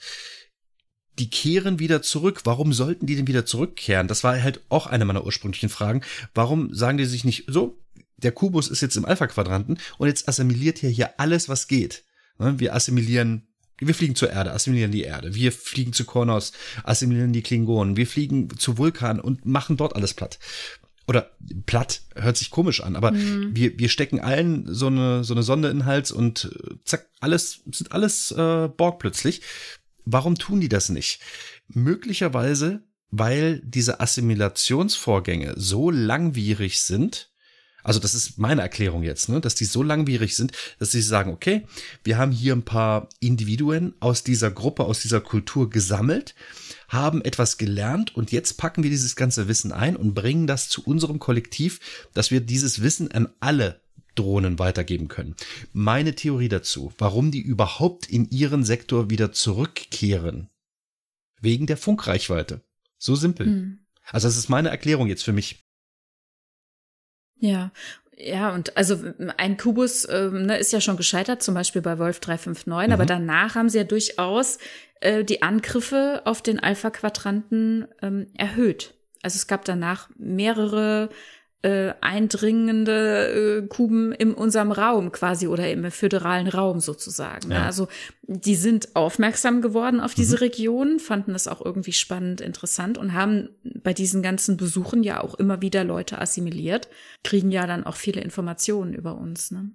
Die kehren wieder zurück. Warum sollten die denn wieder zurückkehren? Das war halt auch eine meiner ursprünglichen Fragen. Warum sagen die sich nicht so, der Kubus ist jetzt im Alpha-Quadranten und jetzt assimiliert hier hier alles, was geht. Ne, wir assimilieren wir fliegen zur Erde, assimilieren die Erde. Wir fliegen zu Kornos, assimilieren die Klingonen. Wir fliegen zu Vulkan und machen dort alles platt. Oder platt hört sich komisch an, aber mhm. wir, wir stecken allen so eine, so eine Sonde in den Hals und äh, zack, alles, sind alles äh, Borg plötzlich. Warum tun die das nicht? Möglicherweise, weil diese Assimilationsvorgänge so langwierig sind, also das ist meine Erklärung jetzt, ne, dass die so langwierig sind, dass sie sagen, okay, wir haben hier ein paar Individuen aus dieser Gruppe, aus dieser Kultur gesammelt, haben etwas gelernt und jetzt packen wir dieses ganze Wissen ein und bringen das zu unserem Kollektiv, dass wir dieses Wissen an alle Drohnen weitergeben können. Meine Theorie dazu, warum die überhaupt in ihren Sektor wieder zurückkehren. Wegen der Funkreichweite. So simpel. Hm. Also das ist meine Erklärung jetzt für mich. Ja, ja, und also ein Kubus ähm, ne, ist ja schon gescheitert, zum Beispiel bei Wolf 359, mhm. aber danach haben sie ja durchaus äh, die Angriffe auf den Alpha-Quadranten ähm, erhöht. Also es gab danach mehrere äh, eindringende äh, Kuben in unserem Raum quasi oder im föderalen Raum sozusagen. Ne? Ja. Also die sind aufmerksam geworden auf diese mhm. Region, fanden das auch irgendwie spannend, interessant und haben bei diesen ganzen Besuchen ja auch immer wieder Leute assimiliert, kriegen ja dann auch viele Informationen über uns. Ne?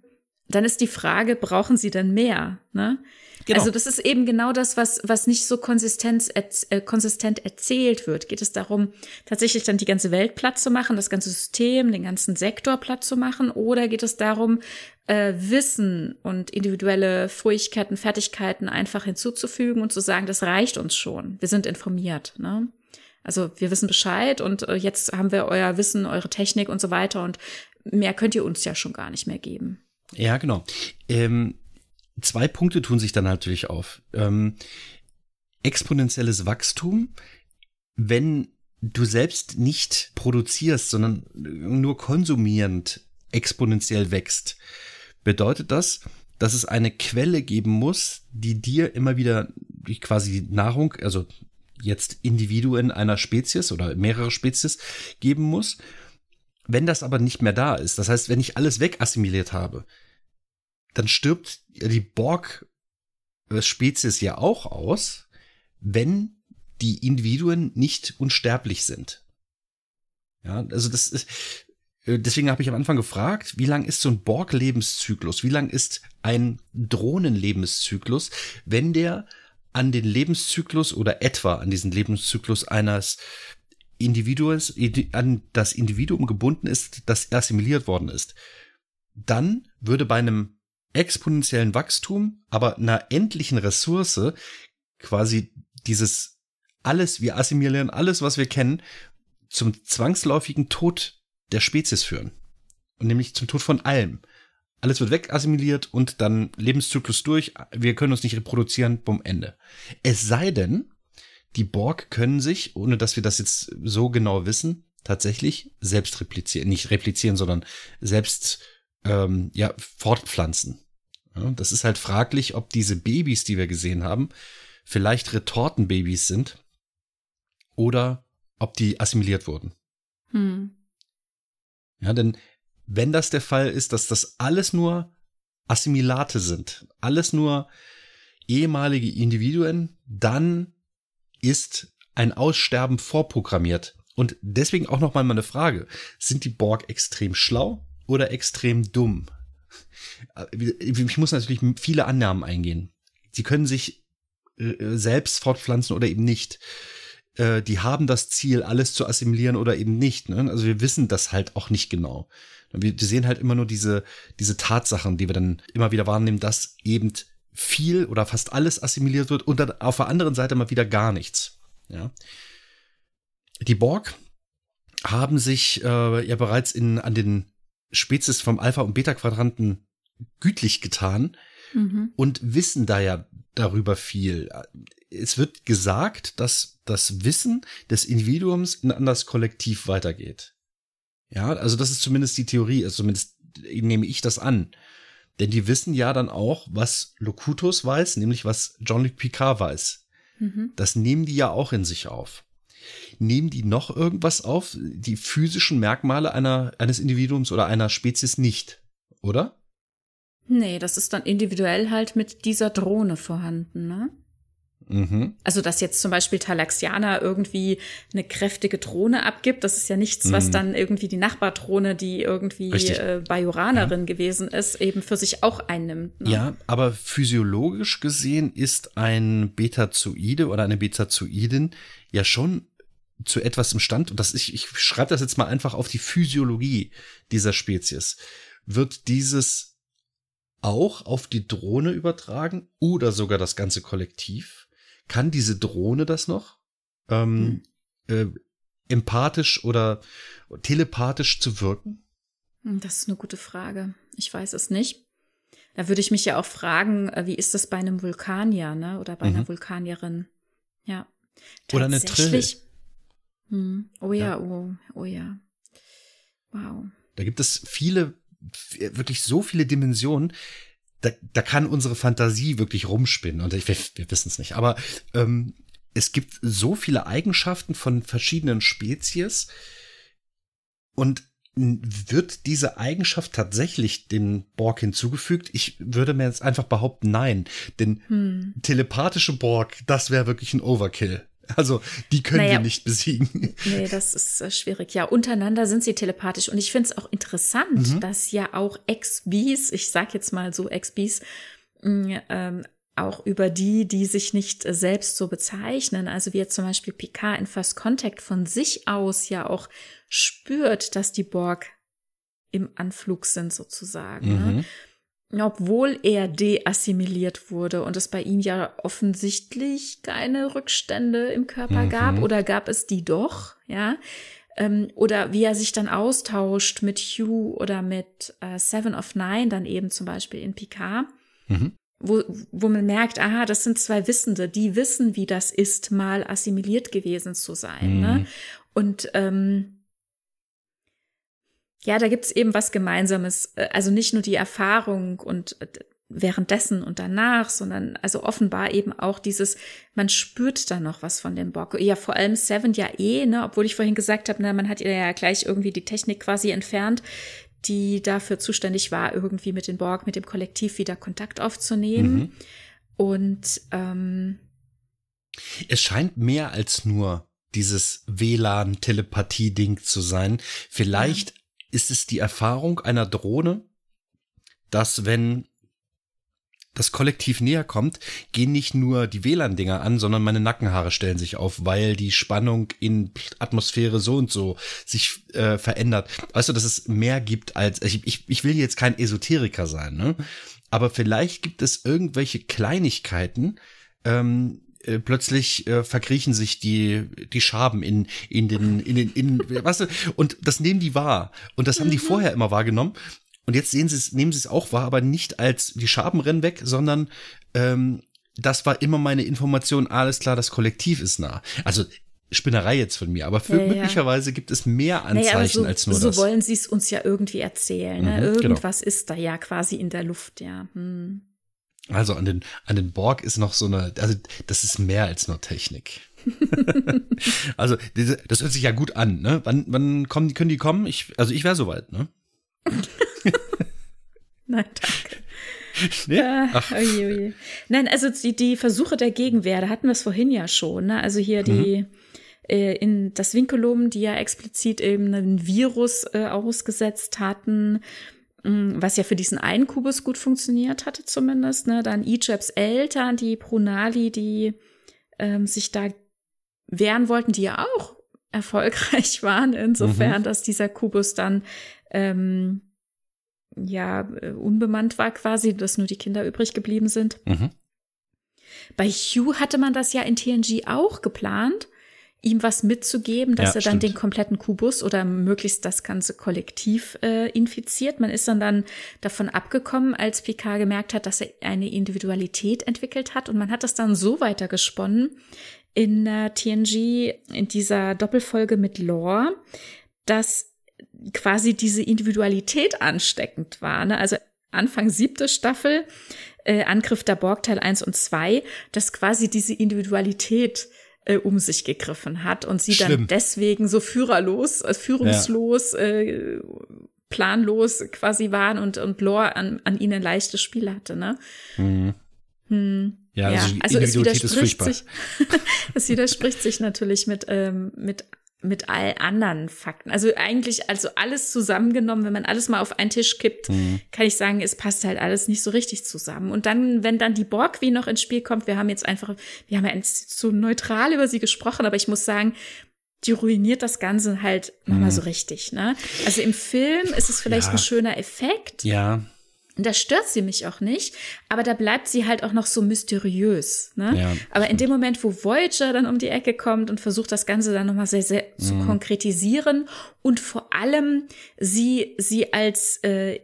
Dann ist die Frage, brauchen sie denn mehr? Ne? Genau. Also das ist eben genau das, was, was nicht so konsistent, äh, konsistent erzählt wird. Geht es darum, tatsächlich dann die ganze Welt platt zu machen, das ganze System, den ganzen Sektor platt zu machen? Oder geht es darum, äh, Wissen und individuelle Fähigkeiten, Fertigkeiten einfach hinzuzufügen und zu sagen, das reicht uns schon. Wir sind informiert. Ne? Also wir wissen Bescheid und äh, jetzt haben wir euer Wissen, eure Technik und so weiter und mehr könnt ihr uns ja schon gar nicht mehr geben. Ja, genau. Ähm, zwei Punkte tun sich dann natürlich auf. Ähm, exponentielles Wachstum, wenn du selbst nicht produzierst, sondern nur konsumierend exponentiell wächst, bedeutet das, dass es eine Quelle geben muss, die dir immer wieder quasi Nahrung, also jetzt Individuen einer Spezies oder mehrere Spezies geben muss. Wenn das aber nicht mehr da ist, das heißt, wenn ich alles wegassimiliert habe, dann stirbt die Borg-Spezies ja auch aus, wenn die Individuen nicht unsterblich sind. Ja, also das ist, äh, deswegen habe ich am Anfang gefragt, wie lang ist so ein Borg-Lebenszyklus? Wie lang ist ein Drohnen-Lebenszyklus, wenn der an den Lebenszyklus oder etwa an diesen Lebenszyklus eines Individuums, an das Individuum gebunden ist, das assimiliert worden ist? Dann würde bei einem exponentiellen Wachstum, aber einer endlichen Ressource quasi dieses alles, wir assimilieren alles, was wir kennen, zum zwangsläufigen Tod der Spezies führen. Und nämlich zum Tod von allem. Alles wird wegassimiliert und dann Lebenszyklus durch. Wir können uns nicht reproduzieren, bumm, Ende. Es sei denn, die Borg können sich, ohne dass wir das jetzt so genau wissen, tatsächlich selbst replizieren. Nicht replizieren, sondern selbst ähm, ja, fortpflanzen. Ja, das ist halt fraglich, ob diese Babys, die wir gesehen haben, vielleicht Retortenbabys sind oder ob die assimiliert wurden. Hm. Ja, denn wenn das der Fall ist, dass das alles nur Assimilate sind, alles nur ehemalige Individuen, dann ist ein Aussterben vorprogrammiert. Und deswegen auch noch mal meine Frage. Sind die Borg extrem schlau oder extrem dumm? Ich muss natürlich viele Annahmen eingehen. Sie können sich äh, selbst fortpflanzen oder eben nicht. Äh, die haben das Ziel, alles zu assimilieren oder eben nicht. Ne? Also wir wissen das halt auch nicht genau. Wir sehen halt immer nur diese, diese Tatsachen, die wir dann immer wieder wahrnehmen, dass eben viel oder fast alles assimiliert wird und dann auf der anderen Seite mal wieder gar nichts. Ja. Die Borg haben sich äh, ja bereits in, an den Spezies vom Alpha- und Beta-Quadranten gütlich getan mhm. und wissen da ja darüber viel. Es wird gesagt, dass das Wissen des Individuums in an das Kollektiv weitergeht. Ja, also das ist zumindest die Theorie, also zumindest nehme ich das an. Denn die wissen ja dann auch, was Locutus weiß, nämlich was Jean-Luc Picard weiß. Mhm. Das nehmen die ja auch in sich auf nehmen die noch irgendwas auf? Die physischen Merkmale einer, eines Individuums oder einer Spezies nicht, oder? Nee, das ist dann individuell halt mit dieser Drohne vorhanden, ne? Mhm. Also, dass jetzt zum Beispiel Talaxiana irgendwie eine kräftige Drohne abgibt, das ist ja nichts, was mhm. dann irgendwie die Nachbardrohne, die irgendwie äh, Bajoranerin ja. gewesen ist, eben für sich auch einnimmt. Ne? Ja, aber physiologisch gesehen ist ein Betazoide oder eine Betazoidin ja schon zu etwas imstand, und das ich, ich schreibe das jetzt mal einfach auf die Physiologie dieser Spezies, wird dieses auch auf die Drohne übertragen oder sogar das ganze Kollektiv? Kann diese Drohne das noch? Ähm, hm. äh, empathisch oder telepathisch zu wirken? Hm, das ist eine gute Frage. Ich weiß es nicht. Da würde ich mich ja auch fragen, äh, wie ist das bei einem Vulkanier, ne? Oder bei mhm. einer Vulkanierin? Ja. Oder eine Trille. Hm. Oh ja, ja, oh, oh ja. Wow. Da gibt es viele, wirklich so viele Dimensionen. Da, da kann unsere Fantasie wirklich rumspinnen. Und ich, wir, wir wissen es nicht. Aber ähm, es gibt so viele Eigenschaften von verschiedenen Spezies und wird diese Eigenschaft tatsächlich dem Borg hinzugefügt? Ich würde mir jetzt einfach behaupten, nein. Denn hm. telepathische Borg, das wäre wirklich ein Overkill. Also, die können naja, wir nicht besiegen. Nee, das ist äh, schwierig. Ja, untereinander sind sie telepathisch. Und ich finde es auch interessant, mhm. dass ja auch Ex-Bees, ich sag jetzt mal so Ex-Bees, mm, ähm, auch über die, die sich nicht äh, selbst so bezeichnen, also wie jetzt zum Beispiel Picard in First Contact von sich aus ja auch spürt, dass die Borg im Anflug sind sozusagen. Ne? Mhm. Ne? Obwohl er deassimiliert wurde und es bei ihm ja offensichtlich keine Rückstände im Körper mhm. gab oder gab es die doch, ja. Ähm, oder wie er sich dann austauscht mit Hugh oder mit äh, Seven of Nine, dann eben zum Beispiel in Picard. Mhm wo, wo man merkt, aha, das sind zwei Wissende, die wissen, wie das ist, mal assimiliert gewesen zu sein. Ne? Mhm. Ne? Und ähm, ja, da gibt's eben was Gemeinsames. Äh, also nicht nur die Erfahrung und äh, währenddessen und danach, sondern also offenbar eben auch dieses, man spürt da noch was von dem Bock. Ja, vor allem Seven ja eh, ne, obwohl ich vorhin gesagt habe, na, man hat ihr ja gleich irgendwie die Technik quasi entfernt die dafür zuständig war, irgendwie mit den Borg, mit dem Kollektiv wieder Kontakt aufzunehmen. Mhm. Und ähm, es scheint mehr als nur dieses WLAN-Telepathie-Ding zu sein. Vielleicht ja. Ist es die Erfahrung einer Drohne, dass wenn das Kollektiv näher kommt, gehen nicht nur die WLAN-Dinger an, sondern meine Nackenhaare stellen sich auf, weil die Spannung in Atmosphäre so und so sich äh, verändert. Weißt du, dass es mehr gibt als, ich, ich, ich will jetzt kein Esoteriker sein, ne? Aber vielleicht gibt es irgendwelche Kleinigkeiten, ähm, äh, plötzlich äh, verkriechen sich die die Schaben in in den in den in weißt du und das nehmen die wahr und das haben die mhm. vorher immer wahrgenommen und jetzt sehen sie es, nehmen sie es auch wahr, aber nicht als die Schaben rennen weg, sondern ähm, das war immer meine Information, alles klar, das Kollektiv ist nah. Also Spinnerei jetzt von mir, aber für, ja, ja. möglicherweise gibt es mehr Anzeichen naja, so, als nur so das. So wollen sie es uns ja irgendwie erzählen. Ne? Mhm, genau. Irgendwas genau. ist da ja quasi in der Luft, ja. Hm. Also an den, an den Borg ist noch so eine, also das ist mehr als nur Technik. also diese, das hört sich ja gut an, ne? Wann, wann kommen, können die kommen? Ich, also ich wäre soweit, ne? Nein, danke. Ja, Ach. Oje, oje. Nein, also die, die Versuche der Gegenwehr, da hatten wir es vorhin ja schon. Ne? Also hier die mhm. äh, in das Vinculum, die ja explizit eben ein Virus äh, ausgesetzt hatten, was ja für diesen einen Kubus gut funktioniert hatte zumindest. Ne? Dann Egypts Eltern, die Prunali, die ähm, sich da wehren wollten, die ja auch erfolgreich waren, insofern, mhm. dass dieser Kubus dann ähm, ja äh, unbemannt war quasi, dass nur die Kinder übrig geblieben sind. Mhm. Bei Hugh hatte man das ja in TNG auch geplant, ihm was mitzugeben, dass ja, er dann stimmt. den kompletten Kubus oder möglichst das ganze Kollektiv äh, infiziert. Man ist dann dann davon abgekommen, als Picard gemerkt hat, dass er eine Individualität entwickelt hat und man hat das dann so weiter gesponnen in äh, TNG in dieser Doppelfolge mit Lore, dass quasi diese Individualität ansteckend war. Ne? Also Anfang siebte Staffel, äh, Angriff der Borg Teil 1 und 2, dass quasi diese Individualität äh, um sich gegriffen hat und sie Schlimm. dann deswegen so führerlos, äh, führungslos, ja. äh, planlos quasi waren und, und Lore an, an ihnen leichtes Spiel hatte. Ne? Mhm. Hm. Ja, ja, also, also es widerspricht sich, es widerspricht sich natürlich mit, ähm, mit mit all anderen Fakten. Also eigentlich, also alles zusammengenommen, wenn man alles mal auf einen Tisch kippt, mhm. kann ich sagen, es passt halt alles nicht so richtig zusammen. Und dann, wenn dann die Borg wie noch ins Spiel kommt, wir haben jetzt einfach, wir haben ja so neutral über sie gesprochen, aber ich muss sagen, die ruiniert das Ganze halt mhm. nochmal so richtig, ne? Also im Film ist es vielleicht ja. ein schöner Effekt. Ja. Und da stört sie mich auch nicht, aber da bleibt sie halt auch noch so mysteriös. Ne? Ja, aber in dem Moment, wo Voyager dann um die Ecke kommt und versucht, das Ganze dann nochmal sehr, sehr mhm. zu konkretisieren und vor allem sie, sie als, äh,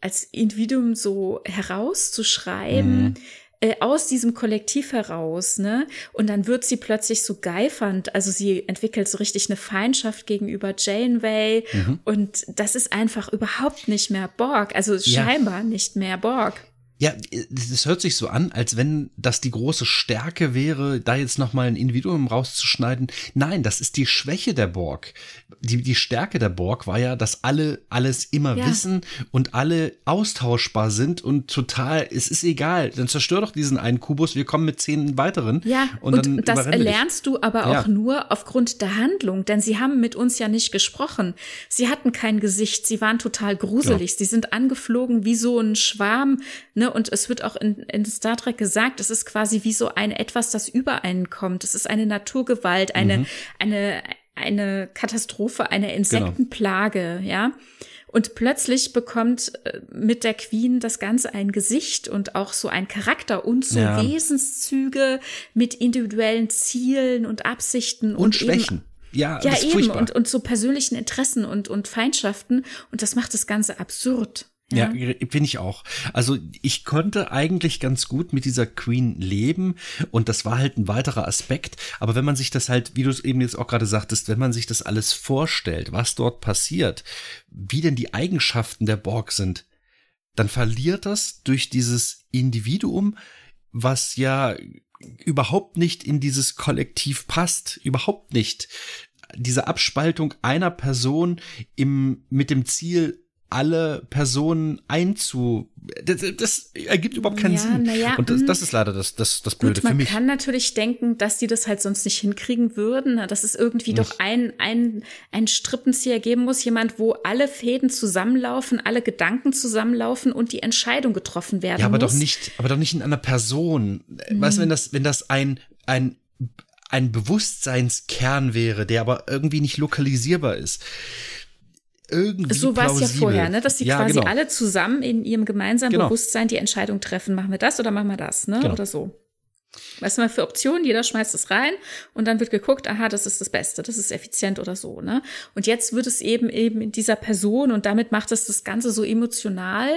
als Individuum so herauszuschreiben, mhm äh, aus diesem Kollektiv heraus, ne? Und dann wird sie plötzlich so geifernd, also sie entwickelt so richtig eine Feindschaft gegenüber Janeway mhm. und das ist einfach überhaupt nicht mehr Borg, also ja. scheinbar nicht mehr Borg. Ja, das hört sich so an, als wenn das die große Stärke wäre, da jetzt nochmal ein Individuum rauszuschneiden. Nein, das ist die Schwäche der Borg. Die, die Stärke der Borg war ja, dass alle alles immer ja. wissen und alle austauschbar sind und total, es ist egal, dann zerstör doch diesen einen Kubus, wir kommen mit zehn weiteren. Ja, und, und das lernst du aber auch ja. nur aufgrund der Handlung, denn sie haben mit uns ja nicht gesprochen. Sie hatten kein Gesicht, sie waren total gruselig, ja. sie sind angeflogen wie so ein Schwarm, ne? Und es wird auch in, in Star Trek gesagt, es ist quasi wie so ein etwas, das über einen kommt. Es ist eine Naturgewalt, eine, mhm. eine, eine Katastrophe, eine Insektenplage, genau. ja. Und plötzlich bekommt äh, mit der Queen das Ganze ein Gesicht und auch so ein Charakter und so ja. Wesenszüge mit individuellen Zielen und Absichten und, und Schwächen. Ja, ja eben und, und so persönlichen Interessen und, und Feindschaften. Und das macht das Ganze absurd. Ja, ja finde ich auch. Also ich konnte eigentlich ganz gut mit dieser Queen leben und das war halt ein weiterer Aspekt. Aber wenn man sich das halt, wie du es eben jetzt auch gerade sagtest, wenn man sich das alles vorstellt, was dort passiert, wie denn die Eigenschaften der Borg sind, dann verliert das durch dieses Individuum, was ja überhaupt nicht in dieses Kollektiv passt, überhaupt nicht. Diese Abspaltung einer Person im, mit dem Ziel, alle Personen einzu. Das, das ergibt überhaupt keinen ja, Sinn. Ja, und das, mm. das, ist leider das, das, das Blöde gut, für mich. Man kann natürlich denken, dass die das halt sonst nicht hinkriegen würden, dass es irgendwie nicht. doch ein, ein, ein Strippenzieher geben muss, jemand, wo alle Fäden zusammenlaufen, alle Gedanken zusammenlaufen und die Entscheidung getroffen werden. Ja, aber muss. doch nicht, aber doch nicht in einer Person. Mhm. Weißt du, wenn das, wenn das ein, ein ein Bewusstseinskern wäre, der aber irgendwie nicht lokalisierbar ist irgendwie So war es ja vorher, ne? dass sie ja, quasi genau. alle zusammen in ihrem gemeinsamen genau. Bewusstsein die Entscheidung treffen, machen wir das oder machen wir das, ne? Genau. Oder so. Was mal für Optionen, jeder schmeißt es rein und dann wird geguckt, aha, das ist das Beste, das ist effizient oder so, ne? Und jetzt wird es eben eben in dieser Person und damit macht es das Ganze so emotional,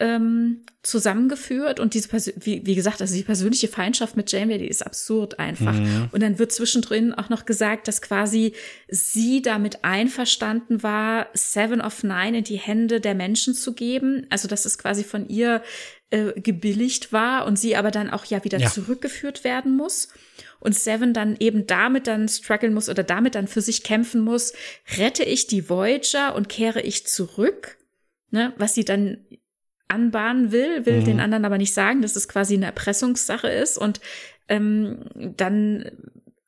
ähm, zusammengeführt und diese, Persön wie, wie gesagt, also die persönliche Feindschaft mit Janeway, die ist absurd einfach. Mhm. Und dann wird zwischendrin auch noch gesagt, dass quasi sie damit einverstanden war, Seven of Nine in die Hände der Menschen zu geben. Also dass es quasi von ihr äh, gebilligt war und sie aber dann auch ja wieder ja. zurückgeführt werden muss. Und Seven dann eben damit dann strugglen muss oder damit dann für sich kämpfen muss, rette ich die Voyager und kehre ich zurück? Ne, was sie dann anbahnen will, will mhm. den anderen aber nicht sagen, dass es quasi eine Erpressungssache ist und ähm, dann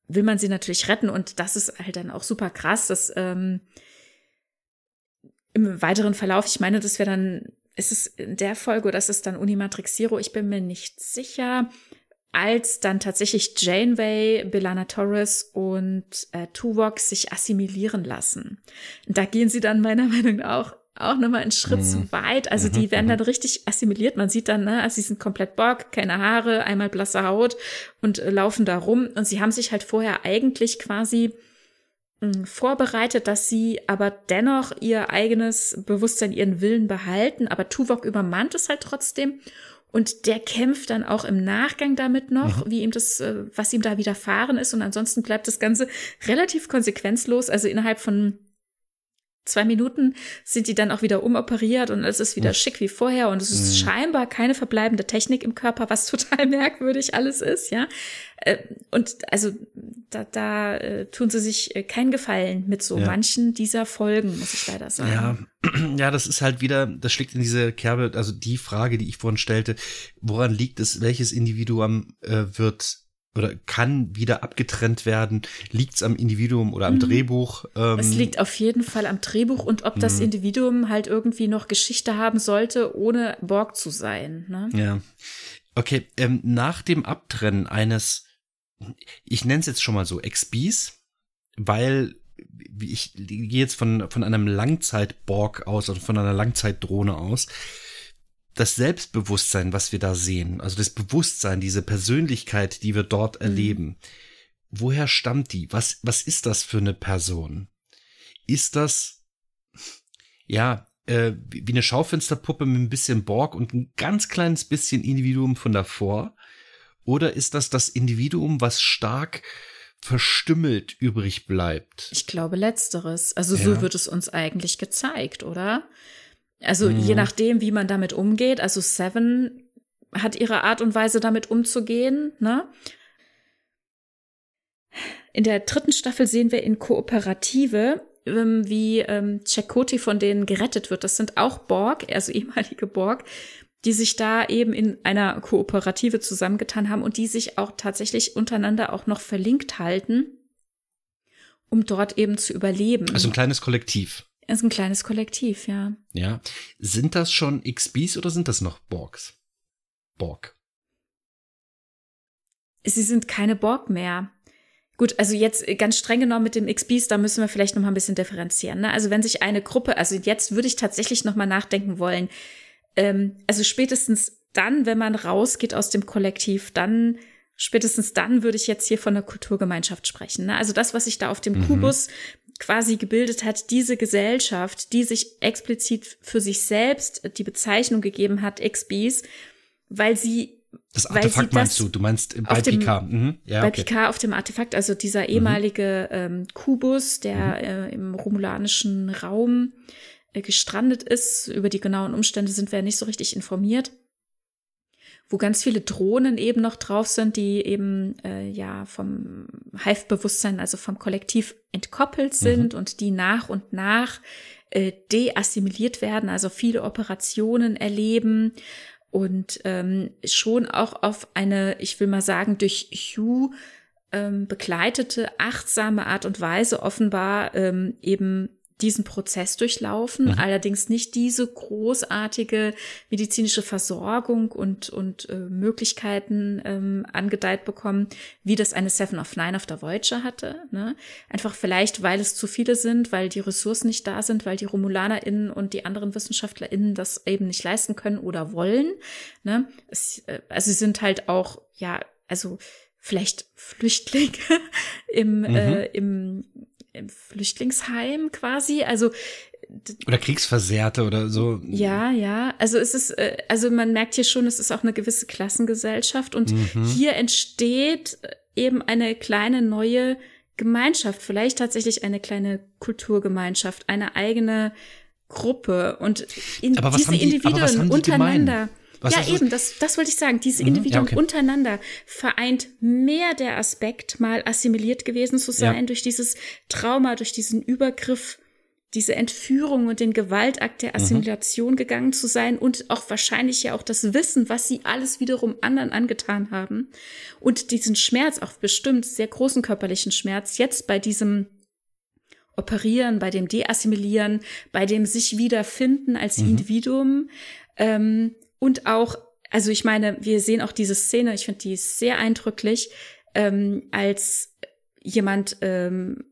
will man sie natürlich retten und das ist halt dann auch super krass, dass ähm, im weiteren Verlauf, ich meine, das wäre dann, ist es in der Folge oder ist es dann Unimatrix Zero, ich bin mir nicht sicher, als dann tatsächlich Janeway, Belana Torres und äh, Tuvok sich assimilieren lassen. Und da gehen sie dann meiner Meinung nach auch auch nochmal einen Schritt mhm. zu weit. Also die mhm, werden dann mhm. richtig assimiliert. Man sieht dann, ne, also sie sind komplett Bock, keine Haare, einmal blasse Haut und äh, laufen da rum. Und sie haben sich halt vorher eigentlich quasi mh, hm, vorbereitet, dass sie aber dennoch ihr eigenes Bewusstsein, ihren Willen behalten. Aber Tuvok übermannt es halt trotzdem. Und der kämpft dann auch im Nachgang damit noch, mhm. wie ihm das, äh, was ihm da widerfahren ist. Und ansonsten bleibt das Ganze relativ konsequenzlos. Also innerhalb von zwei Minuten sind die dann auch wieder umoperiert und es ist wieder mhm. schick wie vorher und es ist mhm. scheinbar keine verbleibende Technik im Körper, was total merkwürdig alles ist, ja. Äh, und also da, da äh, tun sie sich äh, keinen Gefallen mit so ja. manchen dieser Folgen, muss ich leider sagen. Ja, ja, das ist halt wieder, das schlägt in diese Kerbe, also die Frage, die ich vorhin stellte, woran liegt es, welches Individuum äh, wird oder kann wieder abgetrennt werden? Liegt es am Individuum oder am mhm. Drehbuch? Ähm, es liegt auf jeden Fall am Drehbuch und ob das mhm. Individuum halt irgendwie noch Geschichte haben sollte, ohne Borg zu sein. Ne? Ja. Okay, ähm, nach dem Abtrennen eines, ich nenne es jetzt schon mal so, XBs, weil ich gehe jetzt von, von einem Langzeit-Borg aus, also von einer Langzeitdrohne aus das Selbstbewusstsein, was wir da sehen, also das Bewusstsein, diese Persönlichkeit, die wir dort mhm. erleben, woher stammt die? Was, was ist das für eine Person? Ist das, ja, äh, wie eine Schaufensterpuppe mit ein bisschen Borg und ein ganz kleines bisschen Individuum von davor? Oder ist das das Individuum, was stark verstümmelt übrig bleibt? Ich glaube letzteres. Also ja. so wird es uns eigentlich gezeigt, oder? Also mhm. je nachdem, wie man damit umgeht. Also Seven hat ihre Art und Weise damit umzugehen. Ne? In der dritten Staffel sehen wir in Kooperative, ähm, wie ähm, Chakoti von denen gerettet wird. Das sind auch Borg, also ehemalige Borg, die sich da eben in einer Kooperative zusammengetan haben und die sich auch tatsächlich untereinander auch noch verlinkt halten, um dort eben zu überleben. Also ein kleines Kollektiv. Ist ein kleines Kollektiv, ja. Ja. Sind das schon XBs oder sind das noch Borgs? Borg. Sie sind keine Borg mehr. Gut, also jetzt ganz streng genommen mit dem XBs, da müssen wir vielleicht noch mal ein bisschen differenzieren. Ne? Also wenn sich eine Gruppe, also jetzt würde ich tatsächlich noch mal nachdenken wollen. Ähm, also spätestens dann, wenn man rausgeht aus dem Kollektiv, dann spätestens dann würde ich jetzt hier von der Kulturgemeinschaft sprechen. Ne? Also das, was sich da auf dem mhm. Kubus quasi gebildet hat, diese Gesellschaft, die sich explizit für sich selbst die Bezeichnung gegeben hat, XBs, weil sie das Artefakt meinst du? Du meinst bei dem, Picard. Mhm. Ja, bei okay. Picard auf dem Artefakt, also dieser mhm. ehemalige ähm, Kubus, der mhm. äh, im romulanischen Raum äh, gestrandet ist. Über die genauen Umstände sind wir ja nicht so richtig informiert. Wo ganz viele Drohnen eben noch drauf sind, die eben äh, ja vom Hive-Bewusstsein, also vom Kollektiv entkoppelt mhm. sind und die nach und nach äh, deassimiliert werden, also viele Operationen erleben und ähm, schon auch auf eine, ich will mal sagen, durch Hugh ähm, begleitete, achtsame Art und Weise offenbar ähm, eben diesen Prozess durchlaufen, mhm. allerdings nicht diese großartige medizinische Versorgung und, und äh, Möglichkeiten ähm, angedeiht bekommen, wie das eine Seven of Nine auf der Voyager hatte. Ne? Einfach vielleicht, weil es zu viele sind, weil die Ressourcen nicht da sind, weil die RomulanerInnen und die anderen WissenschaftlerInnen das eben nicht leisten können oder wollen. Ne? Es, äh, also sie sind halt auch, ja, also vielleicht Flüchtlinge im, mhm. äh, im im Flüchtlingsheim quasi. Also oder Kriegsversehrte oder so. Ja, ja. Also es ist, äh, also man merkt hier schon, es ist auch eine gewisse Klassengesellschaft und mhm. hier entsteht eben eine kleine neue Gemeinschaft, vielleicht tatsächlich eine kleine Kulturgemeinschaft, eine eigene Gruppe und in diese die, Individuen untereinander. Gemein? Was ja, eben, das, das wollte ich sagen. Diese mhm, Individuen ja, okay. untereinander vereint mehr der Aspekt, mal assimiliert gewesen zu sein ja. durch dieses Trauma, durch diesen Übergriff, diese Entführung und den Gewaltakt der mhm. Assimilation mhm. gegangen zu sein und auch wahrscheinlich ja auch das Wissen, was sie alles wiederum anderen angetan haben und diesen Schmerz, auch bestimmt sehr großen körperlichen Schmerz, jetzt bei diesem Operieren, bei dem Deassimilieren, bei dem sich wiederfinden als mhm. Individuum, ähm, und auch, also ich meine, wir sehen auch diese Szene, ich finde die sehr eindrücklich, ähm, als jemand ähm,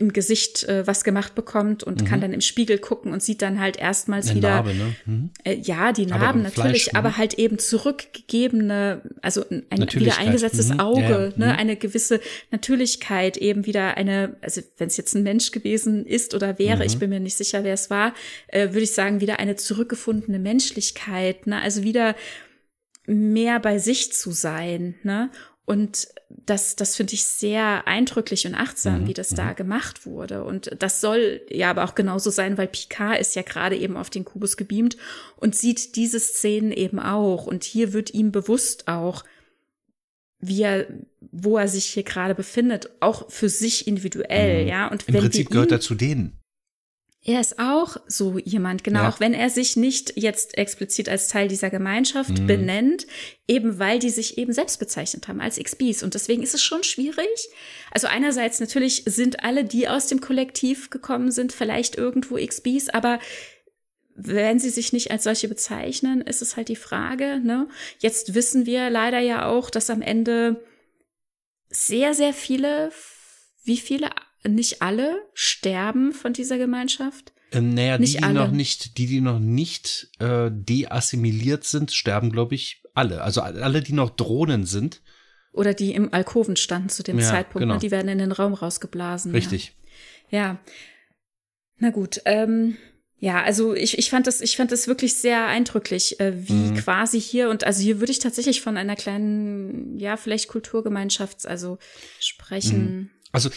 im Gesicht äh, was gemacht bekommt und mhm. kann dann im Spiegel gucken und sieht dann halt erstmals Eine wieder Narbe, ne? Mhm. Äh, ja die Narben aber natürlich, Fleisch, aber halt eben zurückgegebene, also ein wieder eingesetztes mhm. Auge, ja, ja. ne, mhm. eine gewisse Natürlichkeit eben wieder eine, also wenn es jetzt ein Mensch gewesen ist oder wäre, ich mhm. bin mir nicht sicher, wer es war, äh, würde ich sagen wieder eine zurückgefundene Menschlichkeit, ne, also wieder mehr bei sich zu sein, ne? Und das, das finde ich sehr eindrücklich und achtsam, mhm. wie das da mhm. gemacht wurde. Und das soll ja aber auch genauso sein, weil Picard ist ja gerade eben auf den Kubus gebeamt und sieht diese Szenen eben auch. Und hier wird ihm bewusst auch, wie er, wo er sich hier gerade befindet, auch für sich individuell, mhm. ja. Und Im Prinzip gehört er zu denen. Er ist auch so jemand, genau, ja. auch wenn er sich nicht jetzt explizit als Teil dieser Gemeinschaft mhm. benennt, eben weil die sich eben selbst bezeichnet haben als XBs. Und deswegen ist es schon schwierig. Also einerseits natürlich sind alle, die aus dem Kollektiv gekommen sind, vielleicht irgendwo XBs, aber wenn sie sich nicht als solche bezeichnen, ist es halt die Frage. Ne? Jetzt wissen wir leider ja auch, dass am Ende sehr, sehr viele, wie viele nicht alle sterben von dieser Gemeinschaft? Ähm, naja, nicht die, die alle. noch nicht, die, die noch nicht äh, deassimiliert sind, sterben, glaube ich, alle. Also alle, die noch Drohnen sind. Oder die im Alkoven standen zu dem ja, Zeitpunkt, genau. ne? die werden in den Raum rausgeblasen. Richtig. Ja. ja. Na gut, ähm, ja, also ich, ich fand das, ich fand das wirklich sehr eindrücklich, äh, wie mhm. quasi hier und also hier würde ich tatsächlich von einer kleinen, ja, vielleicht Kulturgemeinschaft, also sprechen. Mhm. Also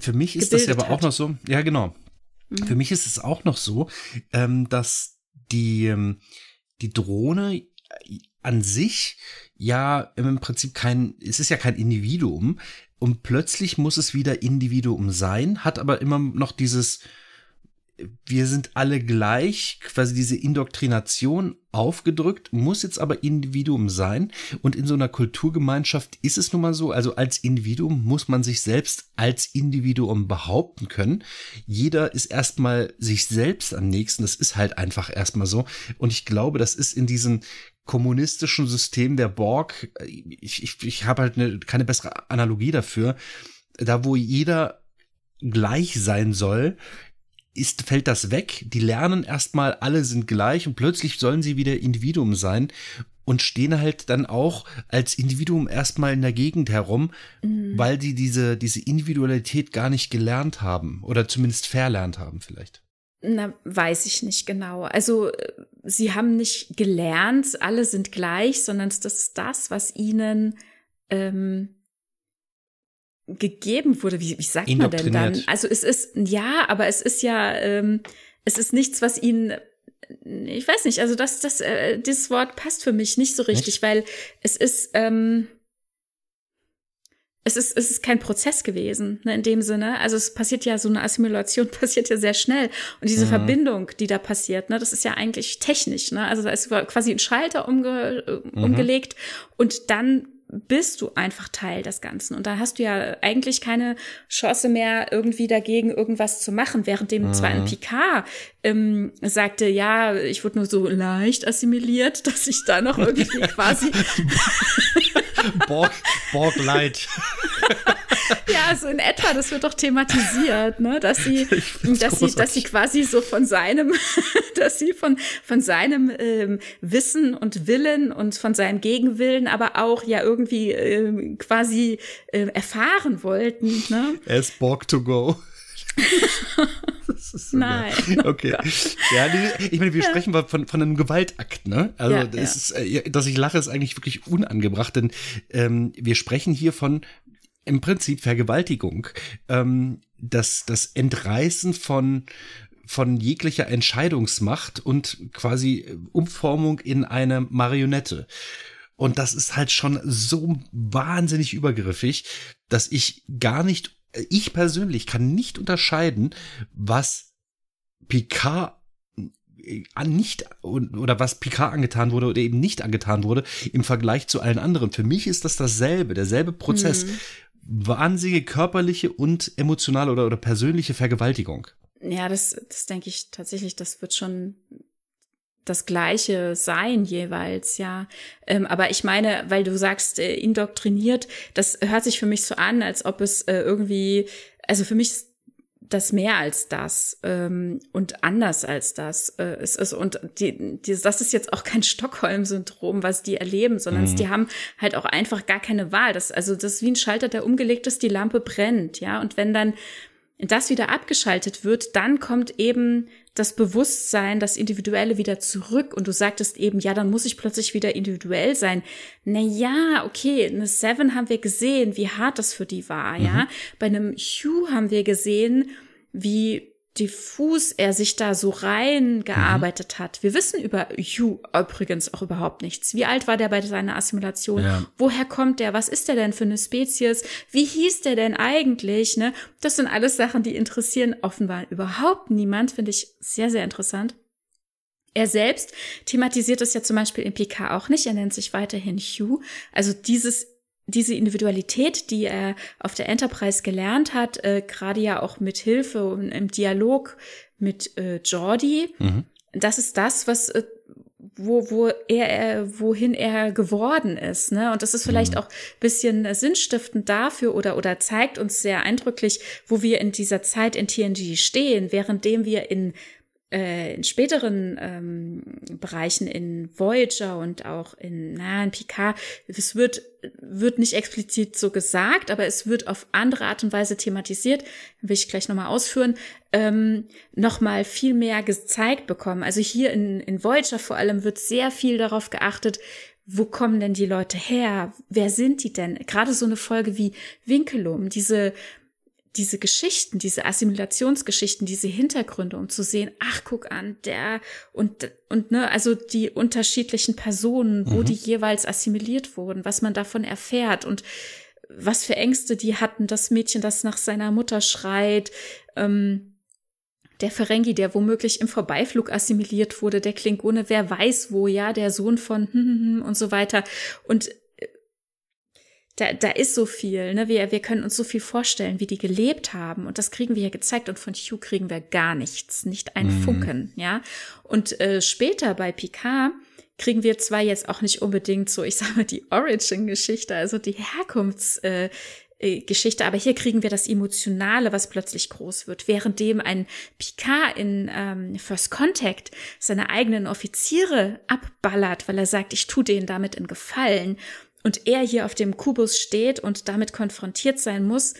für mich ist das ja aber hat. auch noch so, ja genau. Mhm. Für mich ist es auch noch so, ähm, dass die, ähm, die Drohne an sich ja im Prinzip kein, es ist ja kein Individuum und plötzlich muss es wieder Individuum sein, hat aber immer noch dieses, wir sind alle gleich, quasi diese Indoktrination aufgedrückt, muss jetzt aber Individuum sein. Und in so einer Kulturgemeinschaft ist es nun mal so, also als Individuum muss man sich selbst als Individuum behaupten können. Jeder ist erstmal sich selbst am nächsten. Das ist halt einfach erstmal so. Und ich glaube, das ist in diesem kommunistischen System der Borg, ich, ich, ich habe halt eine, keine bessere Analogie dafür, da wo jeder gleich sein soll, ist, fällt das weg. Die lernen erstmal, alle sind gleich und plötzlich sollen sie wieder Individuum sein und stehen halt dann auch als Individuum erstmal in der Gegend herum, mhm. weil die diese, diese Individualität gar nicht gelernt haben oder zumindest verlernt haben vielleicht. Na, weiß ich nicht genau. Also, sie haben nicht gelernt, alle sind gleich, sondern das ist das, was ihnen ähm, gegeben wurde. Wie, wie sagt man denn dann? Also es ist, ja, aber es ist ja, ähm, es ist nichts, was ihnen ich weiß nicht, also das, das, äh, dieses Wort passt für mich nicht so richtig, nicht? weil es ist, ähm, es ist, es ist kein Prozess gewesen, ne, in dem Sinne. Also es passiert ja, so eine Assimilation passiert ja sehr schnell. Und diese mhm. Verbindung, die da passiert, ne, das ist ja eigentlich technisch, ne? Also da ist quasi ein Schalter umge, mhm. umgelegt und dann bist du einfach Teil des Ganzen. Und da hast du ja eigentlich keine Chance mehr, irgendwie dagegen irgendwas zu machen. Während dem mhm. zwar ein Picard ähm, sagte, ja, ich wurde nur so leicht assimiliert, dass ich da noch irgendwie quasi Borg, Borg Light. ja, so in etwa, das wird doch thematisiert, ne, dass sie, dass sie, dass sie quasi so von seinem, dass sie von, von seinem ähm, Wissen und Willen und von seinem Gegenwillen aber auch ja irgendwie ähm, quasi äh, erfahren wollten, ne? As Borg to go. so Nein. Oh okay. Ja, ich meine, wir sprechen von, von einem Gewaltakt, ne? Also, ja, das Ist, äh, dass ich lache, ist eigentlich wirklich unangebracht, denn ähm, wir sprechen hier von im Prinzip Vergewaltigung. Ähm, das, das Entreißen von, von jeglicher Entscheidungsmacht und quasi Umformung in eine Marionette. Und das ist halt schon so wahnsinnig übergriffig, dass ich gar nicht, ich persönlich kann nicht unterscheiden, was Picard nicht oder was Picard angetan wurde oder eben nicht angetan wurde im Vergleich zu allen anderen. Für mich ist das dasselbe, derselbe Prozess. Mhm wahnsinnige körperliche und emotionale oder, oder persönliche Vergewaltigung. Ja, das, das denke ich tatsächlich, das wird schon das Gleiche sein jeweils, ja. Ähm, aber ich meine, weil du sagst, äh, indoktriniert, das hört sich für mich so an, als ob es äh, irgendwie, also für mich ist das mehr als das ähm, und anders als das äh, es ist und die, die, das ist jetzt auch kein Stockholm-Syndrom, was die erleben, sondern mhm. die haben halt auch einfach gar keine Wahl. Das also das ist wie ein Schalter, der umgelegt ist, die Lampe brennt, ja. Und wenn dann das wieder abgeschaltet wird, dann kommt eben das Bewusstsein, das Individuelle wieder zurück und du sagtest eben, ja, dann muss ich plötzlich wieder individuell sein. Na ja, okay, eine Seven haben wir gesehen, wie hart das für die war, mhm. ja. Bei einem Hugh haben wir gesehen, wie diffus er sich da so reingearbeitet mhm. hat. Wir wissen über Hugh übrigens auch überhaupt nichts. Wie alt war der bei seiner Assimilation? Ja. Woher kommt der? Was ist der denn für eine Spezies? Wie hieß der denn eigentlich? Ne? Das sind alles Sachen, die interessieren offenbar überhaupt niemand. Finde ich sehr, sehr interessant. Er selbst thematisiert es ja zum Beispiel im PK auch nicht. Er nennt sich weiterhin Hugh. Also dieses diese Individualität, die er auf der Enterprise gelernt hat, äh, gerade ja auch mit Hilfe und im Dialog mit äh, Jordi, mhm. das ist das, was äh, wo, wo er, wohin er geworden ist, ne? Und das ist vielleicht mhm. auch bisschen sinnstiftend dafür oder, oder zeigt uns sehr eindrücklich, wo wir in dieser Zeit in TNG stehen, währenddem wir in äh, in späteren ähm, Bereichen in Voyager und auch in, na, in Picard, es wird, wird nicht explizit so gesagt, aber es wird auf andere Art und Weise thematisiert, will ich gleich nochmal ausführen, ähm, nochmal viel mehr gezeigt bekommen. Also hier in, in Voyager vor allem wird sehr viel darauf geachtet, wo kommen denn die Leute her? Wer sind die denn? Gerade so eine Folge wie Winkelum, diese diese Geschichten, diese Assimilationsgeschichten, diese Hintergründe, um zu sehen, ach, guck an, der und, und ne, also die unterschiedlichen Personen, wo mhm. die jeweils assimiliert wurden, was man davon erfährt und was für Ängste die hatten, das Mädchen, das nach seiner Mutter schreit, ähm, der Ferengi, der womöglich im Vorbeiflug assimiliert wurde, der Klingone, wer weiß wo, ja, der Sohn von und so weiter. Und da, da ist so viel, ne? Wir, wir können uns so viel vorstellen, wie die gelebt haben. Und das kriegen wir ja gezeigt. Und von Hugh kriegen wir gar nichts, nicht ein mhm. Funken, ja. Und äh, später bei Picard kriegen wir zwar jetzt auch nicht unbedingt so, ich sage mal, die Origin-Geschichte, also die Herkunftsgeschichte, äh, aber hier kriegen wir das Emotionale, was plötzlich groß wird, währenddem ein Picard in ähm, First Contact seine eigenen Offiziere abballert, weil er sagt, ich tu denen damit in Gefallen und er hier auf dem Kubus steht und damit konfrontiert sein muss,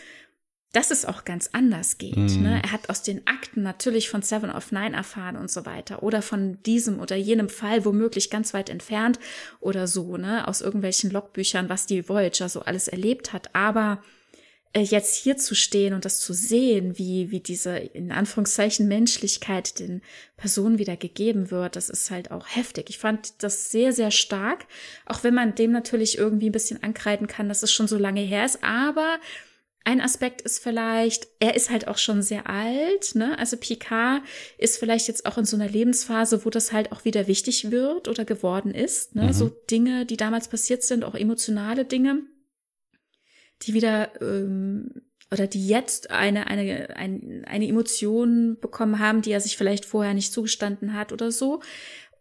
dass es auch ganz anders geht. Mhm. Ne? Er hat aus den Akten natürlich von Seven of Nine erfahren und so weiter. Oder von diesem oder jenem Fall womöglich ganz weit entfernt oder so, ne? Aus irgendwelchen Logbüchern, was die Voyager so alles erlebt hat. Aber jetzt hier zu stehen und das zu sehen, wie, wie diese in Anführungszeichen Menschlichkeit den Personen wieder gegeben wird, das ist halt auch heftig. Ich fand das sehr, sehr stark, auch wenn man dem natürlich irgendwie ein bisschen ankreiden kann, dass es schon so lange her ist, aber ein Aspekt ist vielleicht, er ist halt auch schon sehr alt, ne? Also Picard ist vielleicht jetzt auch in so einer Lebensphase, wo das halt auch wieder wichtig wird oder geworden ist, ne? Mhm. So Dinge, die damals passiert sind, auch emotionale Dinge die wieder ähm, oder die jetzt eine, eine, eine, eine Emotion bekommen haben, die er sich vielleicht vorher nicht zugestanden hat oder so.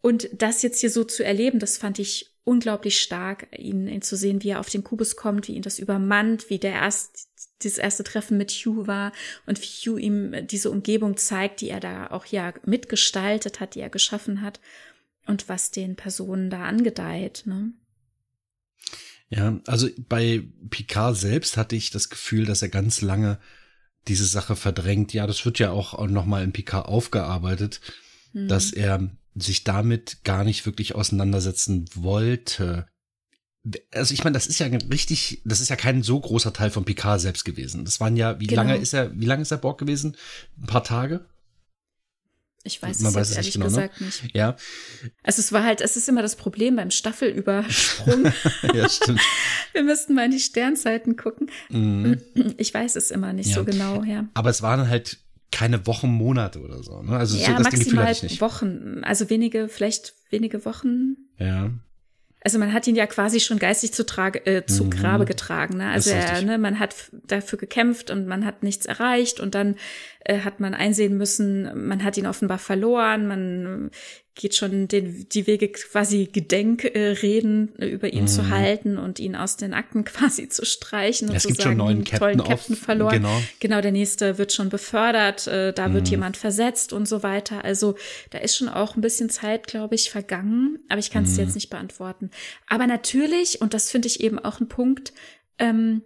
Und das jetzt hier so zu erleben, das fand ich unglaublich stark, ihn, ihn zu sehen, wie er auf den Kubus kommt, wie ihn das übermannt, wie der erst, dieses erste Treffen mit Hugh war und wie Hugh ihm diese Umgebung zeigt, die er da auch ja mitgestaltet hat, die er geschaffen hat und was den Personen da angedeiht. Ne? Ja, also bei Picard selbst hatte ich das Gefühl, dass er ganz lange diese Sache verdrängt. Ja, das wird ja auch nochmal in Picard aufgearbeitet, mhm. dass er sich damit gar nicht wirklich auseinandersetzen wollte. Also ich meine, das ist ja richtig, das ist ja kein so großer Teil von Picard selbst gewesen. Das waren ja, wie genau. lange ist er, wie lange ist er Borg gewesen? Ein paar Tage? Ich weiß Man es weiß jetzt ehrlich genau, ne? gesagt ne? nicht. Ja. Also es war halt, es ist immer das Problem beim Staffelübersprung. ja, stimmt. Wir müssten mal in die Sternzeiten gucken. Mhm. Ich weiß es immer nicht ja. so genau, ja. Aber es waren halt keine Wochen, Monate oder so. Ne? Also ja, so, maximal Wochen. Also wenige, vielleicht wenige Wochen. Ja. Also man hat ihn ja quasi schon geistig zu, trage, äh, zu mhm. Grabe getragen. Ne? Also er, ne, man hat dafür gekämpft und man hat nichts erreicht und dann äh, hat man einsehen müssen, man hat ihn offenbar verloren, man geht schon den, die Wege quasi Gedenkreden äh, über ihn mhm. zu halten und ihn aus den Akten quasi zu streichen und es zu gibt sagen, schon neuen Captain tollen Captain verloren. Genau. genau, der nächste wird schon befördert, äh, da mhm. wird jemand versetzt und so weiter. Also da ist schon auch ein bisschen Zeit, glaube ich, vergangen, aber ich kann es mhm. jetzt nicht beantworten. Aber natürlich, und das finde ich eben auch ein Punkt, ähm,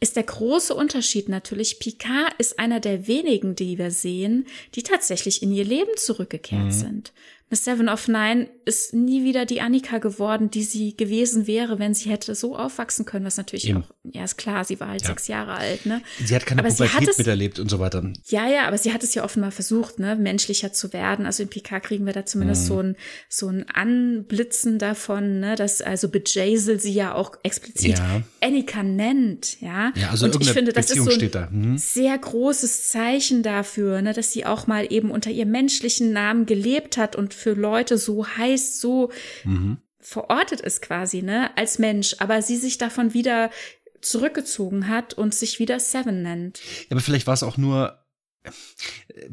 ist der große Unterschied natürlich, Picard ist einer der wenigen, die wir sehen, die tatsächlich in ihr Leben zurückgekehrt mhm. sind. Miss Seven of Nine ist nie wieder die Annika geworden, die sie gewesen wäre, wenn sie hätte so aufwachsen können, was natürlich Eben. auch, ja, ist klar, sie war halt ja. sechs Jahre alt, ne? Sie hat keine aber Pubertät es, miterlebt und so weiter. Ja, ja, aber sie hat es ja offenbar versucht, ne, menschlicher zu werden. Also in Picard kriegen wir da zumindest mhm. so ein, so ein Anblitzen davon, ne, dass also Bejazel sie ja auch explizit ja. Annika nennt, ja. Ja, also und ich finde, das Beziehung ist so ein mhm. sehr großes Zeichen dafür, ne, dass sie auch mal eben unter ihrem menschlichen Namen gelebt hat und für Leute so heißt, so mhm. verortet ist quasi, ne, als Mensch, aber sie sich davon wieder zurückgezogen hat und sich wieder Seven nennt. Ja, aber vielleicht war es auch nur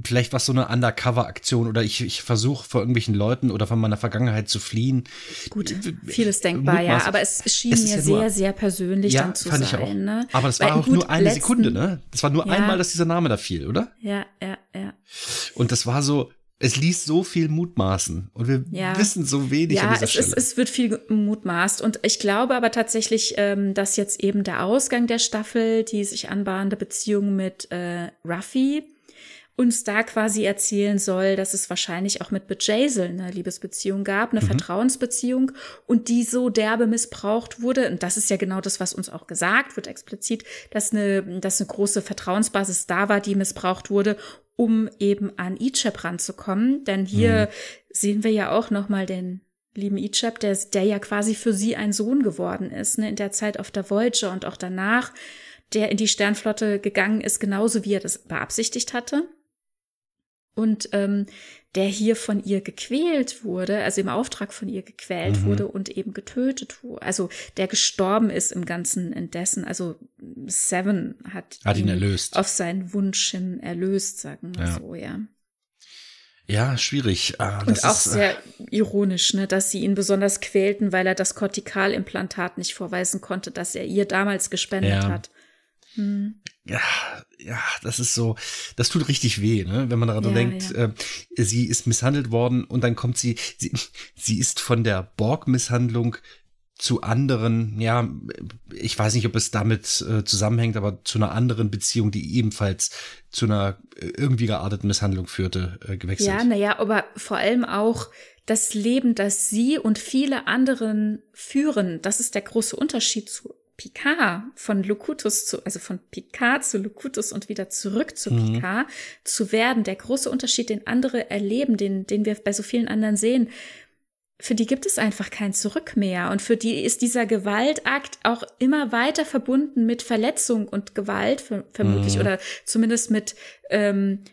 vielleicht war es so eine Undercover-Aktion oder ich, ich versuche vor irgendwelchen Leuten oder von meiner Vergangenheit zu fliehen. Gut, vieles denkbar, ja, aber es schien es mir ja sehr, nur, sehr persönlich ja, dann zu fand sein. Ich auch. Ne? Aber das war auch gut, nur eine letzten, Sekunde, ne? Das war nur ja. einmal, dass dieser Name da fiel, oder? Ja, ja, ja. Und das war so, es liest so viel mutmaßen und wir ja. wissen so wenig ja, an dieser es Stelle. Ja, es, es wird viel mutmaßt und ich glaube aber tatsächlich, ähm, dass jetzt eben der Ausgang der Staffel, die sich anbahnende Beziehung mit äh, Ruffy uns da quasi erzählen soll, dass es wahrscheinlich auch mit Bejazel eine Liebesbeziehung gab, eine mhm. Vertrauensbeziehung und die so derbe missbraucht wurde. Und das ist ja genau das, was uns auch gesagt wird, explizit, dass eine, dass eine große Vertrauensbasis da war, die missbraucht wurde, um eben an Ichab ranzukommen. Denn hier mhm. sehen wir ja auch nochmal den lieben Ichab, der, der ja quasi für sie ein Sohn geworden ist, ne, in der Zeit auf der Voyager und auch danach, der in die Sternflotte gegangen ist, genauso wie er das beabsichtigt hatte und ähm, der hier von ihr gequält wurde, also im Auftrag von ihr gequält mhm. wurde und eben getötet wurde, also der gestorben ist im Ganzen indessen. Also Seven hat, hat ihn, ihn erlöst. auf seinen Wunsch hin erlöst, sagen wir ja. so, ja. Ja, schwierig. Ah, und auch ist, äh, sehr ironisch, ne, dass sie ihn besonders quälten, weil er das Kortikalimplantat nicht vorweisen konnte, das er ihr damals gespendet ja. hat. Hm. Ja, ja, das ist so, das tut richtig weh, ne? wenn man daran ja, denkt, ja. Äh, sie ist misshandelt worden und dann kommt sie, sie, sie ist von der Borg-Misshandlung zu anderen, ja, ich weiß nicht, ob es damit äh, zusammenhängt, aber zu einer anderen Beziehung, die ebenfalls zu einer äh, irgendwie gearteten Misshandlung führte, äh, gewechselt. Ja, naja, aber vor allem auch das Leben, das sie und viele anderen führen, das ist der große Unterschied zu Picard von Locutus zu, also von Picard zu Locutus und wieder zurück zu mhm. Picard zu werden, der große Unterschied, den andere erleben, den, den wir bei so vielen anderen sehen, für die gibt es einfach kein Zurück mehr. Und für die ist dieser Gewaltakt auch immer weiter verbunden mit Verletzung und Gewalt, vermutlich, mhm. oder zumindest mit ähm,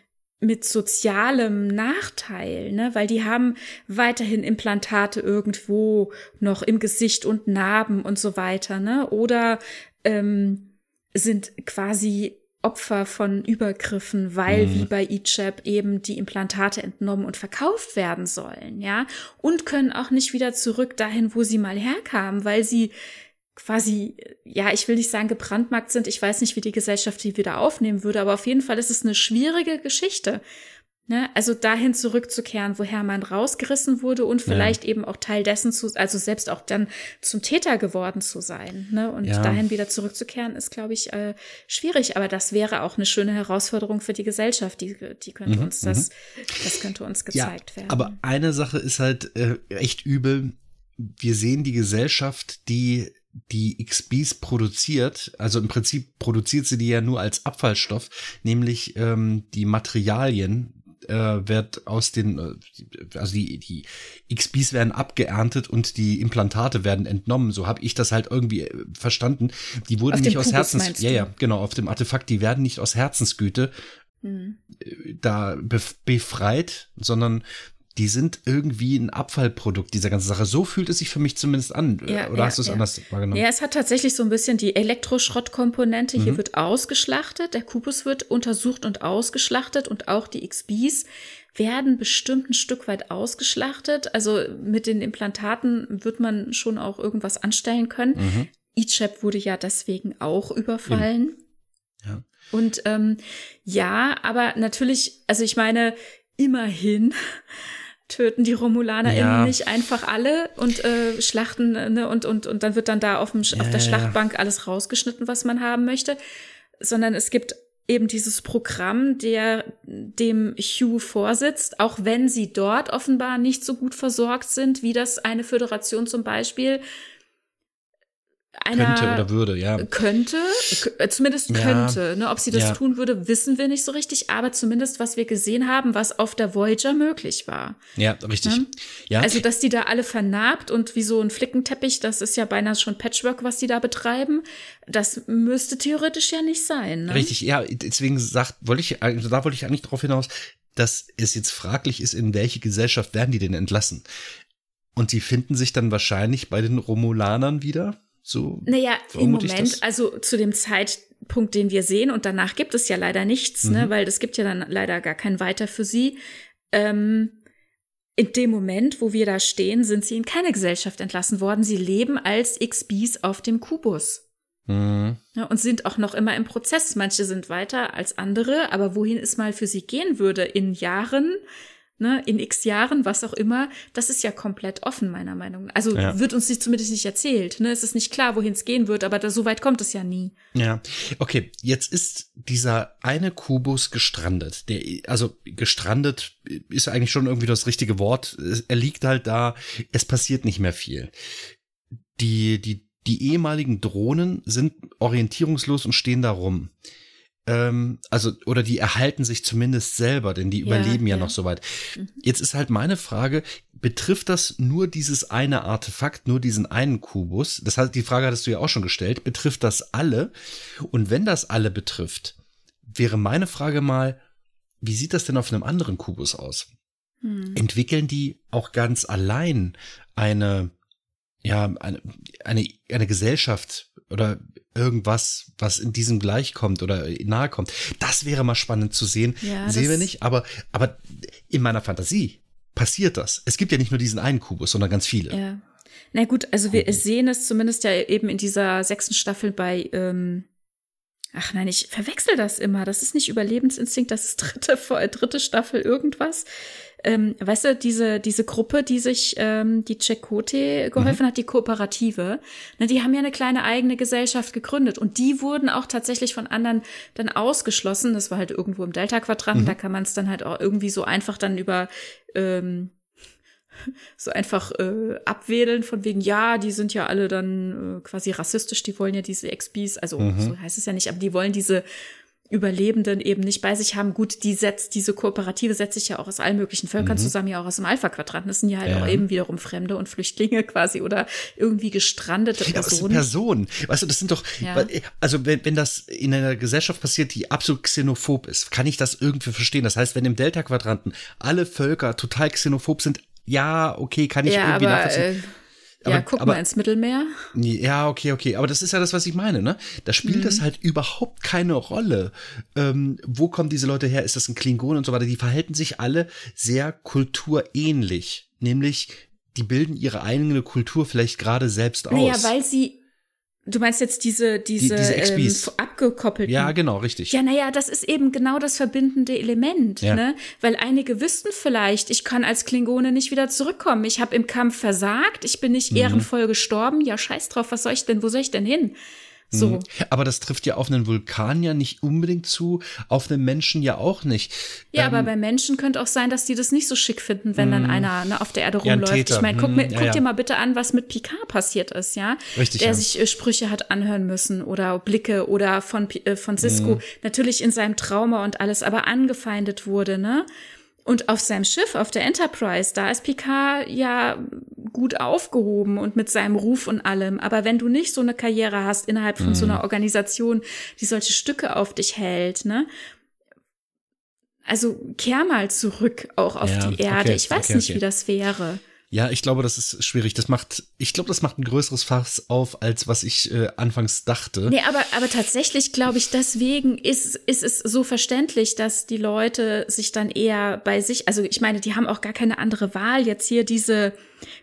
mit sozialem Nachteil, ne? weil die haben weiterhin Implantate irgendwo noch im Gesicht und Narben und so weiter, ne? Oder ähm, sind quasi Opfer von Übergriffen, weil mhm. wie bei Ichab eben die Implantate entnommen und verkauft werden sollen, ja, und können auch nicht wieder zurück dahin, wo sie mal herkamen, weil sie quasi, ja, ich will nicht sagen gebrandmarkt sind. Ich weiß nicht, wie die Gesellschaft die wieder aufnehmen würde, aber auf jeden Fall ist es eine schwierige Geschichte. Ne? Also dahin zurückzukehren, woher man rausgerissen wurde und vielleicht ja. eben auch Teil dessen zu, also selbst auch dann zum Täter geworden zu sein. Ne? Und ja. dahin wieder zurückzukehren, ist, glaube ich, äh, schwierig. Aber das wäre auch eine schöne Herausforderung für die Gesellschaft. Die, die könnte mhm, uns das, mhm. das könnte uns gezeigt ja, werden. Aber eine Sache ist halt äh, echt übel. Wir sehen die Gesellschaft, die die XBs produziert, also im Prinzip produziert sie die ja nur als Abfallstoff, nämlich ähm, die Materialien äh, wird aus den, äh, also die, die XBs werden abgeerntet und die Implantate werden entnommen. So habe ich das halt irgendwie äh, verstanden. Die wurden auf nicht aus Kubus, Herzens, ja ja genau auf dem Artefakt, die werden nicht aus Herzensgüte hm. da befreit, sondern die sind irgendwie ein Abfallprodukt dieser ganzen Sache. So fühlt es sich für mich zumindest an. Ja, Oder ja, hast du es ja. anders wahrgenommen? Ja, es hat tatsächlich so ein bisschen die Elektroschrottkomponente. Mhm. Hier wird ausgeschlachtet, der Kubus wird untersucht und ausgeschlachtet und auch die XBs werden bestimmt ein Stück weit ausgeschlachtet. Also mit den Implantaten wird man schon auch irgendwas anstellen können. Mhm. Ichab wurde ja deswegen auch überfallen. Ja. Und ähm, ja, aber natürlich, also ich meine, immerhin töten die Romulaner ja. nicht einfach alle und äh, schlachten ne, und, und, und dann wird dann da auf, dem, ja, auf der Schlachtbank alles rausgeschnitten, was man haben möchte, sondern es gibt eben dieses Programm, der dem Hugh vorsitzt, auch wenn sie dort offenbar nicht so gut versorgt sind, wie das eine Föderation zum Beispiel einer könnte oder würde, ja. Könnte, zumindest könnte. Ja, ne? Ob sie das ja. tun würde, wissen wir nicht so richtig, aber zumindest, was wir gesehen haben, was auf der Voyager möglich war. Ja, richtig. Ne? Ja. Also, dass die da alle vernarbt und wie so ein Flickenteppich, das ist ja beinahe schon Patchwork, was die da betreiben. Das müsste theoretisch ja nicht sein. Ne? Richtig, ja, deswegen sagt, wollte ich, also da wollte ich eigentlich darauf hinaus, dass es jetzt fraglich ist, in welche Gesellschaft werden die denn entlassen? Und die finden sich dann wahrscheinlich bei den Romulanern wieder so. Naja, im Moment, also zu dem Zeitpunkt, den wir sehen, und danach gibt es ja leider nichts, ne, mhm. ne, weil es gibt ja dann leider gar kein Weiter für sie. Ähm, in dem Moment, wo wir da stehen, sind sie in keine Gesellschaft entlassen worden. Sie leben als XBs auf dem Kubus. Mhm. Ja, und sind auch noch immer im Prozess. Manche sind weiter als andere, aber wohin es mal für sie gehen würde in Jahren, ne, in x Jahren, was auch immer, das ist ja komplett offen, meiner Meinung nach. Also ja. wird uns nicht, zumindest nicht erzählt. Ne? Es ist nicht klar, wohin es gehen wird, aber da, so weit kommt es ja nie. Ja, okay, jetzt ist dieser eine Kubus gestrandet. Der, also gestrandet ist eigentlich schon irgendwie das richtige Wort. Er liegt halt da, es passiert nicht mehr viel. Die, die, die ehemaligen Drohnen sind orientierungslos und stehen da rum ähm, also oder die erhalten sich zumindest selber, denn die ja, überleben ja, ja, noch so weit. Mhm. Jetzt ist halt meine Frage, betrifft das nur dieses eine Artefakt, nur diesen einen Kubus? Das heißt, die Frage hattest du ja auch schon gestellt, betrifft das alle? Und wenn das alle betrifft, wäre meine Frage mal, wie sieht das denn auf einem anderen Kubus aus? Mhm. Entwickeln die auch ganz allein eine ja, eine, eine, eine Gesellschaft oder irgendwas, was in diesem gleich kommt oder nahe kommt. Das wäre mal spannend zu sehen. Ja, Sehen wir nicht, aber, aber in meiner Fantasie passiert das. Es gibt ja nicht nur diesen einen Kubus, sondern ganz viele. Ja. Na gut, also wir sehen es zumindest ja eben in dieser sechsten Staffel bei, ähm, ach nein, ich verwechsel das immer. Das ist nicht Überlebensinstinkt, das ist dritte, dritte Staffel irgendwas ähm, weißt du, diese, diese Gruppe, die sich ähm, die Chekote geholfen mhm. hat, die Kooperative, ne, die haben ja eine kleine eigene Gesellschaft gegründet und die wurden auch tatsächlich von anderen dann ausgeschlossen. Das war halt irgendwo im Delta-Quadranten, mhm. da kann man es dann halt auch irgendwie so einfach dann über ähm, so einfach äh, abwedeln von wegen, ja, die sind ja alle dann äh, quasi rassistisch, die wollen ja diese XPs, also mhm. so heißt es ja nicht, aber die wollen diese Überlebenden eben nicht bei sich haben. Gut, die setzt, diese Kooperative setzt sich ja auch aus allen möglichen Völkern mhm. zusammen, ja auch aus dem Alpha-Quadranten. Das sind ja halt ja. auch eben wiederum Fremde und Flüchtlinge quasi oder irgendwie gestrandete Personen. Ja, das sind Personen. Weißt du, das sind doch, ja. also wenn, wenn das in einer Gesellschaft passiert, die absolut xenophob ist, kann ich das irgendwie verstehen. Das heißt, wenn im Delta-Quadranten alle Völker total xenophob sind, ja, okay, kann ich ja, irgendwie aber, nachvollziehen. Äh aber, ja, guck aber, mal ins Mittelmeer. Ja, okay, okay. Aber das ist ja das, was ich meine, ne? Da spielt mhm. das halt überhaupt keine Rolle. Ähm, wo kommen diese Leute her? Ist das ein Klingon und so weiter? Die verhalten sich alle sehr kulturähnlich. Nämlich, die bilden ihre eigene Kultur vielleicht gerade selbst aus. Naja, weil sie Du meinst jetzt diese, diese, die, diese ähm, abgekoppelten? Ja, genau, richtig. Ja, naja, das ist eben genau das verbindende Element, ja. ne? Weil einige wüssten vielleicht, ich kann als Klingone nicht wieder zurückkommen. Ich habe im Kampf versagt, ich bin nicht mhm. ehrenvoll gestorben. Ja, scheiß drauf, was soll ich denn, wo soll ich denn hin? So. Mhm. Aber das trifft ja auf einen Vulkan ja nicht unbedingt zu, auf einen Menschen ja auch nicht. Ja, ähm, aber bei Menschen könnte auch sein, dass die das nicht so schick finden, wenn dann mhm. einer ne, auf der Erde rumläuft. Ja, ich meine, guck, mir, guck ja, dir mal bitte an, was mit Picard passiert ist, ja? Richtig. Der sich äh, Sprüche hat anhören müssen oder Blicke oder von, äh, von Cisco, mhm. natürlich in seinem Trauma und alles, aber angefeindet wurde, ne? Und auf seinem Schiff, auf der Enterprise, da ist Picard ja gut aufgehoben und mit seinem Ruf und allem. Aber wenn du nicht so eine Karriere hast innerhalb von mhm. so einer Organisation, die solche Stücke auf dich hält, ne? Also kehr mal zurück auch auf ja, die Erde. Okay, ich weiß okay, nicht, okay. wie das wäre. Ja, ich glaube, das ist schwierig. Das macht, ich glaube, das macht ein größeres Fass auf, als was ich äh, anfangs dachte. Nee, aber, aber tatsächlich glaube ich, deswegen ist, ist es so verständlich, dass die Leute sich dann eher bei sich, also ich meine, die haben auch gar keine andere Wahl. Jetzt hier diese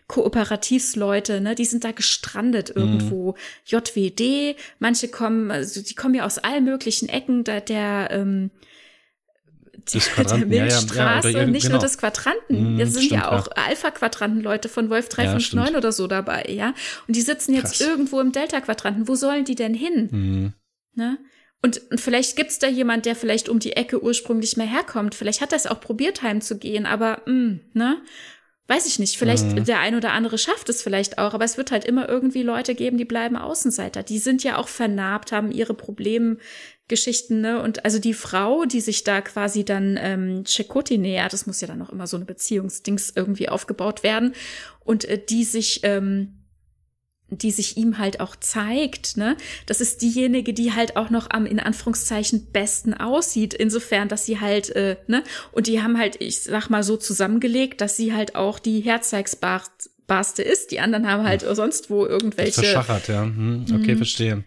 Kooperativsleute, ne, die sind da gestrandet mhm. irgendwo. Mhm. JWD, manche kommen, also die kommen ja aus allen möglichen Ecken der, der ähm, Quadranten. der Milchstraße, ja, ja, nicht genau. nur des Quadranten. Mm, Jetzt sind ja auch ja. Alpha-Quadranten-Leute von Wolf 359 ja, oder so dabei, ja. Und die sitzen jetzt Krass. irgendwo im Delta-Quadranten. Wo sollen die denn hin? Mm. Ne? Und, und vielleicht gibt's da jemand, der vielleicht um die Ecke ursprünglich mehr herkommt. Vielleicht hat er es auch probiert, heimzugehen, aber, mh, mm, ne? Weiß ich nicht. Vielleicht mhm. der ein oder andere schafft es vielleicht auch, aber es wird halt immer irgendwie Leute geben, die bleiben Außenseiter. Die sind ja auch vernarbt, haben ihre Probleme, Geschichten, ne? Und also die Frau, die sich da quasi dann ähm, Chakoti nähert, das muss ja dann noch immer so eine Beziehungsdings irgendwie aufgebaut werden und äh, die sich ähm, die sich ihm halt auch zeigt, ne? Das ist diejenige, die halt auch noch am in Anführungszeichen besten aussieht, insofern, dass sie halt, äh, ne? Und die haben halt, ich sag mal so zusammengelegt, dass sie halt auch die Herzeigsbarste ist. Die anderen haben halt ja. sonst wo irgendwelche. Verschachert, ja. Hm, okay, mhm. verstehe.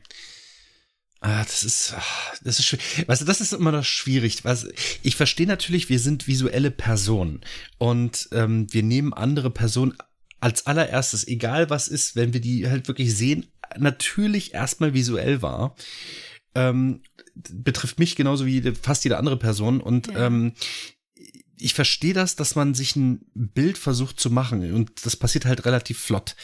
Ah, das ist, ah, das ist schwierig. Weißt du, das ist immer noch schwierig. Was, ich verstehe natürlich, wir sind visuelle Personen und ähm, wir nehmen andere Personen als allererstes, egal was ist, wenn wir die halt wirklich sehen, natürlich erstmal visuell wahr. Ähm, betrifft mich genauso wie fast jede andere Person und ja. ähm, ich verstehe das, dass man sich ein Bild versucht zu machen und das passiert halt relativ flott.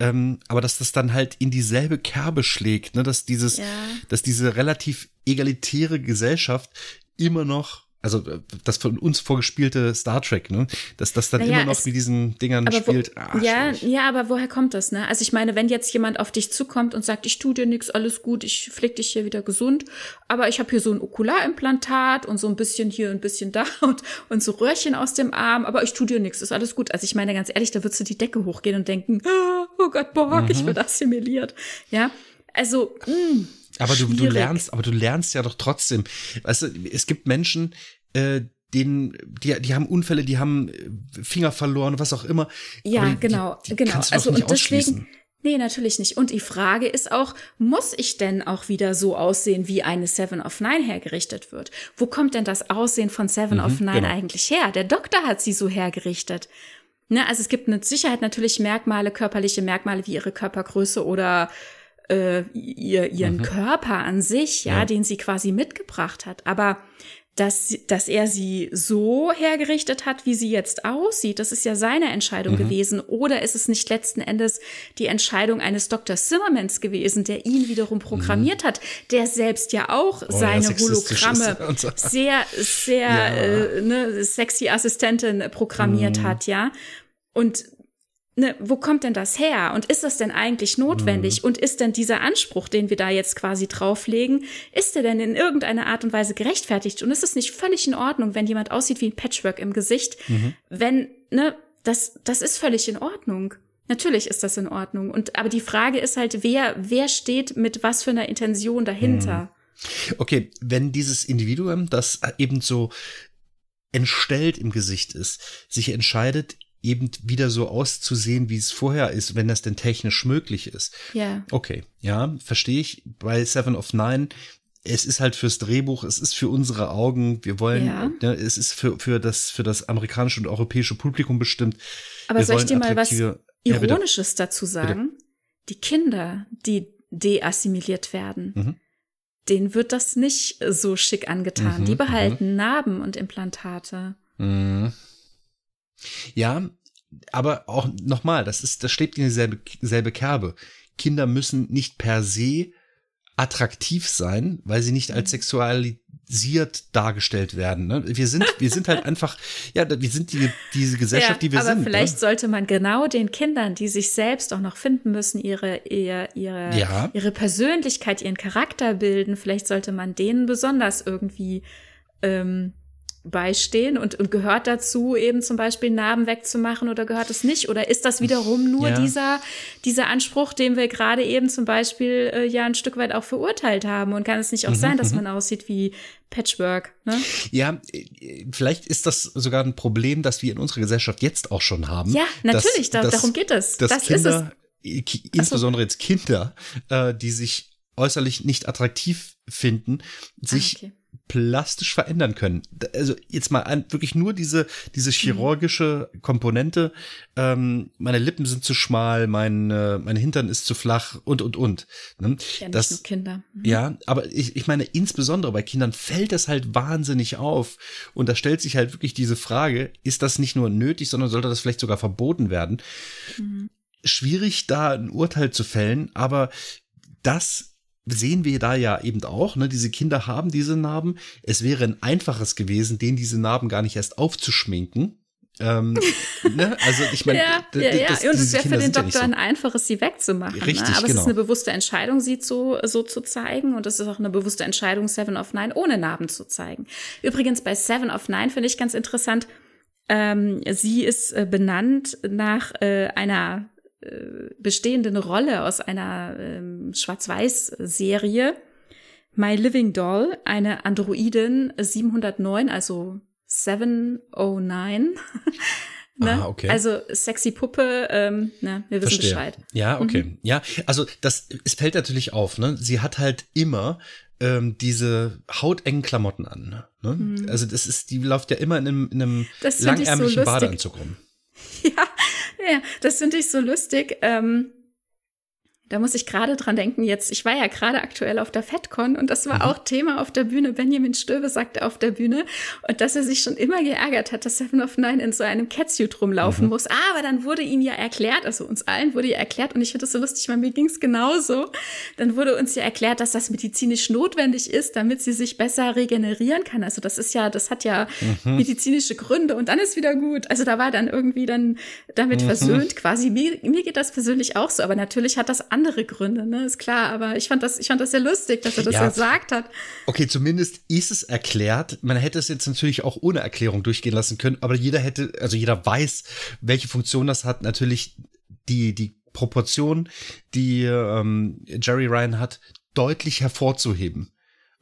Ähm, aber dass das dann halt in dieselbe Kerbe schlägt, ne, dass dieses, ja. dass diese relativ egalitäre Gesellschaft immer noch also äh, das von uns vorgespielte Star Trek, ne? Dass das dann naja, immer noch mit diesen Dingern spielt. Wo, ah, ja, ja, aber woher kommt das, ne? Also ich meine, wenn jetzt jemand auf dich zukommt und sagt, ich tu dir nichts, alles gut, ich pfleg dich hier wieder gesund, aber ich habe hier so ein Okularimplantat und so ein bisschen hier, ein bisschen da und, und so Röhrchen aus dem Arm, aber ich tu dir nichts, ist alles gut. Also ich meine, ganz ehrlich, da würdest du die Decke hochgehen und denken, ah, oh Gott, Borg, mhm. ich werde assimiliert. Ja, also, mh, hm, aber du, du lernst, aber du lernst ja doch trotzdem. Weißt du, es gibt Menschen, äh, denen, die, die haben Unfälle, die haben äh, Finger verloren, was auch immer. Ja, die, genau, die, die genau. also und deswegen. Nee, natürlich nicht. Und die Frage ist auch, muss ich denn auch wieder so aussehen, wie eine Seven of Nine hergerichtet wird? Wo kommt denn das Aussehen von Seven mhm, of Nine genau. eigentlich her? Der Doktor hat sie so hergerichtet. Ne, also es gibt mit Sicherheit natürlich Merkmale, körperliche Merkmale wie ihre Körpergröße oder äh, ihr, ihren mhm. Körper an sich, ja, ja, den sie quasi mitgebracht hat. Aber dass, dass er sie so hergerichtet hat, wie sie jetzt aussieht, das ist ja seine Entscheidung mhm. gewesen. Oder ist es nicht letzten Endes die Entscheidung eines Dr. Zimmermans gewesen, der ihn wiederum programmiert mhm. hat, der selbst ja auch oh, seine ja, Hologramme sehr, sehr ja. äh, ne, sexy Assistentin programmiert mhm. hat, ja. Und ne, wo kommt denn das her? Und ist das denn eigentlich notwendig? Mhm. Und ist denn dieser Anspruch, den wir da jetzt quasi drauflegen, ist der denn in irgendeiner Art und Weise gerechtfertigt? Und ist es nicht völlig in Ordnung, wenn jemand aussieht wie ein Patchwork im Gesicht? Mhm. Wenn, ne, das, das ist völlig in Ordnung. Natürlich ist das in Ordnung. Und, aber die Frage ist halt, wer, wer steht mit was für einer Intention dahinter? Mhm. Okay, wenn dieses Individuum, das eben so entstellt im Gesicht ist, sich entscheidet, eben wieder so auszusehen, wie es vorher ist, wenn das denn technisch möglich ist. Ja. Okay, ja, verstehe ich. Bei Seven of Nine es ist halt fürs Drehbuch, es ist für unsere Augen, wir wollen, ja. ne, es ist für, für, das, für das amerikanische und europäische Publikum bestimmt. Aber wir soll ich dir mal was Ironisches ja, dazu sagen? Bitte. Die Kinder, die deassimiliert werden, mhm. denen wird das nicht so schick angetan. Mhm, die behalten mhm. Narben und Implantate. Mhm. Ja, aber auch nochmal, das ist, das schlägt in dieselbe selbe Kerbe. Kinder müssen nicht per se attraktiv sein, weil sie nicht als mhm. sexualisiert dargestellt werden. Ne? Wir sind, wir sind halt einfach, ja, wir sind die, diese Gesellschaft, ja, die wir aber sind. Aber vielleicht ne? sollte man genau den Kindern, die sich selbst auch noch finden müssen, ihre, ihre, ihre, ja. ihre Persönlichkeit, ihren Charakter bilden, vielleicht sollte man denen besonders irgendwie ähm, beistehen und, und gehört dazu, eben zum Beispiel Narben wegzumachen oder gehört es nicht? Oder ist das wiederum nur ja. dieser, dieser Anspruch, den wir gerade eben zum Beispiel äh, ja ein Stück weit auch verurteilt haben? Und kann es nicht auch mhm, sein, dass mhm. man aussieht wie Patchwork? Ne? Ja, äh, vielleicht ist das sogar ein Problem, das wir in unserer Gesellschaft jetzt auch schon haben. Ja, natürlich, dass, da, darum geht es. das Kinder, ist es. Insbesondere jetzt Kinder, äh, die sich äußerlich nicht attraktiv finden, sich ah, okay plastisch verändern können. Also jetzt mal an, wirklich nur diese, diese chirurgische Komponente. Ähm, meine Lippen sind zu schmal, mein, äh, mein Hintern ist zu flach und, und, und. Ne? Ja, das, nur Kinder. Mhm. Ja, aber ich, ich meine, insbesondere bei Kindern fällt das halt wahnsinnig auf. Und da stellt sich halt wirklich diese Frage, ist das nicht nur nötig, sondern sollte das vielleicht sogar verboten werden? Mhm. Schwierig, da ein Urteil zu fällen, aber das sehen wir da ja eben auch, ne, diese Kinder haben diese Narben. Es wäre ein einfaches gewesen, denen diese Narben gar nicht erst aufzuschminken. Ähm, ne? Also ich meine, ja, ja, ja. und es wäre für den Doktor ja so. ein einfaches, sie wegzumachen. Richtig, ne? Aber genau. es ist genau. eine bewusste Entscheidung, sie so, so zu zeigen. Und es ist auch eine bewusste Entscheidung, Seven of Nine ohne Narben zu zeigen. Übrigens bei Seven of Nine finde ich ganz interessant. Ähm, sie ist äh, benannt nach äh, einer bestehenden Rolle aus einer ähm, Schwarz-Weiß-Serie. My Living Doll, eine Androidin 709, also 709. ne? Ah, okay. Also sexy Puppe, ähm, ne, wir wissen Verstehe. Bescheid. Ja, okay. Mhm. Ja, also das, es fällt natürlich auf, ne? Sie hat halt immer ähm, diese hautengen Klamotten an. Ne? Mhm. Also das ist, die läuft ja immer in einem, in einem langärmlichen so Badeanzug rum. Ja, ja, das finde ich so lustig. Ähm, Da muss ich gerade dran denken, jetzt, ich war ja gerade aktuell auf der FedCon und das war mhm. auch Thema auf der Bühne. Benjamin Stöbe sagte auf der Bühne und dass er sich schon immer geärgert hat, dass Seven of Nine in so einem Catsuit rumlaufen mhm. muss. Aber dann wurde ihm ja erklärt, also uns allen wurde ja erklärt und ich finde das so lustig, weil mir ging's genauso. Dann wurde uns ja erklärt, dass das medizinisch notwendig ist, damit sie sich besser regenerieren kann. Also das ist ja, das hat ja mhm. medizinische Gründe und dann ist wieder gut. Also da war dann irgendwie dann damit mhm. versöhnt quasi. Mir, mir geht das persönlich auch so, aber natürlich hat das andere Gründe, ne, ist klar. Aber ich fand das, ich fand das sehr lustig, dass er das ja. gesagt hat. Okay, zumindest ist es erklärt. Man hätte es jetzt natürlich auch ohne Erklärung durchgehen lassen können, aber jeder hätte, also jeder weiß, welche Funktion das hat. Natürlich die, die Proportion, die ähm, Jerry Ryan hat, deutlich hervorzuheben.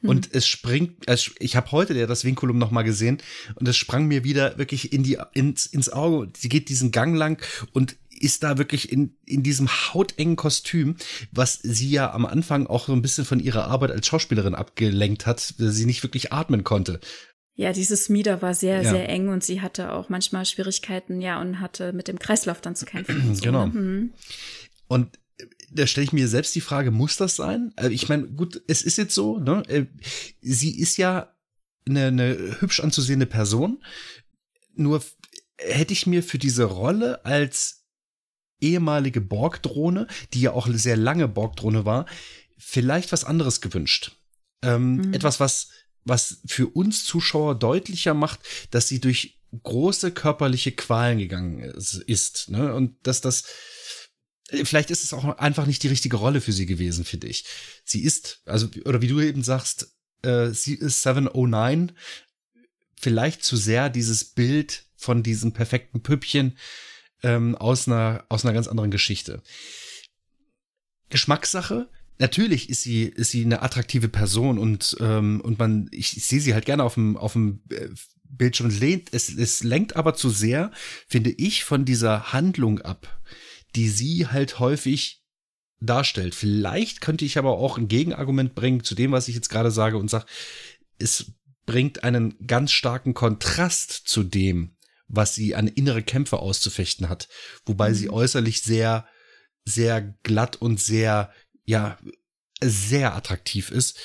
Hm. Und es springt, also ich habe heute ja das Vinculum noch mal gesehen und es sprang mir wieder wirklich in die ins, ins Auge. Sie geht diesen Gang lang und ist da wirklich in, in diesem hautengen Kostüm, was sie ja am Anfang auch so ein bisschen von ihrer Arbeit als Schauspielerin abgelenkt hat, sie nicht wirklich atmen konnte. Ja, dieses Mieder war sehr, ja. sehr eng und sie hatte auch manchmal Schwierigkeiten, ja, und hatte mit dem Kreislauf dann zu kämpfen. So, genau. Ne? Mhm. Und da stelle ich mir selbst die Frage, muss das sein? Also ich meine, gut, es ist jetzt so, ne? Äh, sie ist ja eine, eine hübsch anzusehende Person. Nur hätte ich mir für diese Rolle als ehemalige Borg-Drohne, die ja auch eine sehr lange Borg-Drohne war, vielleicht was anderes gewünscht. Ähm, mhm. Etwas, was, was für uns Zuschauer deutlicher macht, dass sie durch große körperliche Qualen gegangen ist. Ne? Und dass das, vielleicht ist es auch einfach nicht die richtige Rolle für sie gewesen, finde ich. Sie ist, also, oder wie du eben sagst, äh, sie ist 709, vielleicht zu sehr dieses Bild von diesem perfekten Püppchen, ähm, aus, einer, aus einer ganz anderen Geschichte. Geschmackssache. Natürlich ist sie, ist sie eine attraktive Person und, ähm, und man, ich, ich sehe sie halt gerne auf dem, auf dem äh, Bildschirm. Lehnt, es, es lenkt aber zu sehr, finde ich, von dieser Handlung ab, die sie halt häufig darstellt. Vielleicht könnte ich aber auch ein Gegenargument bringen zu dem, was ich jetzt gerade sage und sage, es bringt einen ganz starken Kontrast zu dem, was sie an innere Kämpfe auszufechten hat. Wobei mhm. sie äußerlich sehr, sehr glatt und sehr, ja, sehr attraktiv ist,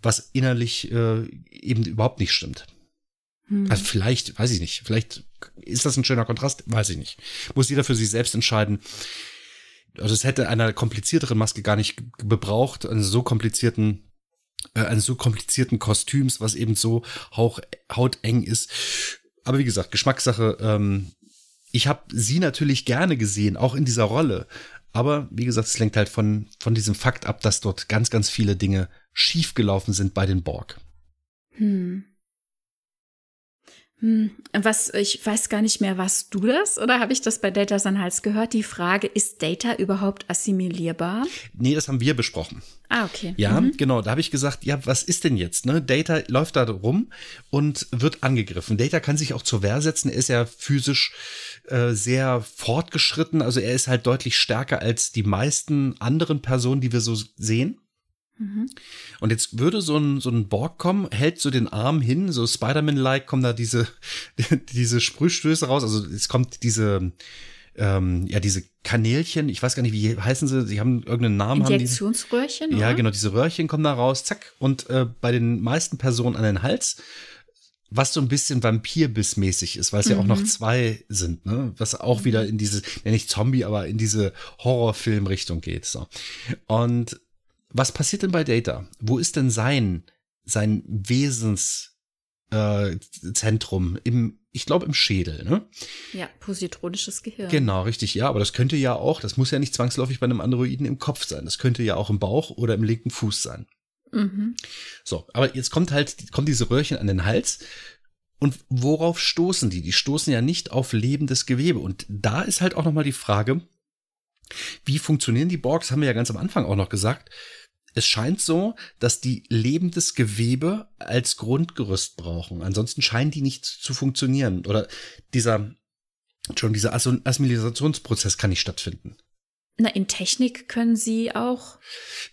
was innerlich äh, eben überhaupt nicht stimmt. Mhm. Also vielleicht, weiß ich nicht, vielleicht ist das ein schöner Kontrast, weiß ich nicht. Muss jeder für sich selbst entscheiden. Also es hätte einer komplizierteren Maske gar nicht gebraucht, einen so komplizierten äh, eines so komplizierten Kostüms, was eben so hauch, hauteng ist. Aber wie gesagt, Geschmackssache. Ähm, ich habe sie natürlich gerne gesehen, auch in dieser Rolle. Aber wie gesagt, es lenkt halt von, von diesem Fakt ab, dass dort ganz, ganz viele Dinge schiefgelaufen sind bei den Borg. Hm. Hm, was, ich weiß gar nicht mehr, warst du das oder habe ich das bei Data San Hals gehört? Die Frage, ist Data überhaupt assimilierbar? Nee, das haben wir besprochen. Ah, okay. Ja, mhm. genau. Da habe ich gesagt, ja, was ist denn jetzt? Ne? Data läuft da rum und wird angegriffen. Data kann sich auch zur Wehr setzen. Er ist ja physisch äh, sehr fortgeschritten. Also er ist halt deutlich stärker als die meisten anderen Personen, die wir so sehen. Mhm. Und jetzt würde so ein, so ein Borg kommen, hält so den Arm hin, so Spider-Man-like kommen da diese, diese Sprühstöße raus. Also es kommt diese, ähm, ja, diese Kanälchen, ich weiß gar nicht, wie heißen sie, sie haben irgendeinen Namen. Injektionsröhrchen? Ja, genau, diese Röhrchen kommen da raus, zack, und äh, bei den meisten Personen an den Hals was so ein bisschen Vampirbissmäßig ist, weil es mhm. ja auch noch mhm. zwei sind, ne? Was auch wieder in diese, ja nicht Zombie, aber in diese Horrorfilm-Richtung geht. So. Und was passiert denn bei Data? Wo ist denn sein, sein Wesenszentrum äh, im, ich glaube im Schädel, ne? Ja, positronisches Gehirn. Genau, richtig, ja, aber das könnte ja auch, das muss ja nicht zwangsläufig bei einem Androiden im Kopf sein. Das könnte ja auch im Bauch oder im linken Fuß sein. Mhm. So, aber jetzt kommt halt, kommt diese Röhrchen an den Hals. Und worauf stoßen die? Die stoßen ja nicht auf lebendes Gewebe. Und da ist halt auch nochmal die Frage, wie funktionieren die Borgs? Haben wir ja ganz am Anfang auch noch gesagt. Es scheint so, dass die lebendes Gewebe als Grundgerüst brauchen. Ansonsten scheinen die nicht zu funktionieren. Oder dieser, schon dieser Assimilationsprozess kann nicht stattfinden. Na, in Technik können sie auch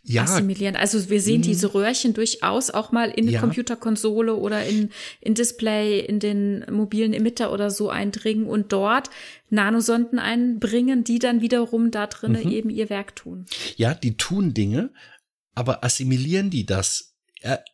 ja, assimilieren. Also wir sehen diese Röhrchen durchaus auch mal in ja. Computerkonsole oder in, in Display, in den mobilen Emitter oder so eindringen und dort Nanosonden einbringen, die dann wiederum da drinnen mhm. eben ihr Werk tun. Ja, die tun Dinge, aber assimilieren die das?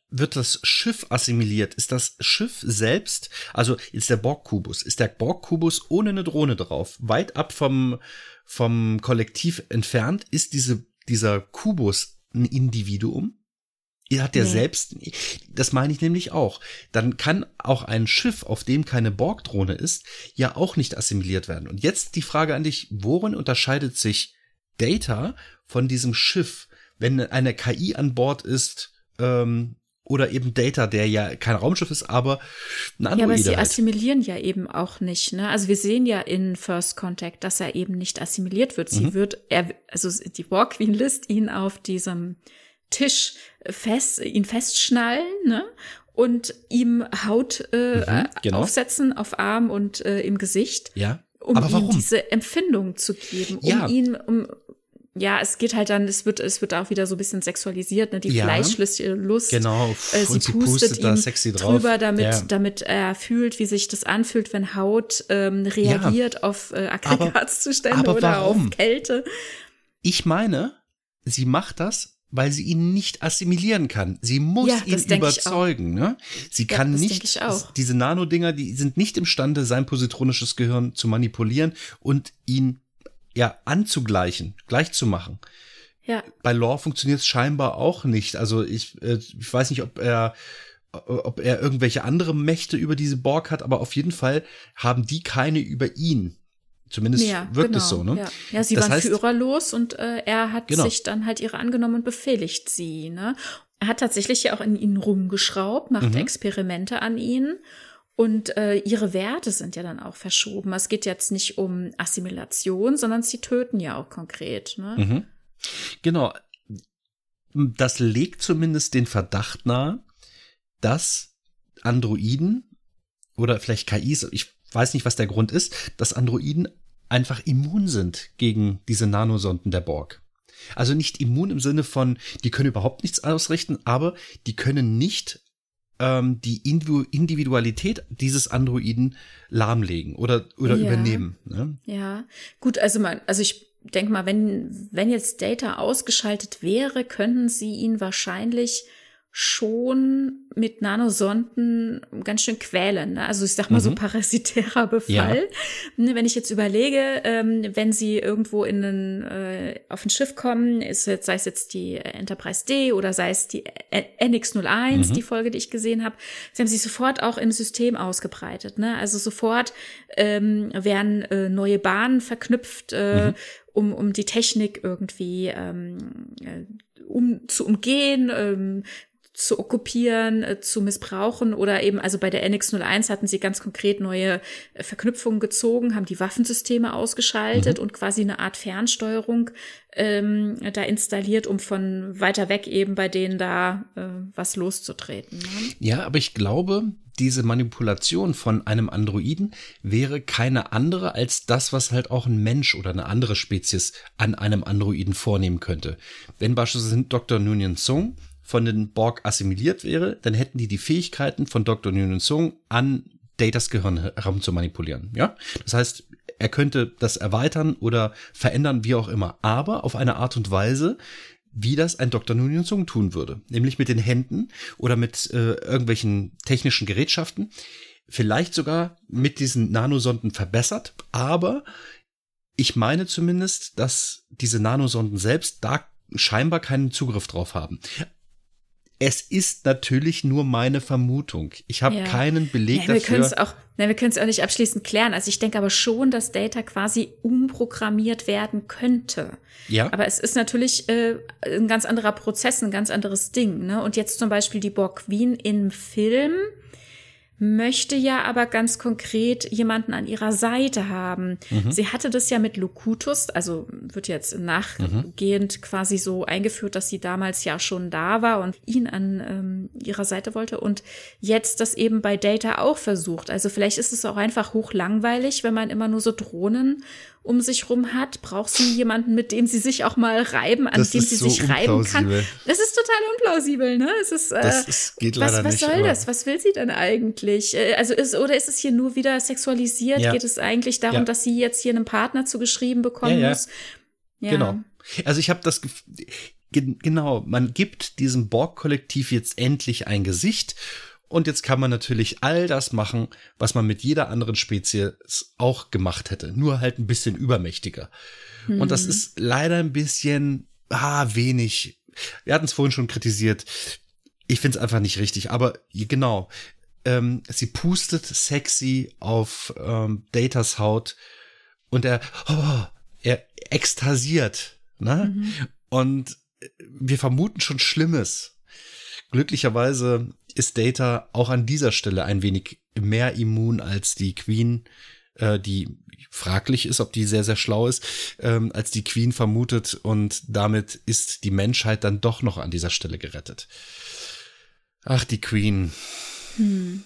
wird das Schiff assimiliert? Ist das Schiff selbst, also ist der Borg-Kubus, ist der Borg-Kubus ohne eine Drohne drauf, weit ab vom, vom Kollektiv entfernt, ist diese, dieser Kubus ein Individuum? Er hat ja nee. selbst, das meine ich nämlich auch. Dann kann auch ein Schiff, auf dem keine Borg-Drohne ist, ja auch nicht assimiliert werden. Und jetzt die Frage an dich, worin unterscheidet sich Data von diesem Schiff, wenn eine KI an Bord ist, ähm, oder eben Data, der ja kein Raumschiff ist, aber ein Android. Ja, aber sie halt. assimilieren ja eben auch nicht. Ne? Also wir sehen ja in First Contact, dass er eben nicht assimiliert wird. Sie mhm. wird, er, also die War Queen lässt ihn auf diesem Tisch fest, ihn festschnallen, ne? Und ihm Haut äh, mhm, genau. aufsetzen auf Arm und äh, im Gesicht. Ja. Um aber ihm diese Empfindung zu geben, um ja. ihn, um ja, es geht halt dann, es wird, es wird auch wieder so ein bisschen sexualisiert, ne? Die ja, fleischliche Lust. Genau. Äh, sie, sie, pustet, pustet ihm sexy drauf. drüber, damit, ja. damit er fühlt, wie sich das anfühlt, wenn Haut ähm, reagiert ja. auf äh, Aggregatzustände oder warum? auf Kälte. Ich meine, sie macht das, weil sie ihn nicht assimilieren kann. Sie muss ja, ihn überzeugen. Ne? Sie ja, kann nicht, diese Nanodinger, die sind nicht imstande, sein positronisches Gehirn zu manipulieren und ihn ja anzugleichen, gleich zu machen. Ja. Bei Law funktioniert es scheinbar auch nicht. Also ich, äh, ich weiß nicht, ob er ob er irgendwelche andere Mächte über diese Borg hat, aber auf jeden Fall haben die keine über ihn. Zumindest ja, wirkt genau, es so, ne? Ja, ja sie das waren heißt, führerlos und äh, er hat genau. sich dann halt ihre angenommen und befehligt sie, ne? Er hat tatsächlich ja auch in ihnen rumgeschraubt, macht mhm. Experimente an ihnen und äh, ihre Werte sind ja dann auch verschoben. Es geht jetzt nicht um Assimilation, sondern sie töten ja auch konkret. Ne? Mhm. Genau. Das legt zumindest den Verdacht nahe, dass Androiden oder vielleicht KIs, ich weiß nicht, was der Grund ist, dass Androiden einfach immun sind gegen diese Nanosonden der Borg. Also nicht immun im Sinne von, die können überhaupt nichts ausrichten, aber die können nicht ähm, die Individualität dieses Androiden lahmlegen oder, oder ja. übernehmen. Ne? Ja, gut, also man, also ich denke mal, wenn, wenn jetzt Data ausgeschaltet wäre, könnten sie ihn wahrscheinlich schon mit Nanosonden ganz schön quälen. Ne? Also ich sag mal mhm. so parasitärer Befall. Ja. Ne, wenn ich jetzt überlege, ähm, wenn sie irgendwo in einen, äh, auf ein Schiff kommen, ist jetzt, sei es jetzt die Enterprise D oder sei es die NX01, mhm. die Folge, die ich gesehen habe, sie haben sich sofort auch im System ausgebreitet. Ne? Also sofort ähm, werden äh, neue Bahnen verknüpft, äh, mhm. um, um die Technik irgendwie ähm, äh, um zu umgehen, ähm, zu okkupieren, äh, zu missbrauchen oder eben, also bei der NX01 hatten sie ganz konkret neue äh, Verknüpfungen gezogen, haben die Waffensysteme ausgeschaltet mhm. und quasi eine Art Fernsteuerung ähm, da installiert, um von weiter weg eben bei denen da äh, was loszutreten. Ne? Ja, aber ich glaube, diese Manipulation von einem Androiden wäre keine andere als das, was halt auch ein Mensch oder eine andere Spezies an einem Androiden vornehmen könnte. Wenn beispielsweise Dr. Nguyen Sung von den Borg assimiliert wäre, dann hätten die die Fähigkeiten von Dr. Nguyen Sung an Datas Gehirn herum zu manipulieren. Ja, das heißt, er könnte das erweitern oder verändern, wie auch immer, aber auf eine Art und Weise, wie das ein Dr. Nguyen Sung tun würde, nämlich mit den Händen oder mit äh, irgendwelchen technischen Gerätschaften, vielleicht sogar mit diesen Nanosonden verbessert, aber ich meine zumindest, dass diese Nanosonden selbst da scheinbar keinen Zugriff drauf haben. Es ist natürlich nur meine Vermutung. Ich habe ja. keinen Beleg ja, wir dafür. Auch, nein, wir können es auch nicht abschließend klären. Also ich denke aber schon, dass Data quasi umprogrammiert werden könnte. Ja. Aber es ist natürlich äh, ein ganz anderer Prozess, ein ganz anderes Ding. Ne? Und jetzt zum Beispiel die Borg Queen im Film möchte ja aber ganz konkret jemanden an ihrer Seite haben. Mhm. Sie hatte das ja mit Locutus, also wird jetzt nachgehend mhm. quasi so eingeführt, dass sie damals ja schon da war und ihn an ähm, ihrer Seite wollte und jetzt das eben bei Data auch versucht. Also vielleicht ist es auch einfach hochlangweilig, wenn man immer nur so Drohnen um sich rum hat? Braucht sie jemanden, mit dem sie sich auch mal reiben, an das dem sie so sich reiben kann? Das ist total unplausibel, ne? Es ist, äh, das geht leider was, was nicht. Soll das? Was will sie denn eigentlich? Äh, also ist, oder ist es hier nur wieder sexualisiert? Ja. Geht es eigentlich darum, ja. dass sie jetzt hier einen Partner zugeschrieben bekommen ja, muss? Ja. Genau. Also ich habe das genau, man gibt diesem Borg-Kollektiv jetzt endlich ein Gesicht und jetzt kann man natürlich all das machen, was man mit jeder anderen Spezies auch gemacht hätte. Nur halt ein bisschen übermächtiger. Hm. Und das hm. ist leider ein bisschen, ah, wenig. Wir hatten es vorhin schon kritisiert. Ich finde es einfach nicht richtig. Aber genau, ähm, sie pustet sexy auf ähm, Datas Haut und er, oh, er ekstasiert. Ne? Mhm. Und wir vermuten schon Schlimmes. Glücklicherweise ist Data auch an dieser Stelle ein wenig mehr immun als die Queen, äh, die fraglich ist, ob die sehr, sehr schlau ist, ähm, als die Queen vermutet und damit ist die Menschheit dann doch noch an dieser Stelle gerettet. Ach, die Queen. Hm.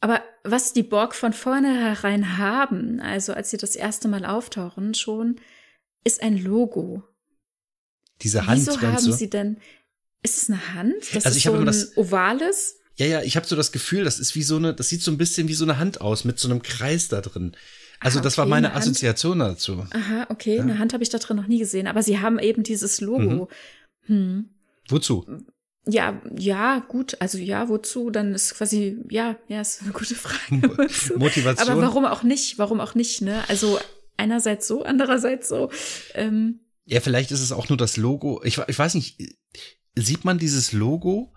Aber was die Borg von vornherein haben, also als sie das erste Mal auftauchen schon, ist ein Logo. Diese Hand. Wieso haben sie denn, ist es eine Hand? Das also ist ich so ein das, ovales? Ja, ja, ich habe so das Gefühl, das ist wie so eine, das sieht so ein bisschen wie so eine Hand aus mit so einem Kreis da drin. Also das okay, war meine Assoziation Hand. dazu. Aha, okay, ja. eine Hand habe ich da drin noch nie gesehen, aber sie haben eben dieses Logo. Mhm. Hm. Wozu? Ja, ja, gut, also ja, wozu? Dann ist quasi, ja, ja, ist eine gute Frage. Motivation. Aber warum auch nicht? Warum auch nicht, ne? Also einerseits so, andererseits so. Ähm, ja, vielleicht ist es auch nur das Logo. Ich, ich weiß nicht, sieht man dieses Logo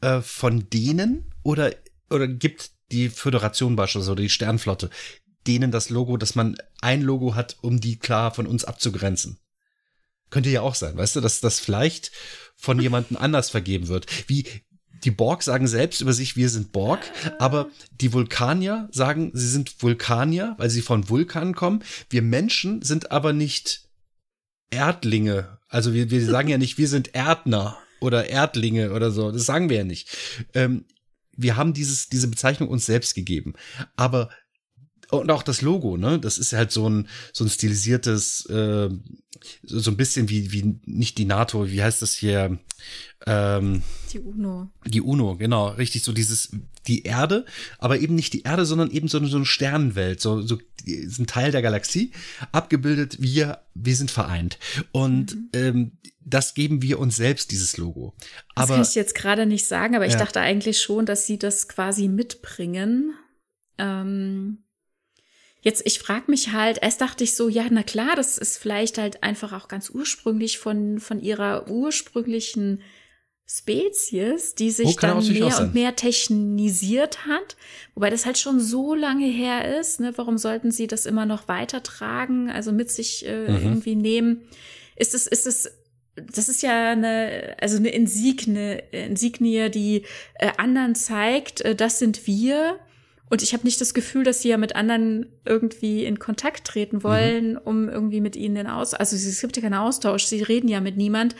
äh, von denen oder, oder gibt die Föderation beispielsweise oder die Sternflotte denen das Logo, dass man ein Logo hat, um die klar von uns abzugrenzen? Könnte ja auch sein, weißt du, dass das vielleicht von jemandem anders vergeben wird. Wie die Borg sagen selbst über sich, wir sind Borg, aber die Vulkanier sagen, sie sind Vulkanier, weil sie von Vulkanen kommen. Wir Menschen sind aber nicht Erdlinge. Also wir, wir sagen ja nicht, wir sind Erdner oder Erdlinge oder so. Das sagen wir ja nicht. Ähm, wir haben dieses, diese Bezeichnung uns selbst gegeben. Aber und auch das Logo, ne? Das ist halt so ein so ein stilisiertes, äh, so ein bisschen wie wie nicht die NATO, wie heißt das hier? Ähm, die UNO. Die UNO, genau, richtig so dieses die Erde, aber eben nicht die Erde, sondern eben so eine, so eine Sternenwelt, so so ein Teil der Galaxie abgebildet. Wir wir sind vereint und mhm. ähm, das geben wir uns selbst dieses Logo. Aber, das kann ich jetzt gerade nicht sagen, aber ich ja. dachte eigentlich schon, dass sie das quasi mitbringen. Ähm Jetzt, ich frage mich halt, erst dachte ich so, ja, na klar, das ist vielleicht halt einfach auch ganz ursprünglich von, von ihrer ursprünglichen Spezies, die sich oh, dann mehr und mehr technisiert hat. Wobei das halt schon so lange her ist. Ne? Warum sollten sie das immer noch weitertragen, also mit sich äh, mhm. irgendwie nehmen? Ist es, ist es das ist ja eine, also eine Insigne, Insignie, die äh, anderen zeigt, äh, das sind wir. Und ich habe nicht das Gefühl, dass sie ja mit anderen irgendwie in Kontakt treten mhm. wollen, mhm. um irgendwie mit ihnen den Aus, also es gibt ja keinen Austausch, sie reden ja mit niemand.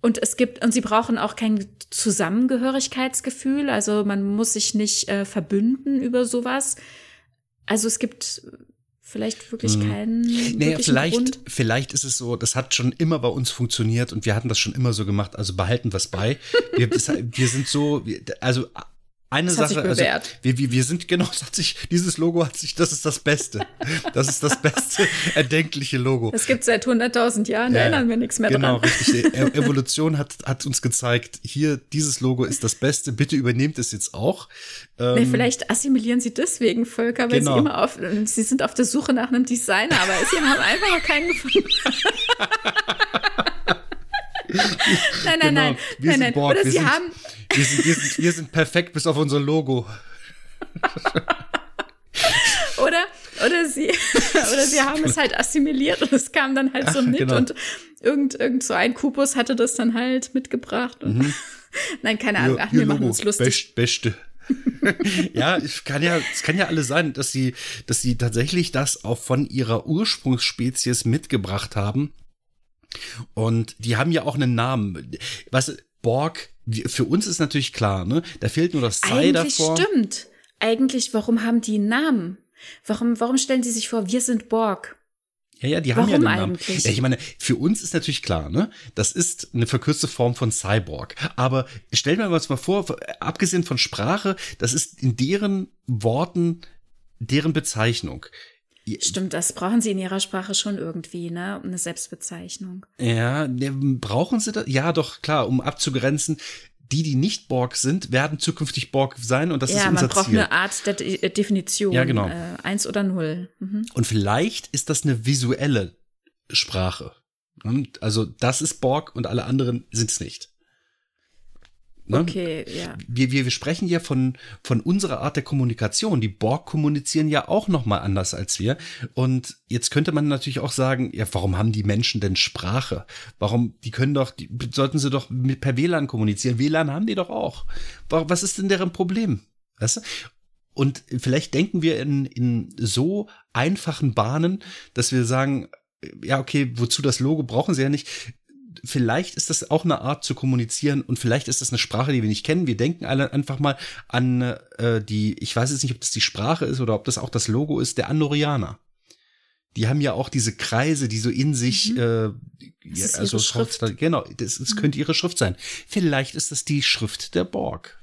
Und es gibt, und sie brauchen auch kein Zusammengehörigkeitsgefühl, also man muss sich nicht äh, verbünden über sowas. Also es gibt vielleicht wirklich mhm. keinen. Naja, vielleicht, Grund. vielleicht ist es so, das hat schon immer bei uns funktioniert und wir hatten das schon immer so gemacht, also behalten wir es bei. Wir, das, wir sind so, also eine das Sache, also wir, wir, wir sind genau, das hat sich, dieses Logo hat sich, das ist das Beste. Das ist das beste erdenkliche Logo. Das gibt seit 100.000 Jahren, da ja, erinnern wir nichts mehr genau, dran. Genau, richtig. E-, Evolution hat, hat uns gezeigt, hier, dieses Logo ist das Beste, bitte übernehmt es jetzt auch. Ähm, nee, vielleicht assimilieren sie deswegen Völker, weil genau. sie immer auf, sie sind auf der Suche nach einem Designer, aber sie haben einfach noch keinen gefunden. nein, nein, genau. nein, wir nein, nein. Borg. Oder wir sind, haben. Wir sind, wir, sind, wir sind perfekt bis auf unser Logo. oder, oder sie, oder sie haben es halt assimiliert und es kam dann halt so mit genau. und irgend, irgend so ein Kubus hatte das dann halt mitgebracht. Und mhm. Nein, keine Ahnung, ach, wir machen uns lustig. Best, beste. ja, es kann ja, es kann ja alles sein, dass sie, dass sie tatsächlich das auch von ihrer Ursprungsspezies mitgebracht haben und die haben ja auch einen Namen. Was Borg, für uns ist natürlich klar, ne? Da fehlt nur das Sei Eigentlich davor. Stimmt. Eigentlich, warum haben die einen Namen? Warum, warum stellen sie sich vor, wir sind Borg? Ja, ja, die haben Warum ja den Namen. Eigentlich? Ja, ich meine, für uns ist natürlich klar, ne? Das ist eine verkürzte Form von Cyborg. Aber stellen wir uns mal vor, abgesehen von Sprache, das ist in deren Worten deren Bezeichnung. Stimmt, das brauchen sie in ihrer Sprache schon irgendwie, ne? Eine Selbstbezeichnung. Ja, ne, brauchen sie das? Ja, doch, klar, um abzugrenzen. Die, die nicht Borg sind, werden zukünftig Borg sein und das ja, ist unser Ziel. Ja, man braucht Ziel. eine Art der De Definition. Ja, genau. Äh, eins oder null. Mhm. Und vielleicht ist das eine visuelle Sprache. Also das ist Borg und alle anderen sind es nicht. Ne? Okay, ja. Wir, wir, wir sprechen ja von, von unserer Art der Kommunikation. Die Borg kommunizieren ja auch noch mal anders als wir. Und jetzt könnte man natürlich auch sagen, ja, warum haben die Menschen denn Sprache? Warum, die können doch, die, sollten sie doch mit per WLAN kommunizieren. WLAN haben die doch auch. Was ist denn deren Problem? Weißt du? Und vielleicht denken wir in, in so einfachen Bahnen, dass wir sagen, ja, okay, wozu das Logo brauchen sie ja nicht vielleicht ist das auch eine Art zu kommunizieren und vielleicht ist das eine Sprache, die wir nicht kennen. Wir denken alle einfach mal an äh, die, ich weiß jetzt nicht, ob das die Sprache ist oder ob das auch das Logo ist, der Andorianer. Die haben ja auch diese Kreise, die so in sich, mhm. äh, ja, also Schrift. genau, das, das mhm. könnte ihre Schrift sein. Vielleicht ist das die Schrift der Borg.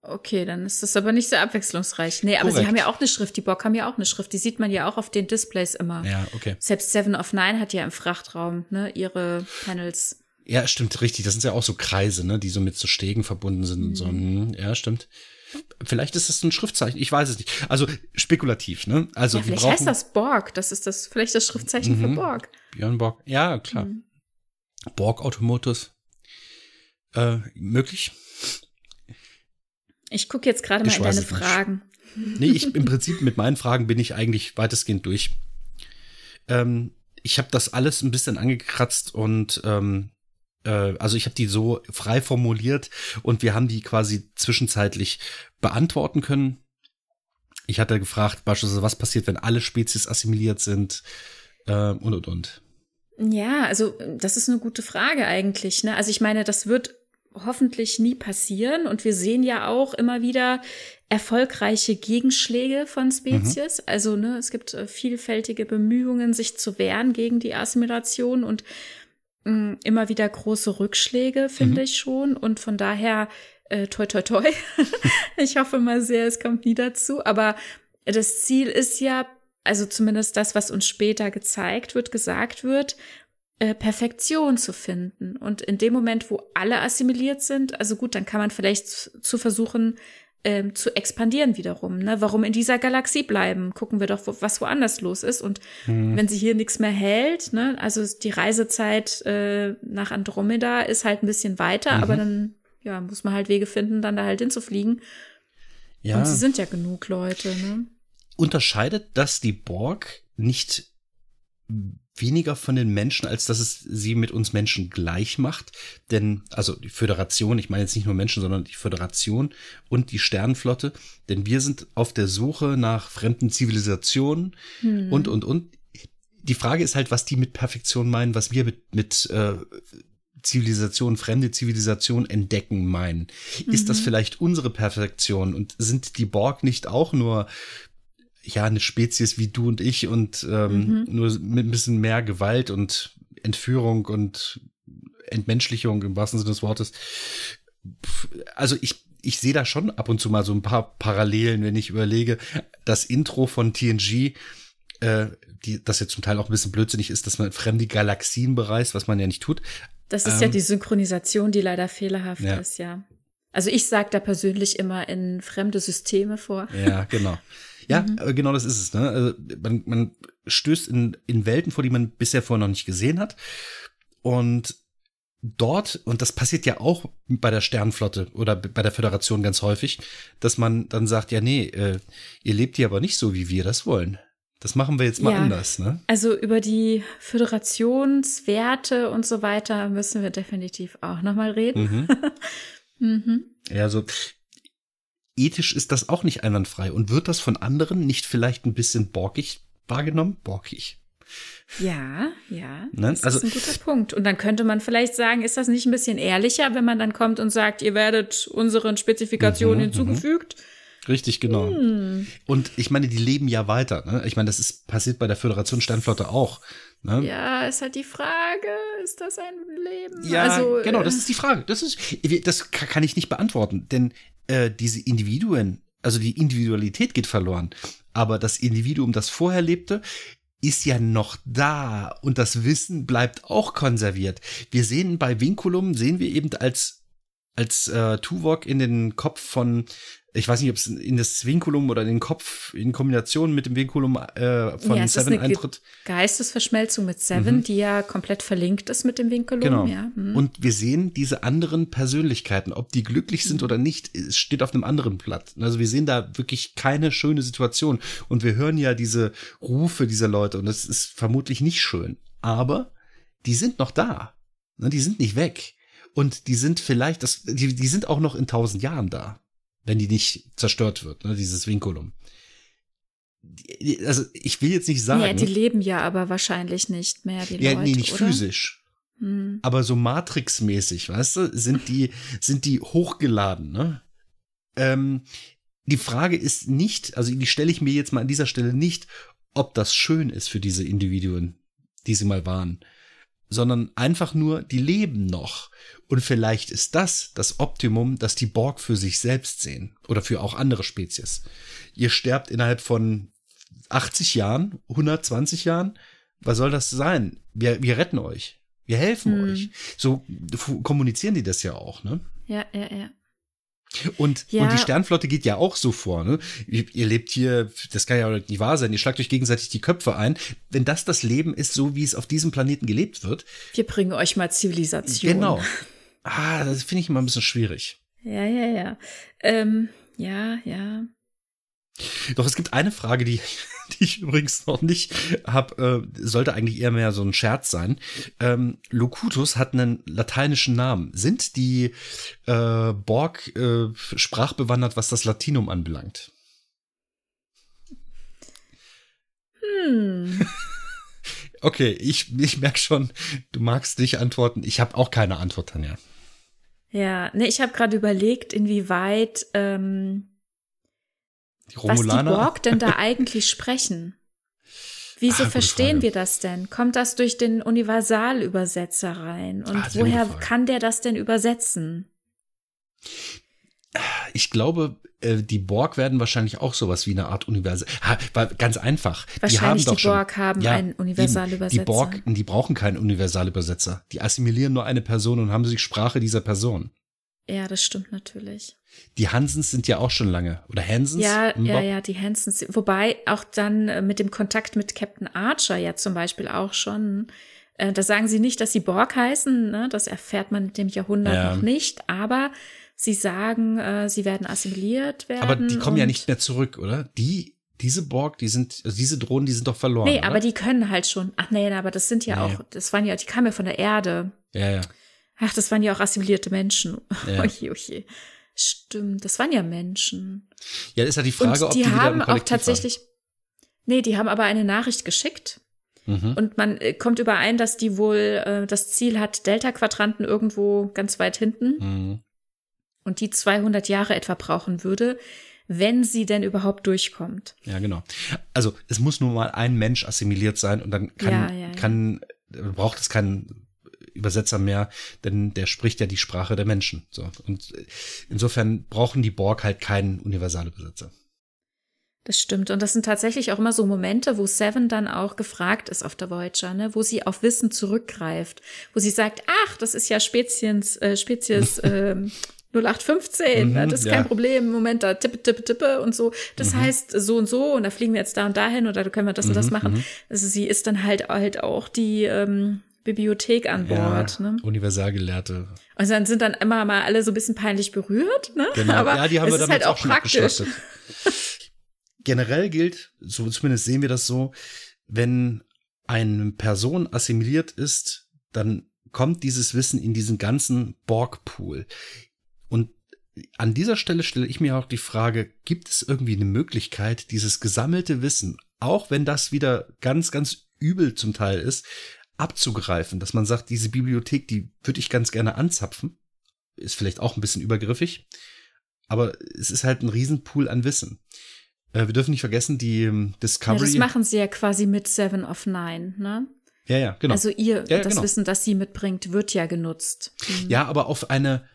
Okay, dann ist das aber nicht sehr abwechslungsreich. Nee, aber Korrekt. sie haben ja auch eine Schrift. Die Bock haben ja auch eine Schrift. Die sieht man ja auch auf den Displays immer. Ja, okay. Selbst Seven of Nine hat ja im Frachtraum, ne, ihre Panels. Ja, stimmt, richtig. Das sind ja auch so Kreise, ne, die so mit so Stegen verbunden sind mhm. und so. Mhm. Hm, ja, stimmt. Vielleicht ist das ein Schriftzeichen. Ich weiß es nicht. Also spekulativ, ne? Also ja, vielleicht brauchen, heißt das Borg. Das ist das vielleicht das Schriftzeichen mhm. für Borg. Björn Borg. Ja, klar. Mhm. Borg Automotus. Äh, möglich. Ich gucke jetzt gerade mal in deine Fragen. Nicht. Nee, ich im Prinzip mit meinen Fragen bin ich eigentlich weitestgehend durch. Ähm, ich habe das alles ein bisschen angekratzt und ähm, äh, also ich habe die so frei formuliert und wir haben die quasi zwischenzeitlich beantworten können. Ich hatte gefragt, beispielsweise, was passiert, wenn alle Spezies assimiliert sind äh, und und und. Ja, also das ist eine gute Frage eigentlich. Ne? Also ich meine, das wird hoffentlich nie passieren. Und wir sehen ja auch immer wieder erfolgreiche Gegenschläge von Spezies. Mhm. Also ne, es gibt äh, vielfältige Bemühungen, sich zu wehren gegen die Assimilation und mh, mm, immer wieder große Rückschläge, finde mhm. ich schon. Und von daher, äh, toi, toi, toi. ich hoffe mal sehr, es kommt nie dazu. Aber das Ziel ist ja, also zumindest das, was uns später gezeigt wird, gesagt wird, äh, Perfektion zu finden. Und in dem Moment, wo alle assimiliert sind, also gut, dann kann man vielleicht zu versuchen, ähm, zu expandieren wiederum. Ne? Warum in dieser Galaxie bleiben? Gucken wir doch, wo, was woanders los ist. Und mhm. wenn sie hier nichts mehr hält, ne? also die Reisezeit äh, nach Andromeda ist halt ein bisschen weiter, mhm. aber dann ja, muss man halt Wege finden, dann da halt hinzufliegen. Ja. Und sie sind ja genug Leute. Ne? Unterscheidet das die Borg nicht weniger von den Menschen, als dass es sie mit uns Menschen gleich macht. Denn, also die Föderation, ich meine jetzt nicht nur Menschen, sondern die Föderation und die Sternenflotte, denn wir sind auf der Suche nach fremden Zivilisationen hm. und, und, und. Die Frage ist halt, was die mit Perfektion meinen, was wir mit, mit äh, Zivilisation, fremde Zivilisation entdecken meinen. Mhm. Ist das mhm. vielleicht unsere Perfektion und sind die Borg nicht auch nur ja eine Spezies wie du und ich und ähm, mhm. nur mit ein bisschen mehr Gewalt und Entführung und Entmenschlichung im wahrsten Sinne des Wortes. Also ich ich sehe da schon ab und zu mal so ein paar Parallelen, wenn ich überlege, das Intro von TNG, äh, die, das jetzt zum Teil auch ein bisschen blödsinnig ist, dass man fremde Galaxien bereist, was man ja nicht tut. Das ist ähm, ja die Synchronisation, die leider fehlerhaft ja. ist, ja. Also ich sage da persönlich immer in fremde Systeme vor. Ja, genau. Ja, mhm. genau das ist es. Ne? Also man, man stößt in, in Welten vor, die man bisher vorher noch nicht gesehen hat. Und dort, und das passiert ja auch bei der Sternflotte oder bei der Föderation ganz häufig, dass man dann sagt, ja, nee, äh, ihr lebt hier aber nicht so, wie wir das wollen. Das machen wir jetzt mal ja, anders, ne? Also über die Föderationswerte und so weiter müssen wir definitiv auch nochmal reden. Mhm. mhm. Ja, also ethisch ist das auch nicht einwandfrei. Und wird das von anderen nicht vielleicht ein bisschen borkig wahrgenommen? Borkig. Ja, ja. Ne? Das also, ist ein guter Punkt. Und dann könnte man vielleicht sagen, ist das nicht ein bisschen ehrlicher, wenn man dann kommt und sagt, ihr werdet unseren Spezifikationen mhm, mhm. hinzugefügt? Richtig, genau. Hm. Und ich meine, die leben ja weiter. Ne? Ich meine, das ist passiert bei der Föderation Sternflotte auch. Ne? Ja, ist halt die Frage, ist das ein Leben? Ja, also, genau, das äh, ist die Frage. Das ist, das kann ich nicht beantworten, denn äh, diese Individuen, also die Individualität geht verloren. Aber das Individuum, das vorher lebte, ist ja noch da und das Wissen bleibt auch konserviert. Wir sehen bei Vinculum, sehen wir eben als als äh, Tuvok in den Kopf von ich weiß nicht, ob es in das Vinculum oder in den Kopf in Kombination mit dem Vinculum äh, von ja, Seven eintritt. Geistesverschmelzung mit Seven, mhm. die ja komplett verlinkt ist mit dem Vinculum. Genau. Ja. Mhm. Und wir sehen diese anderen Persönlichkeiten, ob die glücklich sind mhm. oder nicht, steht auf einem anderen Blatt. Also wir sehen da wirklich keine schöne Situation. Und wir hören ja diese Rufe dieser Leute und das ist vermutlich nicht schön. Aber die sind noch da. Ne, die sind nicht weg. Und die sind vielleicht, das, die, die sind auch noch in tausend Jahren da wenn die nicht zerstört wird, ne, dieses Vinculum. Also ich will jetzt nicht sagen. Ja, die leben ja aber wahrscheinlich nicht mehr, die ja, Leute, nee, nicht oder? physisch. Hm. Aber so Matrix-mäßig, weißt du, sind die, sind die hochgeladen, ne? Ähm, die Frage ist nicht, also die stelle ich mir jetzt mal an dieser Stelle nicht, ob das schön ist für diese Individuen, die sie mal waren, sondern einfach nur, die leben noch. Und vielleicht ist das das Optimum, das die Borg für sich selbst sehen oder für auch andere Spezies. Ihr sterbt innerhalb von 80 Jahren, 120 Jahren. Was soll das sein? Wir, wir retten euch. Wir helfen hm. euch. So kommunizieren die das ja auch, ne? Ja, ja, ja. Und, ja. und die Sternflotte geht ja auch so vor. Ne? Ihr, ihr, lebt hier, das kann ja nicht wahr sein, ihr schlagt euch gegenseitig die Köpfe ein. Wenn das das Leben ist, so wie es auf diesem Planeten gelebt wird. Wir bringen euch mal Zivilisation. Genau. Ah, das finde ich immer ein bisschen schwierig. Ja, ja, ja. Ähm, ja, ja. Doch es gibt eine Frage, die, die ich übrigens noch nicht habe, äh, sollte eigentlich eher mehr so ein Scherz sein. Ähm, Locutus hat einen lateinischen Namen. Sind die äh, Borg äh, sprachbewandert, was das Latinum anbelangt? Hm. okay, ich, ich merke schon, du magst nicht antworten. Ich habe auch keine Antwort, Tanja. Ja, ne, ich habe gerade überlegt, inwieweit ähm, die Romulaner? was die Borg denn da eigentlich sprechen. Wieso ah, verstehen wir das denn? Kommt das durch den Universalübersetzer rein? Und ah, woher kann der das denn übersetzen? Ich glaube, äh, die Borg werden wahrscheinlich auch sowas wie eine Art Universal. Ganz einfach. Wahrscheinlich die, haben die Borg schon, haben ja, einen Universalübersetzer. Die Borg, die brauchen keinen Universalübersetzer. Die assimilieren nur eine Person und haben die Sprache dieser Person. Ja, das stimmt natürlich. Die Hansens sind ja auch schon lange. Oder Hansens? Ja, ja, ja, die Hansens. Wobei auch dann äh, mit dem Kontakt mit Captain Archer ja zum Beispiel auch schon. Äh, da sagen sie nicht, dass sie Borg heißen. Ne? Das erfährt man in dem Jahrhundert ja. noch nicht. Aber sie sagen, äh, sie werden assimiliert werden. Aber die kommen ja nicht mehr zurück, oder? Die diese Borg, die sind, also diese Drohnen, die sind doch verloren. Nee, oder? aber die können halt schon. Ach nee, aber das sind ja nee. auch, das waren ja, die kamen ja von der Erde. Ja, ja. Ach, das waren ja auch assimilierte Menschen. Ja. Oje, oje. Stimmt, das waren ja Menschen. Ja, ist ja die Frage, und die ob die haben auch tatsächlich. Waren. Nee, die haben aber eine Nachricht geschickt. Mhm. Und man äh, kommt überein, dass die wohl äh, das Ziel hat, Delta-Quadranten irgendwo ganz weit hinten. Mhm. Und die 200 Jahre etwa brauchen würde, wenn sie denn überhaupt durchkommt. Ja, genau. Also es muss nur mal ein Mensch assimiliert sein und dann kann, ja, ja, ja. kann braucht es keinen Übersetzer mehr, denn der spricht ja die Sprache der Menschen. So. Und insofern brauchen die Borg halt keinen Universalübersetzer. Das stimmt. Und das sind tatsächlich auch immer so Momente, wo Seven dann auch gefragt ist auf der Voyager, ne? wo sie auf Wissen zurückgreift, wo sie sagt, ach, das ist ja Spezies, äh, Spezies äh, 0815, ne? mhm, das ist ja. kein Problem, Moment, da tippe, tippe, tippe und so. Das mhm. heißt so und so und da fliegen wir jetzt da und dahin oder da können wir das mhm, und das mhm, machen. Mhm. Also sie ist dann halt halt auch die ähm, Bibliothek an Bord. Ja, ne? Universalgelehrte. Und dann sind dann immer mal alle so ein bisschen peinlich berührt, ne? Genau. Aber ja, die haben wir damit halt auch, auch schon praktisch. Generell gilt, so zumindest sehen wir das so, wenn eine Person assimiliert ist, dann kommt dieses Wissen in diesen ganzen Borg-Pool. Und an dieser Stelle stelle ich mir auch die Frage, gibt es irgendwie eine Möglichkeit, dieses gesammelte Wissen, auch wenn das wieder ganz, ganz übel zum Teil ist, abzugreifen, dass man sagt, diese Bibliothek, die würde ich ganz gerne anzapfen, ist vielleicht auch ein bisschen übergriffig, aber es ist halt ein Riesenpool an Wissen. Äh, wir dürfen nicht vergessen, die ähm, Discovery. Ja, das machen sie ja quasi mit Seven of Nine, ne? Ja, ja, genau. Also ihr, ja, das genau. Wissen, das sie mitbringt, wird ja genutzt. Mhm. Ja, aber auf eine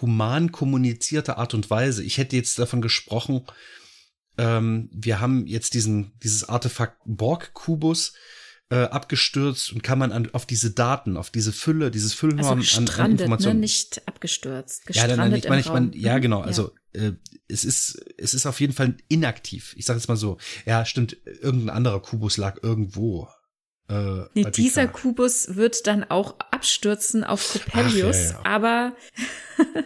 human kommunizierte Art und Weise. Ich hätte jetzt davon gesprochen, ähm, wir haben jetzt diesen, dieses Artefakt Borg-Kubus äh, abgestürzt und kann man an, auf diese Daten, auf diese Fülle, dieses Füllhorn also an, an ne, Informationen. Ne, nicht abgestürzt. Ja, nein, nein, ich meine, ich meine, ja, genau. Also äh, es ist, es ist auf jeden Fall inaktiv. Ich sage jetzt mal so. Ja, stimmt. Irgendein anderer Kubus lag irgendwo. Äh, nee, dieser Kubus wird dann auch abstürzen auf Coppelius, ja, ja. aber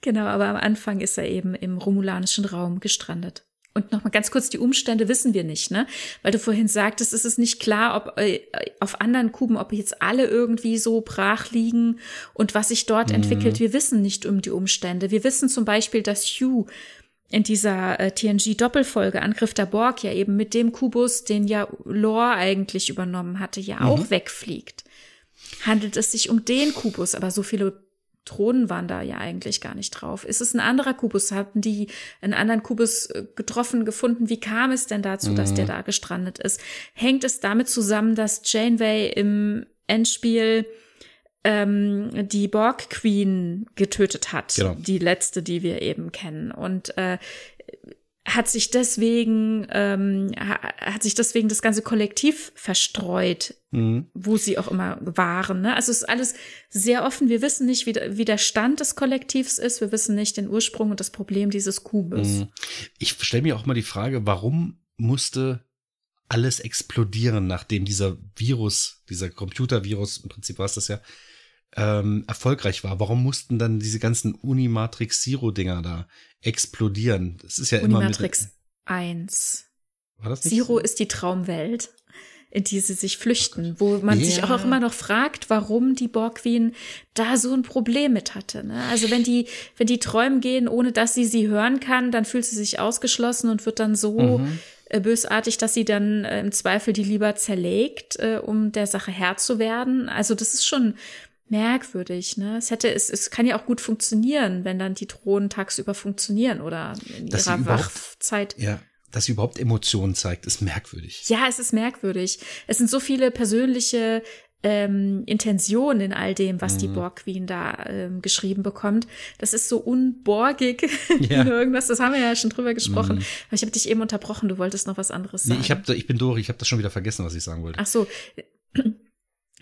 genau, aber am Anfang ist er eben im romulanischen Raum gestrandet. Und nochmal ganz kurz, die Umstände wissen wir nicht, ne? Weil du vorhin sagtest, es ist nicht klar, ob äh, auf anderen Kuben, ob jetzt alle irgendwie so brach liegen und was sich dort mhm. entwickelt. Wir wissen nicht um die Umstände. Wir wissen zum Beispiel, dass Hugh in dieser äh, TNG-Doppelfolge Angriff der Borg ja eben mit dem Kubus, den ja Lore eigentlich übernommen hatte, ja mhm. auch wegfliegt. Handelt es sich um den Kubus, aber so viele Thronen waren da ja eigentlich gar nicht drauf. Ist es ein anderer Kubus? Hatten die einen anderen Kubus äh, getroffen, gefunden? Wie kam es denn dazu, mhm. dass der mhm. da gestrandet ist? Hängt es damit zusammen, dass Janeway im Endspiel ähm, die Borg Queen getötet hat? Genau. Die letzte, die wir eben kennen. Und äh, hat sich deswegen ähm, hat sich deswegen das ganze Kollektiv verstreut, mhm. wo sie auch immer waren. Ne? Also es ist alles sehr offen. Wir wissen nicht, wie, wie der Stand des Kollektivs ist. Wir wissen nicht den Ursprung und das Problem dieses Kubus. Mhm. Ich stelle mir auch mal die Frage, warum musste alles explodieren, nachdem dieser Virus, dieser Computervirus, im Prinzip war es das ja, ähm, erfolgreich war. Warum mussten dann diese ganzen Unimatrix Zero Dinger da explodieren? Das ist ja Unimatrix immer mit 1. War das nicht Zero so? ist die Traumwelt, in die sie sich flüchten, wo man ja. sich auch, immer noch fragt, warum die Borg Queen da so ein Problem mit hatte. Ne? Also wenn die, wenn die träumen gehen, ohne dass sie sie hören kann, dann fühlt sie sich ausgeschlossen und wird dann so mhm äh, bösartig, dass sie dann äh, im Zweifel die lieber zerlegt, äh, um der Sache Herr zu werden. Also das ist schon merkwürdig, ne? Es hätte, es, es kann ja auch gut funktionieren, wenn dann die Drohnen tagsüber funktionieren oder in dass ihrer Wachzeit. Ja, dass sie überhaupt Emotionen zeigt, ist merkwürdig. Ja, es ist merkwürdig. Es sind so viele persönliche ähm, Intentionen in all dem, was mhm. die Borg Queen da ähm, geschrieben bekommt. Das ist so unborgig ja. irgendwas. Das haben wir ja schon drüber gesprochen. Mhm. Aber ich habe dich eben unterbrochen. Du wolltest noch was anderes sagen. Nee, ich, hab, ich bin durch. Ich habe das schon wieder vergessen, was ich sagen wollte. Ach so.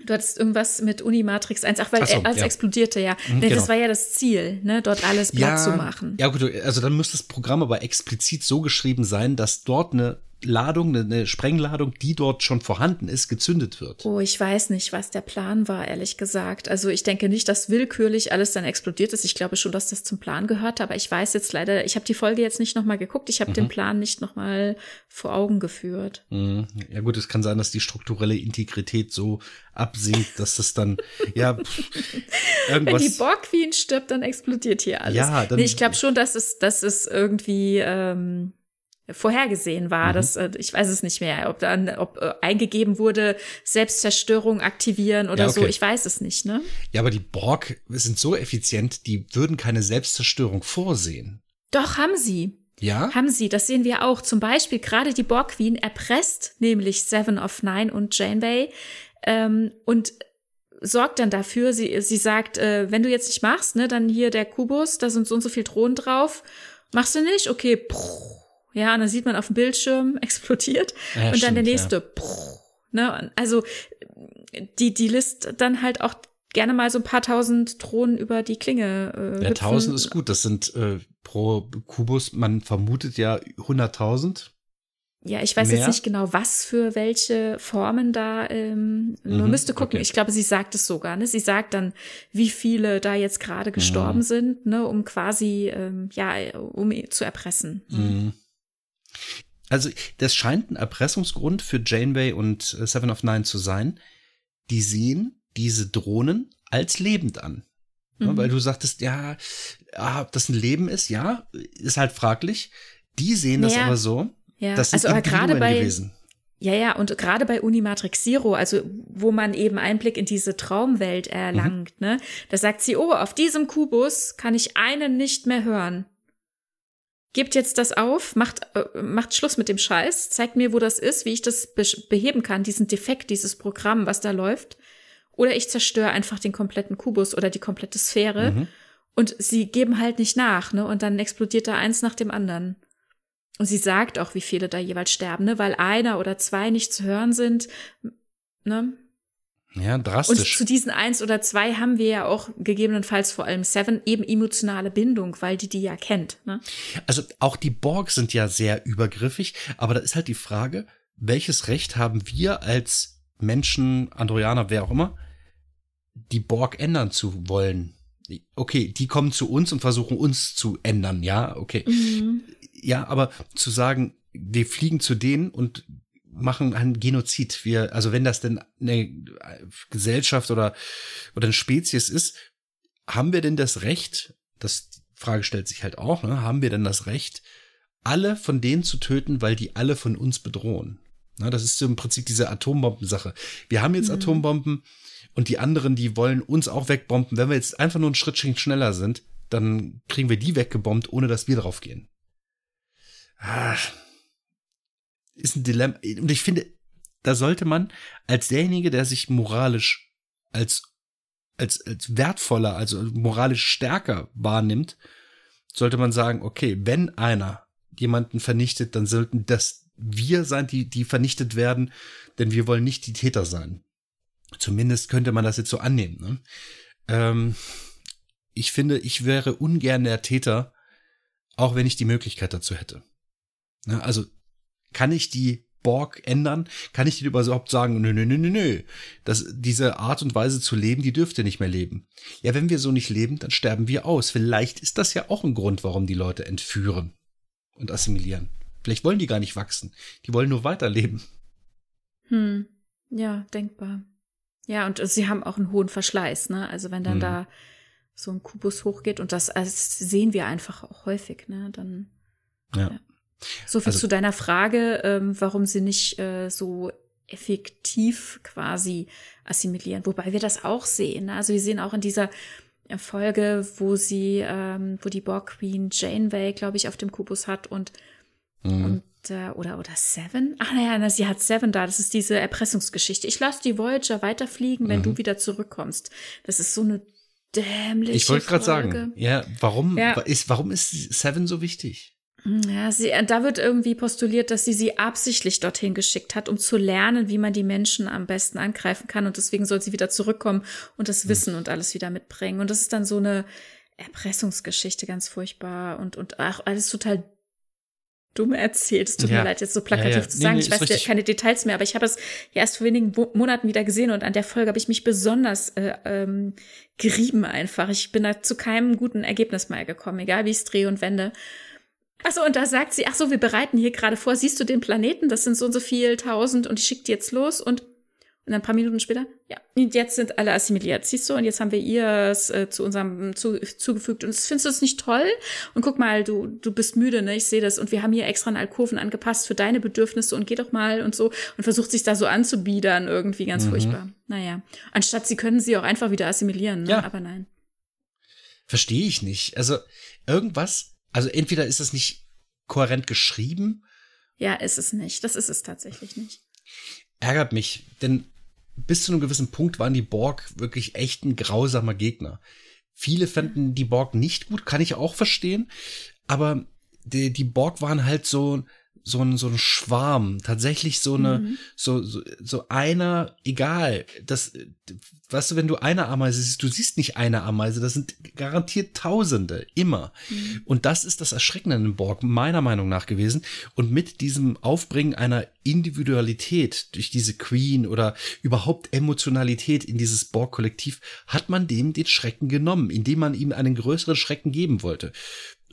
Du hattest irgendwas mit Unimatrix 1, ach, weil so, alles ja. explodierte, ja. Mhm, genau. Das war ja das Ziel, ne, dort alles platt ja, zu machen. Ja, gut, also dann müsste das Programm aber explizit so geschrieben sein, dass dort eine Ladung, eine Sprengladung, die dort schon vorhanden ist, gezündet wird. Oh, ich weiß nicht, was der Plan war, ehrlich gesagt. Also ich denke nicht, dass willkürlich alles dann explodiert ist. Ich glaube schon, dass das zum Plan gehört, aber ich weiß jetzt leider, ich habe die Folge jetzt nicht nochmal geguckt, ich habe mhm. den Plan nicht nochmal vor Augen geführt. Mhm. Ja gut, es kann sein, dass die strukturelle Integrität so absinkt, dass das dann, ja, pff, irgendwas. Wenn die Borg Queen stirbt, dann explodiert hier alles. Ja, dann, nee, ich glaube schon, dass es, dass es irgendwie, ähm, vorhergesehen war. Mhm. Das, äh, ich weiß es nicht mehr, ob dann, ob äh, eingegeben wurde, Selbstzerstörung aktivieren oder ja, okay. so. Ich weiß es nicht, ne? Ja, aber die Borg sind so effizient, die würden keine Selbstzerstörung vorsehen. Doch, haben sie. Ja? Haben sie, das sehen wir auch. Zum Beispiel gerade die Borg Queen erpresst nämlich Seven of Nine und Janeway ähm, und sorgt dann dafür, sie, sie sagt, äh, wenn du jetzt nicht machst, ne, dann hier der Kubus, da sind so und so viel Drohnen drauf. Machst du nicht? Okay, Puh ja, und dann sieht man auf dem Bildschirm explodiert ja, und dann der nächste. Ja. Ne? Also die, die List dann halt auch gerne mal so ein paar tausend Drohnen über die Klinge. Äh, ja, tausend ist gut. Das sind äh, pro Kubus, man vermutet ja hunderttausend. Ja, ich weiß Mehr? jetzt nicht genau, was für welche Formen da. Ähm, mhm, man müsste gucken. Okay. Ich glaube, sie sagt es sogar. Ne? Sie sagt dann, wie viele da jetzt gerade gestorben mhm. sind, ne, um quasi ähm, ja, um zu erpressen. Mhm. Also, das scheint ein Erpressungsgrund für Janeway und äh, Seven of Nine zu sein. Die sehen diese Drohnen als lebend an. Mhm. Ja, weil du sagtest, ja, ob das ein Leben ist, ja, ist halt fraglich. Die sehen das aber so. Ja, das sind also aber gerade bei, gewesen. Ja, ja, und gerade bei Unimatrix Zero, also wo man eben Einblick in diese Traumwelt erlangt, mhm. ne, da sagt sie, oh, auf diesem Kubus kann ich einen nicht mehr hören. Gebt jetzt das auf, macht, äh, macht Schluss mit dem Scheiß, zeigt mir, wo das ist, wie ich das be beheben kann, diesen Defekt, dieses Programm, was da läuft. Oder ich zerstöre einfach den kompletten Kubus oder die komplette Sphäre. Mhm. Und sie geben halt nicht nach, ne? Und dann explodiert da eins nach dem anderen. Und sie sagt auch, wie viele da jeweils sterben, ne? Weil einer oder zwei nicht zu hören sind, ne? Ja, drastisch. Und zu diesen eins oder zwei haben wir ja auch gegebenenfalls vor allem Seven eben emotionale Bindung, weil die die ja kennt. Ne? Also auch die Borg sind ja sehr übergriffig, aber da ist halt die Frage, welches Recht haben wir als Menschen, Androianer, wer auch immer, die Borg ändern zu wollen? Okay, die kommen zu uns und versuchen uns zu ändern, ja, okay. Mhm. Ja, aber zu sagen, wir fliegen zu denen und machen einen Genozid. Wir, also wenn das denn eine Gesellschaft oder, oder eine Spezies ist, haben wir denn das Recht, das Frage stellt sich halt auch, ne, haben wir denn das Recht, alle von denen zu töten, weil die alle von uns bedrohen? Na, das ist so im Prinzip diese Atombombensache. Wir haben jetzt mhm. Atombomben und die anderen, die wollen uns auch wegbomben. Wenn wir jetzt einfach nur ein Schrittchen schneller sind, dann kriegen wir die weggebombt, ohne dass wir drauf gehen. Ah, ist ein Dilemma. Und ich finde, da sollte man als derjenige, der sich moralisch als, als, als wertvoller, also moralisch stärker wahrnimmt, sollte man sagen, okay, wenn einer jemanden vernichtet, dann sollten das wir sein, die, die vernichtet werden, denn wir wollen nicht die Täter sein. Zumindest könnte man das jetzt so annehmen. Ne? Ähm, ich finde, ich wäre ungern der Täter, auch wenn ich die Möglichkeit dazu hätte. Ne? Also kann ich die Borg ändern? Kann ich dir überhaupt sagen, nö, nö, nö, nö, nö. Das, diese Art und Weise zu leben, die dürfte nicht mehr leben. Ja, wenn wir so nicht leben, dann sterben wir aus. Vielleicht ist das ja auch ein Grund, warum die Leute entführen und assimilieren. Vielleicht wollen die gar nicht wachsen. Die wollen nur weiterleben. Hm. Ja, denkbar. Ja, und sie haben auch einen hohen Verschleiß, ne? Also wenn dann hm. da so ein Kubus hochgeht und das, also das sehen wir einfach auch häufig, ne? Dann. ja. ja. So viel also, zu deiner Frage, ähm, warum sie nicht äh, so effektiv quasi assimilieren. Wobei wir das auch sehen. Ne? Also wir sehen auch in dieser Folge, wo sie, ähm, wo die Borg Queen Janeway, glaube ich, auf dem Kubus hat und, mhm. und äh, oder oder Seven. Ach naja, na, sie hat Seven da. Das ist diese Erpressungsgeschichte. Ich lasse die Voyager weiterfliegen, wenn mhm. du wieder zurückkommst. Das ist so eine dämliche. Ich wollte gerade sagen, ja, warum ja. ist warum ist Seven so wichtig? Ja, sie, äh, da wird irgendwie postuliert, dass sie sie absichtlich dorthin geschickt hat, um zu lernen, wie man die Menschen am besten angreifen kann. Und deswegen soll sie wieder zurückkommen und das hm. Wissen und alles wieder mitbringen. Und das ist dann so eine Erpressungsgeschichte, ganz furchtbar und, und auch alles total dumm erzählt. Es tut ja. mir leid, jetzt so plakativ ja, ja. zu sagen. Nee, nee, ich weiß richtig. keine Details mehr, aber ich habe es ja erst vor wenigen Monaten wieder gesehen und an der Folge habe ich mich besonders äh, ähm, gerieben einfach. Ich bin da zu keinem guten Ergebnis mal gekommen, egal wie ich es drehe und wende. Achso, und da sagt sie, ach so, wir bereiten hier gerade vor, siehst du den Planeten? Das sind so und so viel tausend und ich schicke die jetzt los und, und ein paar Minuten später, ja, und jetzt sind alle assimiliert, siehst du? Und jetzt haben wir ihr es äh, zu unserem zu, zugefügt. Und findest du es nicht toll? Und guck mal, du, du bist müde, ne? Ich sehe das. Und wir haben hier extra einen Alkoven angepasst für deine Bedürfnisse und geh doch mal und so. Und versucht sich da so anzubiedern, irgendwie ganz mhm. furchtbar. Naja. Anstatt sie können sie auch einfach wieder assimilieren, ne? Ja. Aber nein. Verstehe ich nicht. Also, irgendwas also entweder ist es nicht kohärent geschrieben. Ja, ist es nicht. Das ist es tatsächlich nicht. Ärgert mich, denn bis zu einem gewissen Punkt waren die Borg wirklich echt ein grausamer Gegner. Viele fanden die Borg nicht gut, kann ich auch verstehen, aber die, die Borg waren halt so, so ein, so ein Schwarm, tatsächlich so eine, mhm. so, so, so einer, egal, das, weißt du, wenn du eine Ameise siehst, du siehst nicht eine Ameise, das sind garantiert Tausende, immer. Mhm. Und das ist das Erschreckende in Borg, meiner Meinung nach gewesen. Und mit diesem Aufbringen einer Individualität durch diese Queen oder überhaupt Emotionalität in dieses Borg-Kollektiv hat man dem den Schrecken genommen, indem man ihm einen größeren Schrecken geben wollte.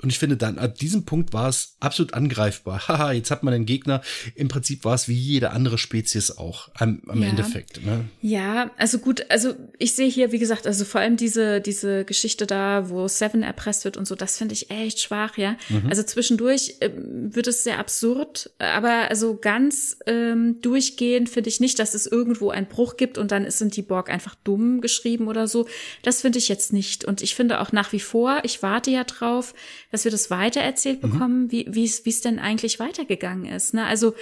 Und ich finde, dann ab diesem Punkt war es absolut angreifbar. Haha, jetzt hat man einen Gegner. Im Prinzip war es wie jede andere Spezies auch am, am Ja. Endeffekt. Ne? Ja, also gut, also ich sehe hier, wie gesagt, also vor allem diese, diese Geschichte da, wo Seven erpresst wird und so, das finde ich echt schwach, ja. Also zwischendurch ähm, wird es sehr absurd, aber also ganz ähm, durchgehend finde ich nicht, dass es irgendwo einen Bruch gibt und dann sind die Borg einfach dumm geschrieben oder so. Das finde ich jetzt nicht. Und ich finde auch nach wie vor, ich warte ja drauf, dass wir das weitererzählt bekommen, wie wie es wie es denn eigentlich weitergegangen ist. Ne? Also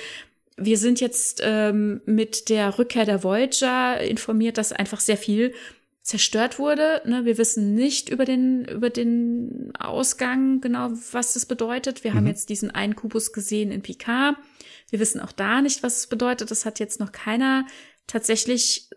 wir sind jetzt ähm, mit der Rückkehr der Voyager informiert, dass einfach sehr viel zerstört wurde. Ne? Wir wissen nicht über den, über den Ausgang genau, was das bedeutet. Wir haben jetzt diesen einen Kubus gesehen in Picard. Wir wissen auch da nicht, was es bedeutet. Das hat jetzt noch keiner tatsächlich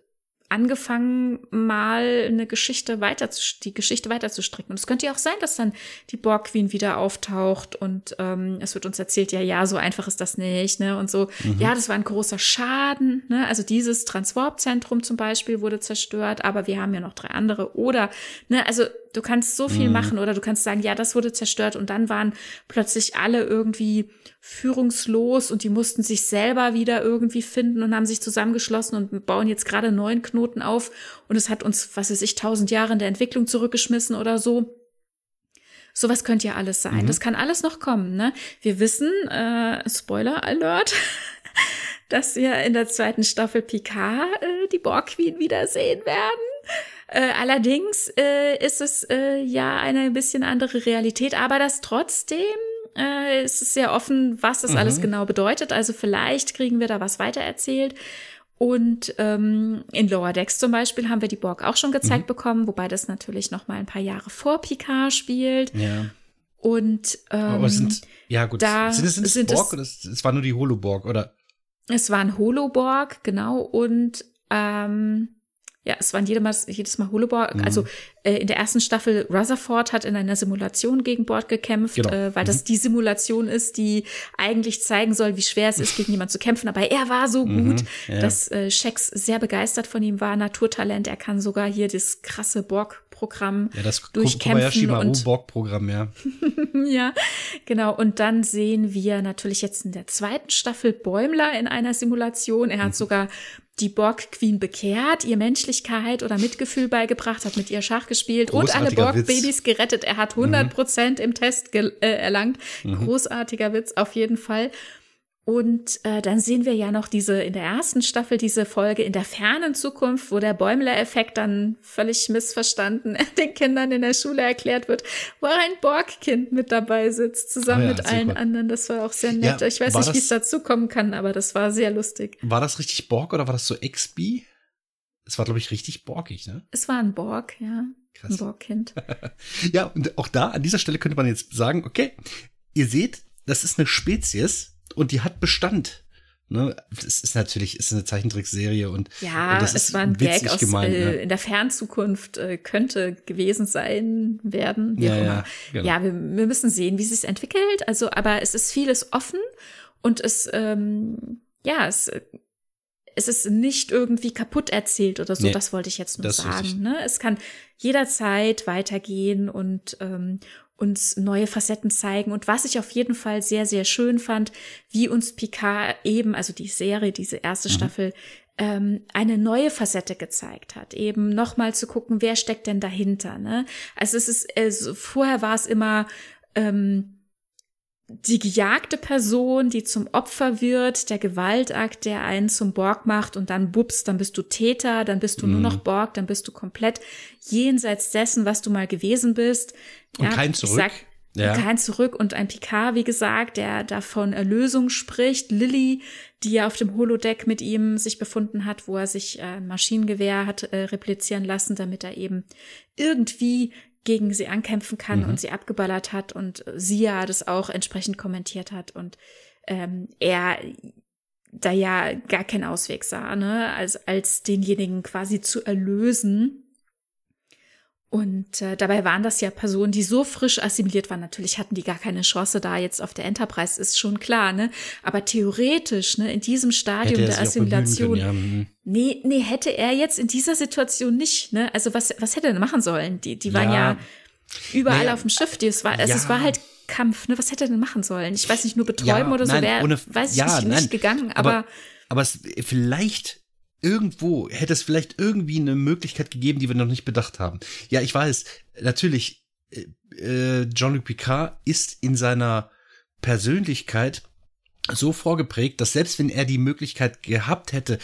angefangen, mal eine Geschichte weiter zu, die Geschichte weiterzustricken. Und es könnte ja auch sein, dass dann die Borg Queen wieder auftaucht und ähm, es wird uns erzählt, ja, ja, so einfach ist das nicht, ne? Und so, ja, das war ein großer Schaden, ne? Also dieses Transwarp-Zentrum zum Beispiel wurde zerstört, aber wir haben ja noch drei andere. Oder, ne, also du kannst so viel machen oder du kannst sagen, ja, das wurde zerstört und dann waren plötzlich alle irgendwie führungslos und die mussten sich selber wieder irgendwie finden und haben sich zusammengeschlossen und bauen jetzt gerade neuen Knoten auf und es hat uns, was weiß ich, tausend Jahre in der Entwicklung zurückgeschmissen oder so. Sowas könnte ja alles sein. Das kann alles noch kommen. Ne? Wir wissen, äh, Spoiler Alert, dass wir in der zweiten Staffel Picard äh, die Borg Queen wiedersehen werden. Äh, allerdings äh, ist es äh, ja eine bisschen andere Realität, aber das trotzdem äh, ist es sehr offen, was das alles genau bedeutet. Also vielleicht kriegen wir da was weitererzählt. Und ähm, in Lower Decks zum Beispiel haben wir die Borg auch schon gezeigt bekommen, wobei das natürlich noch mal ein paar Jahre vor Picard spielt. Ja. Und ähm, Aber es sind, ja gut, da sind es, sind es sind Borg es- oder es, es war nur die Holoborg oder? es war ein Holoborg, genau, und ähm, ja, es waren jedes Mal, jedes Mal Holoborg. Mhm. Also äh, in der ersten Staffel Rutherford hat in einer Simulation gegen Bord gekämpft, Genau. äh, weil das die Simulation ist, die eigentlich zeigen soll, wie schwer es ist, gegen jemanden zu kämpfen. Aber er war so gut, Mhm. ja. dass äh, Shax sehr begeistert von ihm war. Naturtalent, er kann sogar hier das krasse Borg-Programm Ja, das durchkämpfen Kobayashi und Borg Programm, ja. ja, genau. Und dann sehen wir natürlich jetzt in der zweiten Staffel Bäumler in einer Simulation. Er Mhm. hat sogar die Borg Queen bekehrt, ihr Menschlichkeit oder Mitgefühl beigebracht, hat mit ihr Schach gespielt und alle Borg. Mhm. Babys gerettet. Er hat 100 Prozent im Test äh, erlangt. Großartiger Witz auf jeden Fall. Und äh, dann sehen wir ja noch diese in der ersten Staffel diese Folge in der fernen Zukunft, wo der Bäumler-Effekt dann völlig missverstanden den Kindern in der Schule erklärt wird, wo ein Borg-Kind mit dabei sitzt, zusammen Oh ja, mit allen cool. anderen. Das war auch sehr nett. Ja, ich weiß nicht, wie es dazu kommen kann, aber das war sehr lustig. War das richtig Borg oder war das so XB? Es war, glaube ich, richtig borgig, ne? Es war ein Borg, ja. Ein Krass. Borg-Kind. Ja, und auch da, an dieser Stelle könnte man jetzt sagen, okay, ihr seht, das ist eine Spezies und die hat Bestand. Ne? Das ist natürlich, ist eine Zeichentrickserie und, Ja, und das es ist war ein witzig Gag aus gemeint, äh, ne? in der Fernzukunft äh, könnte gewesen sein werden. Wie Ja, auch ja, immer. genau. ja wir, wir müssen sehen, wie es sich entwickelt. Also, aber es ist vieles offen und es, ähm, ja, es, äh, es ist nicht irgendwie kaputt erzählt oder so. Nee, das wollte ich jetzt nur sagen. Ne? Es kann jederzeit weitergehen und ähm, uns neue Facetten zeigen. Und was ich auf jeden Fall sehr, sehr schön fand, wie uns Picard eben, also die Serie, diese erste Mhm. Staffel, ähm, eine neue Facette gezeigt hat. Eben nochmal zu gucken, wer steckt denn dahinter. Ne? Also es ist, also vorher war es immer ähm, die gejagte Person, die zum Opfer wird, der Gewaltakt, der einen zum Borg macht und dann bups, dann bist du Täter, dann bist du nur Mhm. noch Borg, dann bist du komplett jenseits dessen, was du mal gewesen bist. Und kein ich Zurück. Sag, Ja. Kein Zurück und ein Picard, wie gesagt, der davon Erlösung spricht. Lilly, die ja auf dem Holodeck mit ihm sich befunden hat, wo er sich äh, ein Maschinengewehr hat äh, replizieren lassen, damit er eben irgendwie gegen sie ankämpfen kann Mhm. und sie abgeballert hat und sie ja das auch entsprechend kommentiert hat und ähm, er da ja gar keinen Ausweg sah, ne, als, als denjenigen quasi zu erlösen. Und äh, dabei waren das ja Personen, die so frisch assimiliert waren. Natürlich hatten die gar keine Chance da jetzt auf der Enterprise, ist schon klar, ne? Aber theoretisch, ne, in diesem Stadium er der Assimilation, können, ja. mhm. nee, nee, hätte er jetzt in dieser Situation nicht, ne? Also was, was hätte er denn machen sollen? Die, die waren Ja. ja, überall Naja, auf dem Schiff. Die, es war, also es ja. war halt Kampf, ne? Was hätte er denn machen sollen? Ich weiß nicht, nur betäuben oder so wäre, weiß ich nicht, nicht gegangen, aber. Aber, aber es, vielleicht irgendwo hätte es vielleicht irgendwie eine Möglichkeit gegeben, die wir noch nicht bedacht haben. Ja, ich weiß, natürlich, äh, äh Jean-Luc Picard ist in seiner Persönlichkeit so vorgeprägt, dass selbst wenn er die Möglichkeit gehabt hätte,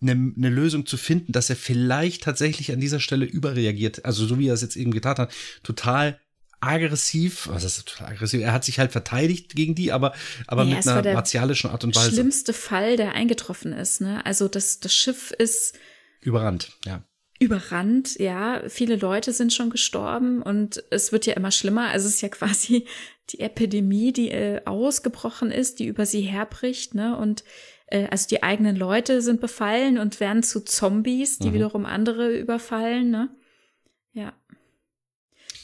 eine, eine Lösung zu finden, dass er vielleicht tatsächlich an dieser Stelle überreagiert, also so wie er es jetzt eben getan hat, total aggressiv, was ist total aggressiv? Er hat sich halt verteidigt gegen die, aber, aber ja, mit einer martialischen Art und Weise. Schlimmste Fall, der eingetroffen ist, ne? Also das, das Schiff ist überrannt, ja. Überrannt, ja. Viele Leute sind schon gestorben und es wird ja immer schlimmer. Also es ist ja quasi die Epidemie, die äh, ausgebrochen ist, die über sie herbricht, ne? Und äh, also die eigenen Leute sind befallen und werden zu Zombies, die mhm. wiederum andere überfallen, ne?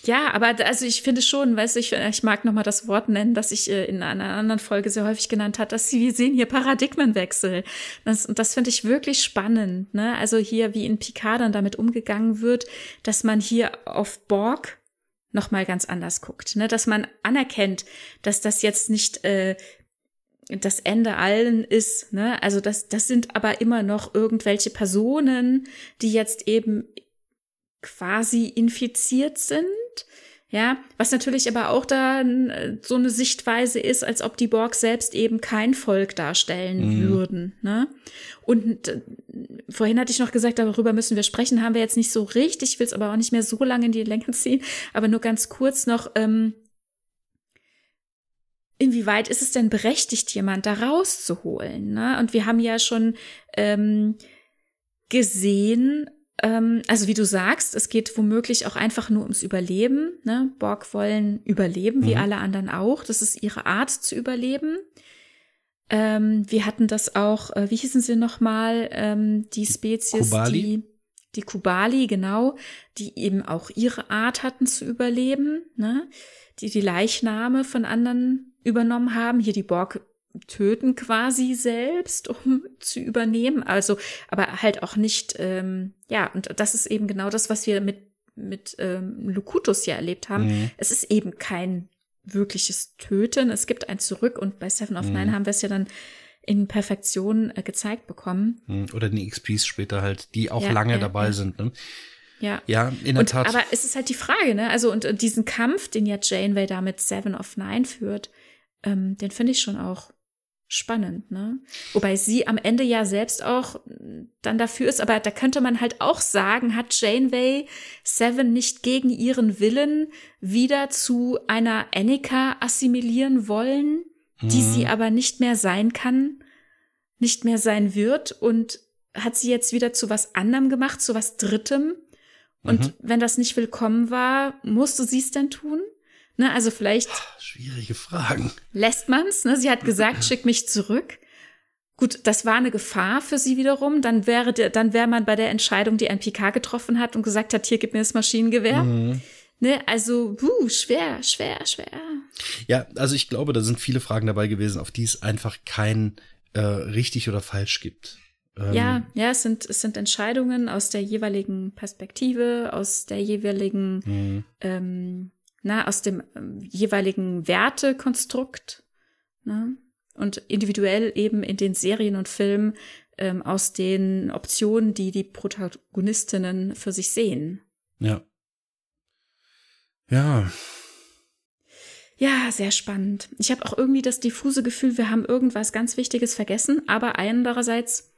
Ja. Aber also ich finde schon, weißt du, ich, ich mag noch mal das Wort nennen, das ich äh, in einer anderen Folge sehr häufig genannt hat, dass wir sehen hier Paradigmenwechsel. Das, und das finde ich wirklich spannend. Ne? Also hier, wie in Picard dann damit umgegangen wird, dass man hier auf Borg noch mal ganz anders guckt, ne? dass man anerkennt, dass das jetzt nicht äh, das Ende allen ist. Ne? Also das, das sind aber immer noch irgendwelche Personen, die jetzt eben quasi infiziert sind. Ja, was natürlich aber auch dann äh, so eine Sichtweise ist, als ob die Borg selbst eben kein Volk darstellen mhm. würden. Ne? Und äh, vorhin hatte ich noch gesagt, darüber müssen wir sprechen, haben wir jetzt nicht so richtig, ich will es aber auch nicht mehr so lange in die Länge ziehen, aber nur ganz kurz noch, ähm, inwieweit ist es denn berechtigt, jemand da rauszuholen? Ne? Und wir haben ja schon ähm, gesehen, also wie du sagst, es geht womöglich auch einfach nur ums Überleben. Ne? Borg wollen überleben, wie mhm. alle anderen auch. Das ist ihre Art zu überleben. Ähm, wir hatten das auch, äh, wie hießen sie nochmal, ähm, die Spezies, Kubali. die die Kubali, genau, die eben auch ihre Art hatten zu überleben, ne? die die Leichname von anderen übernommen haben. Hier die Borg töten quasi selbst, um zu übernehmen. Also, aber halt auch nicht, ähm, ja, und das ist eben genau das, was wir mit, mit ähm, Lukutus ja erlebt haben. Mhm. Es ist eben kein wirkliches Töten. Es gibt ein Zurück und bei Seven of mhm. Nine haben wir es ja dann in Perfektion äh, gezeigt bekommen. Mhm. Oder die XPs später halt, die auch ja, lange ja, dabei ja. sind. Ne? Ja. Ja, in der und, Tat. Aber es ist halt die Frage, ne? Also, und, und diesen Kampf, den ja Janeway da mit Seven of Nine führt, ähm, den finde ich schon auch spannend, ne? Wobei sie am Ende ja selbst auch dann dafür ist, aber da könnte man halt auch sagen, hat Janeway Seven nicht gegen ihren Willen wieder zu einer Annika assimilieren wollen, mhm. die sie aber nicht mehr sein kann, nicht mehr sein wird und hat sie jetzt wieder zu was anderem gemacht, zu was Drittem? Und mhm. wenn das nicht willkommen war, musste sie es denn tun? Ne, also vielleicht. Schwierige Fragen. Lässt man's? Ne? Sie hat gesagt, schick mich zurück. Gut, das war eine Gefahr für sie wiederum. Dann wäre dann wäre man bei der Entscheidung, die ein PK getroffen hat und gesagt hat, hier gib mir das Maschinengewehr. Mhm. Ne, also, puh, schwer, schwer, schwer. Ja, also ich glaube, da sind viele Fragen dabei gewesen, auf die es einfach kein äh, richtig oder falsch gibt. Ähm, ja, ja, es sind, es sind Entscheidungen aus der jeweiligen Perspektive, aus der jeweiligen mhm. ähm, na, aus dem ähm, jeweiligen Wertekonstrukt ne? und individuell eben in den Serien und Filmen ähm, aus den Optionen, die die Protagonistinnen für sich sehen. Ja. Ja. Ja, sehr spannend. Ich habe auch irgendwie das diffuse Gefühl, wir haben irgendwas ganz Wichtiges vergessen, aber andererseits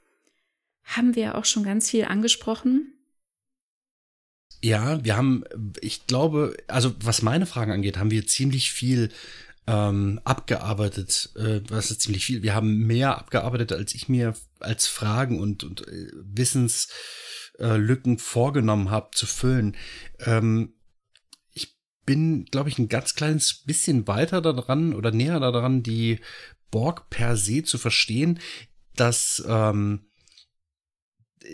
haben wir auch schon ganz viel angesprochen. Ja, wir haben, ich glaube, also was meine Fragen angeht, haben wir ziemlich viel ähm, abgearbeitet. Äh, was ist ziemlich viel? Wir haben mehr abgearbeitet, als ich mir als Fragen und, und äh, Wissenslücken äh, vorgenommen habe zu füllen. Ähm, ich bin, glaube ich, ein ganz kleines bisschen weiter daran oder näher daran, die Borg per se zu verstehen, dass ähm,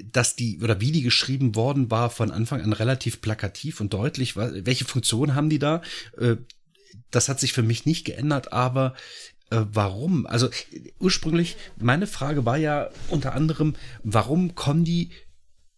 dass die oder wie die geschrieben worden war von Anfang an relativ plakativ und deutlich. Welche Funktion haben die da? Äh, das hat sich für mich nicht geändert, aber äh, warum? Also ursprünglich, meine Frage war ja unter anderem, warum kommen die,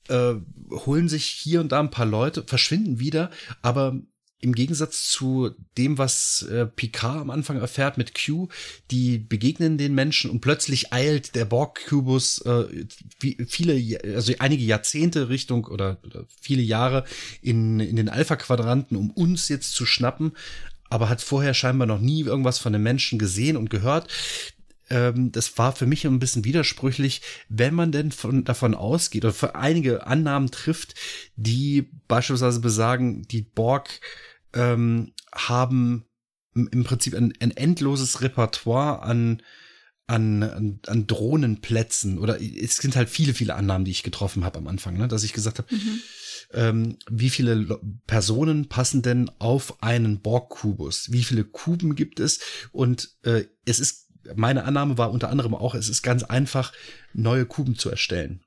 äh, holen sich hier und da ein paar Leute, verschwinden wieder, aber im Gegensatz zu dem, was äh, Picard am Anfang erfährt mit Q, die begegnen den Menschen und plötzlich eilt der Borg-Kubus äh, viele, also einige Jahrzehnte Richtung oder, oder viele Jahre in, in den Alpha-Quadranten, um uns jetzt zu schnappen, aber hat vorher scheinbar noch nie irgendwas von den Menschen gesehen und gehört ähm, das war für mich ein bisschen widersprüchlich, wenn man denn von, davon ausgeht oder für einige Annahmen trifft, die beispielsweise besagen, die Borg ähm, haben im Prinzip ein, ein endloses Repertoire an an, an, Drohnenplätzen oder es sind halt viele, viele Annahmen, die ich getroffen habe am Anfang, ne? dass ich gesagt habe, mhm. ähm, wie viele Personen passen denn auf einen Borg-Kubus? Wie viele Kuben gibt es? Und äh, es ist meine Annahme war unter anderem auch, es ist ganz einfach, neue Kuben zu erstellen.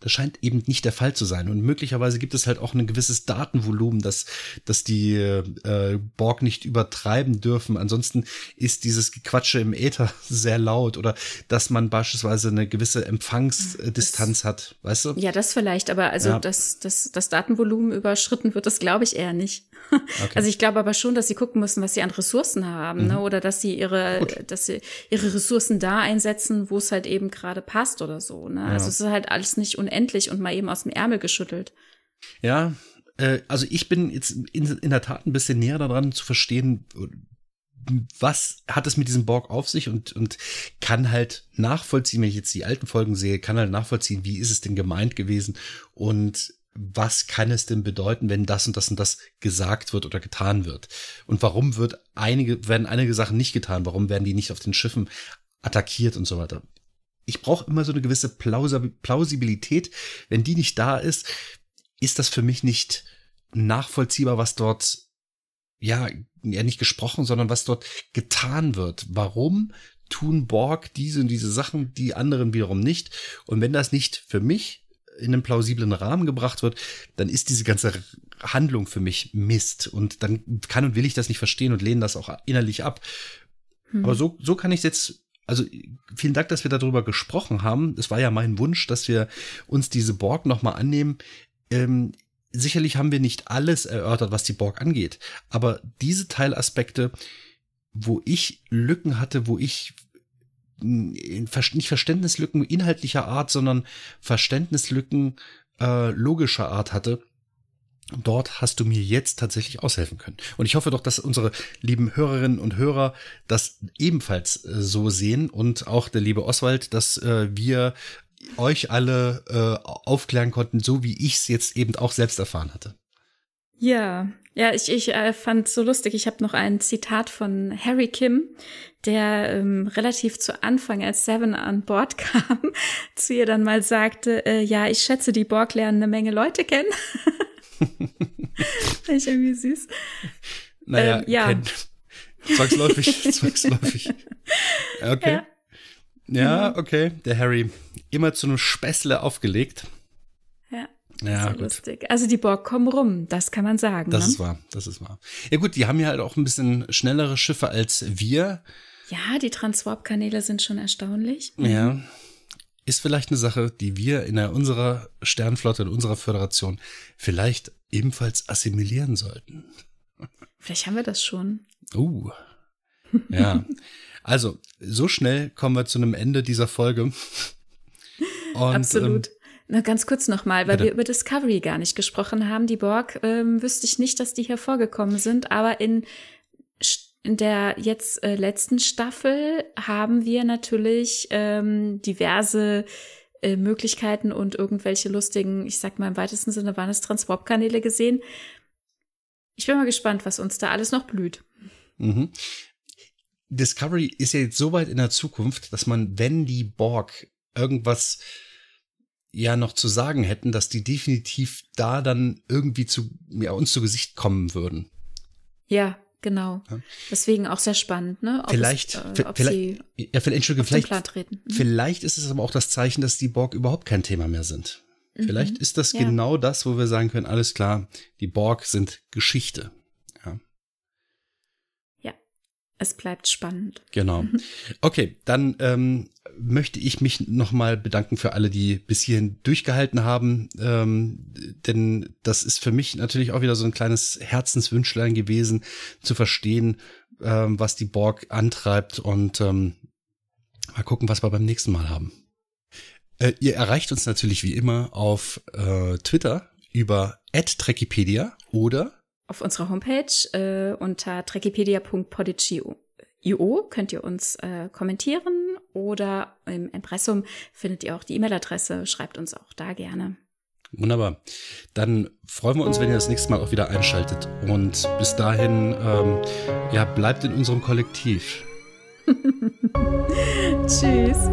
Das scheint eben nicht der Fall zu sein. Und möglicherweise gibt es halt auch ein gewisses Datenvolumen, dass, dass die äh, Borg nicht übertreiben dürfen. Ansonsten ist dieses Gequatsche im Äther sehr laut oder dass man beispielsweise eine gewisse Empfangsdistanz das, hat, weißt du? Ja, das vielleicht, aber also ja. dass das, das Datenvolumen überschritten wird, das glaube ich eher nicht. Okay. Also ich glaube aber schon, dass sie gucken müssen, was sie an Ressourcen haben, ne? mhm. ne? oder dass sie ihre, Gut. dass sie ihre Ressourcen da einsetzen, wo es halt eben gerade passt oder so. Ne? Also ja. Also es ist halt alles nicht unendlich und mal eben aus dem Ärmel geschüttelt. Ja, äh, also ich bin jetzt in, in der Tat ein bisschen näher daran zu verstehen, was hat es mit diesem Borg auf sich und, und kann halt nachvollziehen, wenn ich jetzt die alten Folgen sehe, kann halt nachvollziehen, wie ist es denn gemeint gewesen und was kann es denn bedeuten, wenn das und das und das gesagt wird oder getan wird? Und warum wird einige, werden einige Sachen nicht getan? Warum werden die nicht auf den Schiffen attackiert und so weiter? Ich brauche immer so eine gewisse Plausibilität. Wenn die nicht da ist, ist das für mich nicht nachvollziehbar, was dort, ja, ja nicht gesprochen, sondern was dort getan wird. Warum tun Borg diese und diese Sachen, die anderen wiederum nicht? Und wenn das nicht für mich in einen plausiblen Rahmen gebracht wird, dann ist diese ganze Handlung für mich Mist. Und dann kann und will ich das nicht verstehen und lehne das auch innerlich ab. Hm. Aber so, so kann ich jetzt also vielen Dank, dass wir darüber gesprochen haben. Es war ja mein Wunsch, dass wir uns diese Borg nochmal annehmen. Ähm, sicherlich haben wir nicht alles erörtert, was die Borg angeht, aber diese Teilaspekte, wo ich Lücken hatte, wo ich nicht Verständnislücken inhaltlicher Art, sondern Verständnislücken äh, logischer Art hatte. Dort hast du mir jetzt tatsächlich aushelfen können. Und ich hoffe doch, dass unsere lieben Hörerinnen und Hörer das ebenfalls äh, so sehen und auch der liebe Oswald, dass äh, wir euch alle äh, aufklären konnten, so wie ich es jetzt eben auch selbst erfahren hatte. Ja, ja, ich, ich äh, fand so lustig. Ich habe noch ein Zitat von Harry Kim, der ähm, relativ zu Anfang, als Seven an Bord kam, zu ihr dann mal sagte, äh, ja, ich schätze, die Borg lernen eine Menge Leute kennen. Fand ich irgendwie süß. Naja, ähm, ja. Kenn, zwangsläufig, zwangsläufig. Okay. Ja. ja, okay. Der Harry immer zu einem Späßle aufgelegt. Ja, gut. lustig. Also die Borg kommen rum, das kann man sagen. Das ne? ist wahr, das ist wahr. Ja gut, die haben ja halt auch ein bisschen schnellere Schiffe als wir. Ja, die Transwarp-Kanäle sind schon erstaunlich. Ja. Ist vielleicht eine Sache, die wir in unserer Sternflotte, in unserer Föderation vielleicht ebenfalls assimilieren sollten. Vielleicht haben wir das schon. Uh. Ja. Also, so schnell kommen wir zu einem Ende dieser Folge. Und, Absolut. Ähm, na, ganz kurz nochmal, weil Bitte. wir über Discovery gar nicht gesprochen haben. Die Borg ähm, wüsste ich nicht, dass die hier vorgekommen sind, aber in, in der jetzt äh, letzten Staffel haben wir natürlich ähm, diverse äh, Möglichkeiten und irgendwelche lustigen, ich sag mal im weitesten Sinne waren es Transwarp-Kanäle gesehen. Ich bin mal gespannt, was uns da alles noch blüht. Mhm. Discovery ist ja jetzt so weit in der Zukunft, dass man, wenn die Borg irgendwas ja noch zu sagen hätten, dass die definitiv da dann irgendwie zu ja, uns zu Gesicht kommen würden. Ja, genau. Ja. Deswegen auch sehr spannend, ne? Ob vielleicht, es, äh, ob vielleicht, ja, vielleicht, Entschuldige, vielleicht, mhm. vielleicht ist es aber auch das Zeichen, dass die Borg überhaupt kein Thema mehr sind. Mhm. Vielleicht ist das ja. genau das, wo wir sagen können, alles klar, die Borg sind Geschichte. Ja. Ja. Es bleibt spannend. Genau. Okay, dann ähm, möchte ich mich nochmal bedanken für alle, die bis hierhin durchgehalten haben. Ähm, denn das ist für mich natürlich auch wieder so ein kleines Herzenswünschlein gewesen, zu verstehen, ähm, was die Borg antreibt und ähm, mal gucken, was wir beim nächsten Mal haben. Äh, ihr erreicht uns natürlich wie immer auf äh, Twitter über @trekipedia oder auf unserer Homepage äh, unter trekipedia.podigy.io könnt ihr uns äh, kommentieren oder im Impressum findet ihr auch die E-Mail-Adresse. Schreibt uns auch da gerne. Wunderbar. Dann freuen wir uns, wenn ihr das nächste Mal auch wieder einschaltet. Und bis dahin, ähm, ja, bleibt in unserem Kollektiv. Tschüss.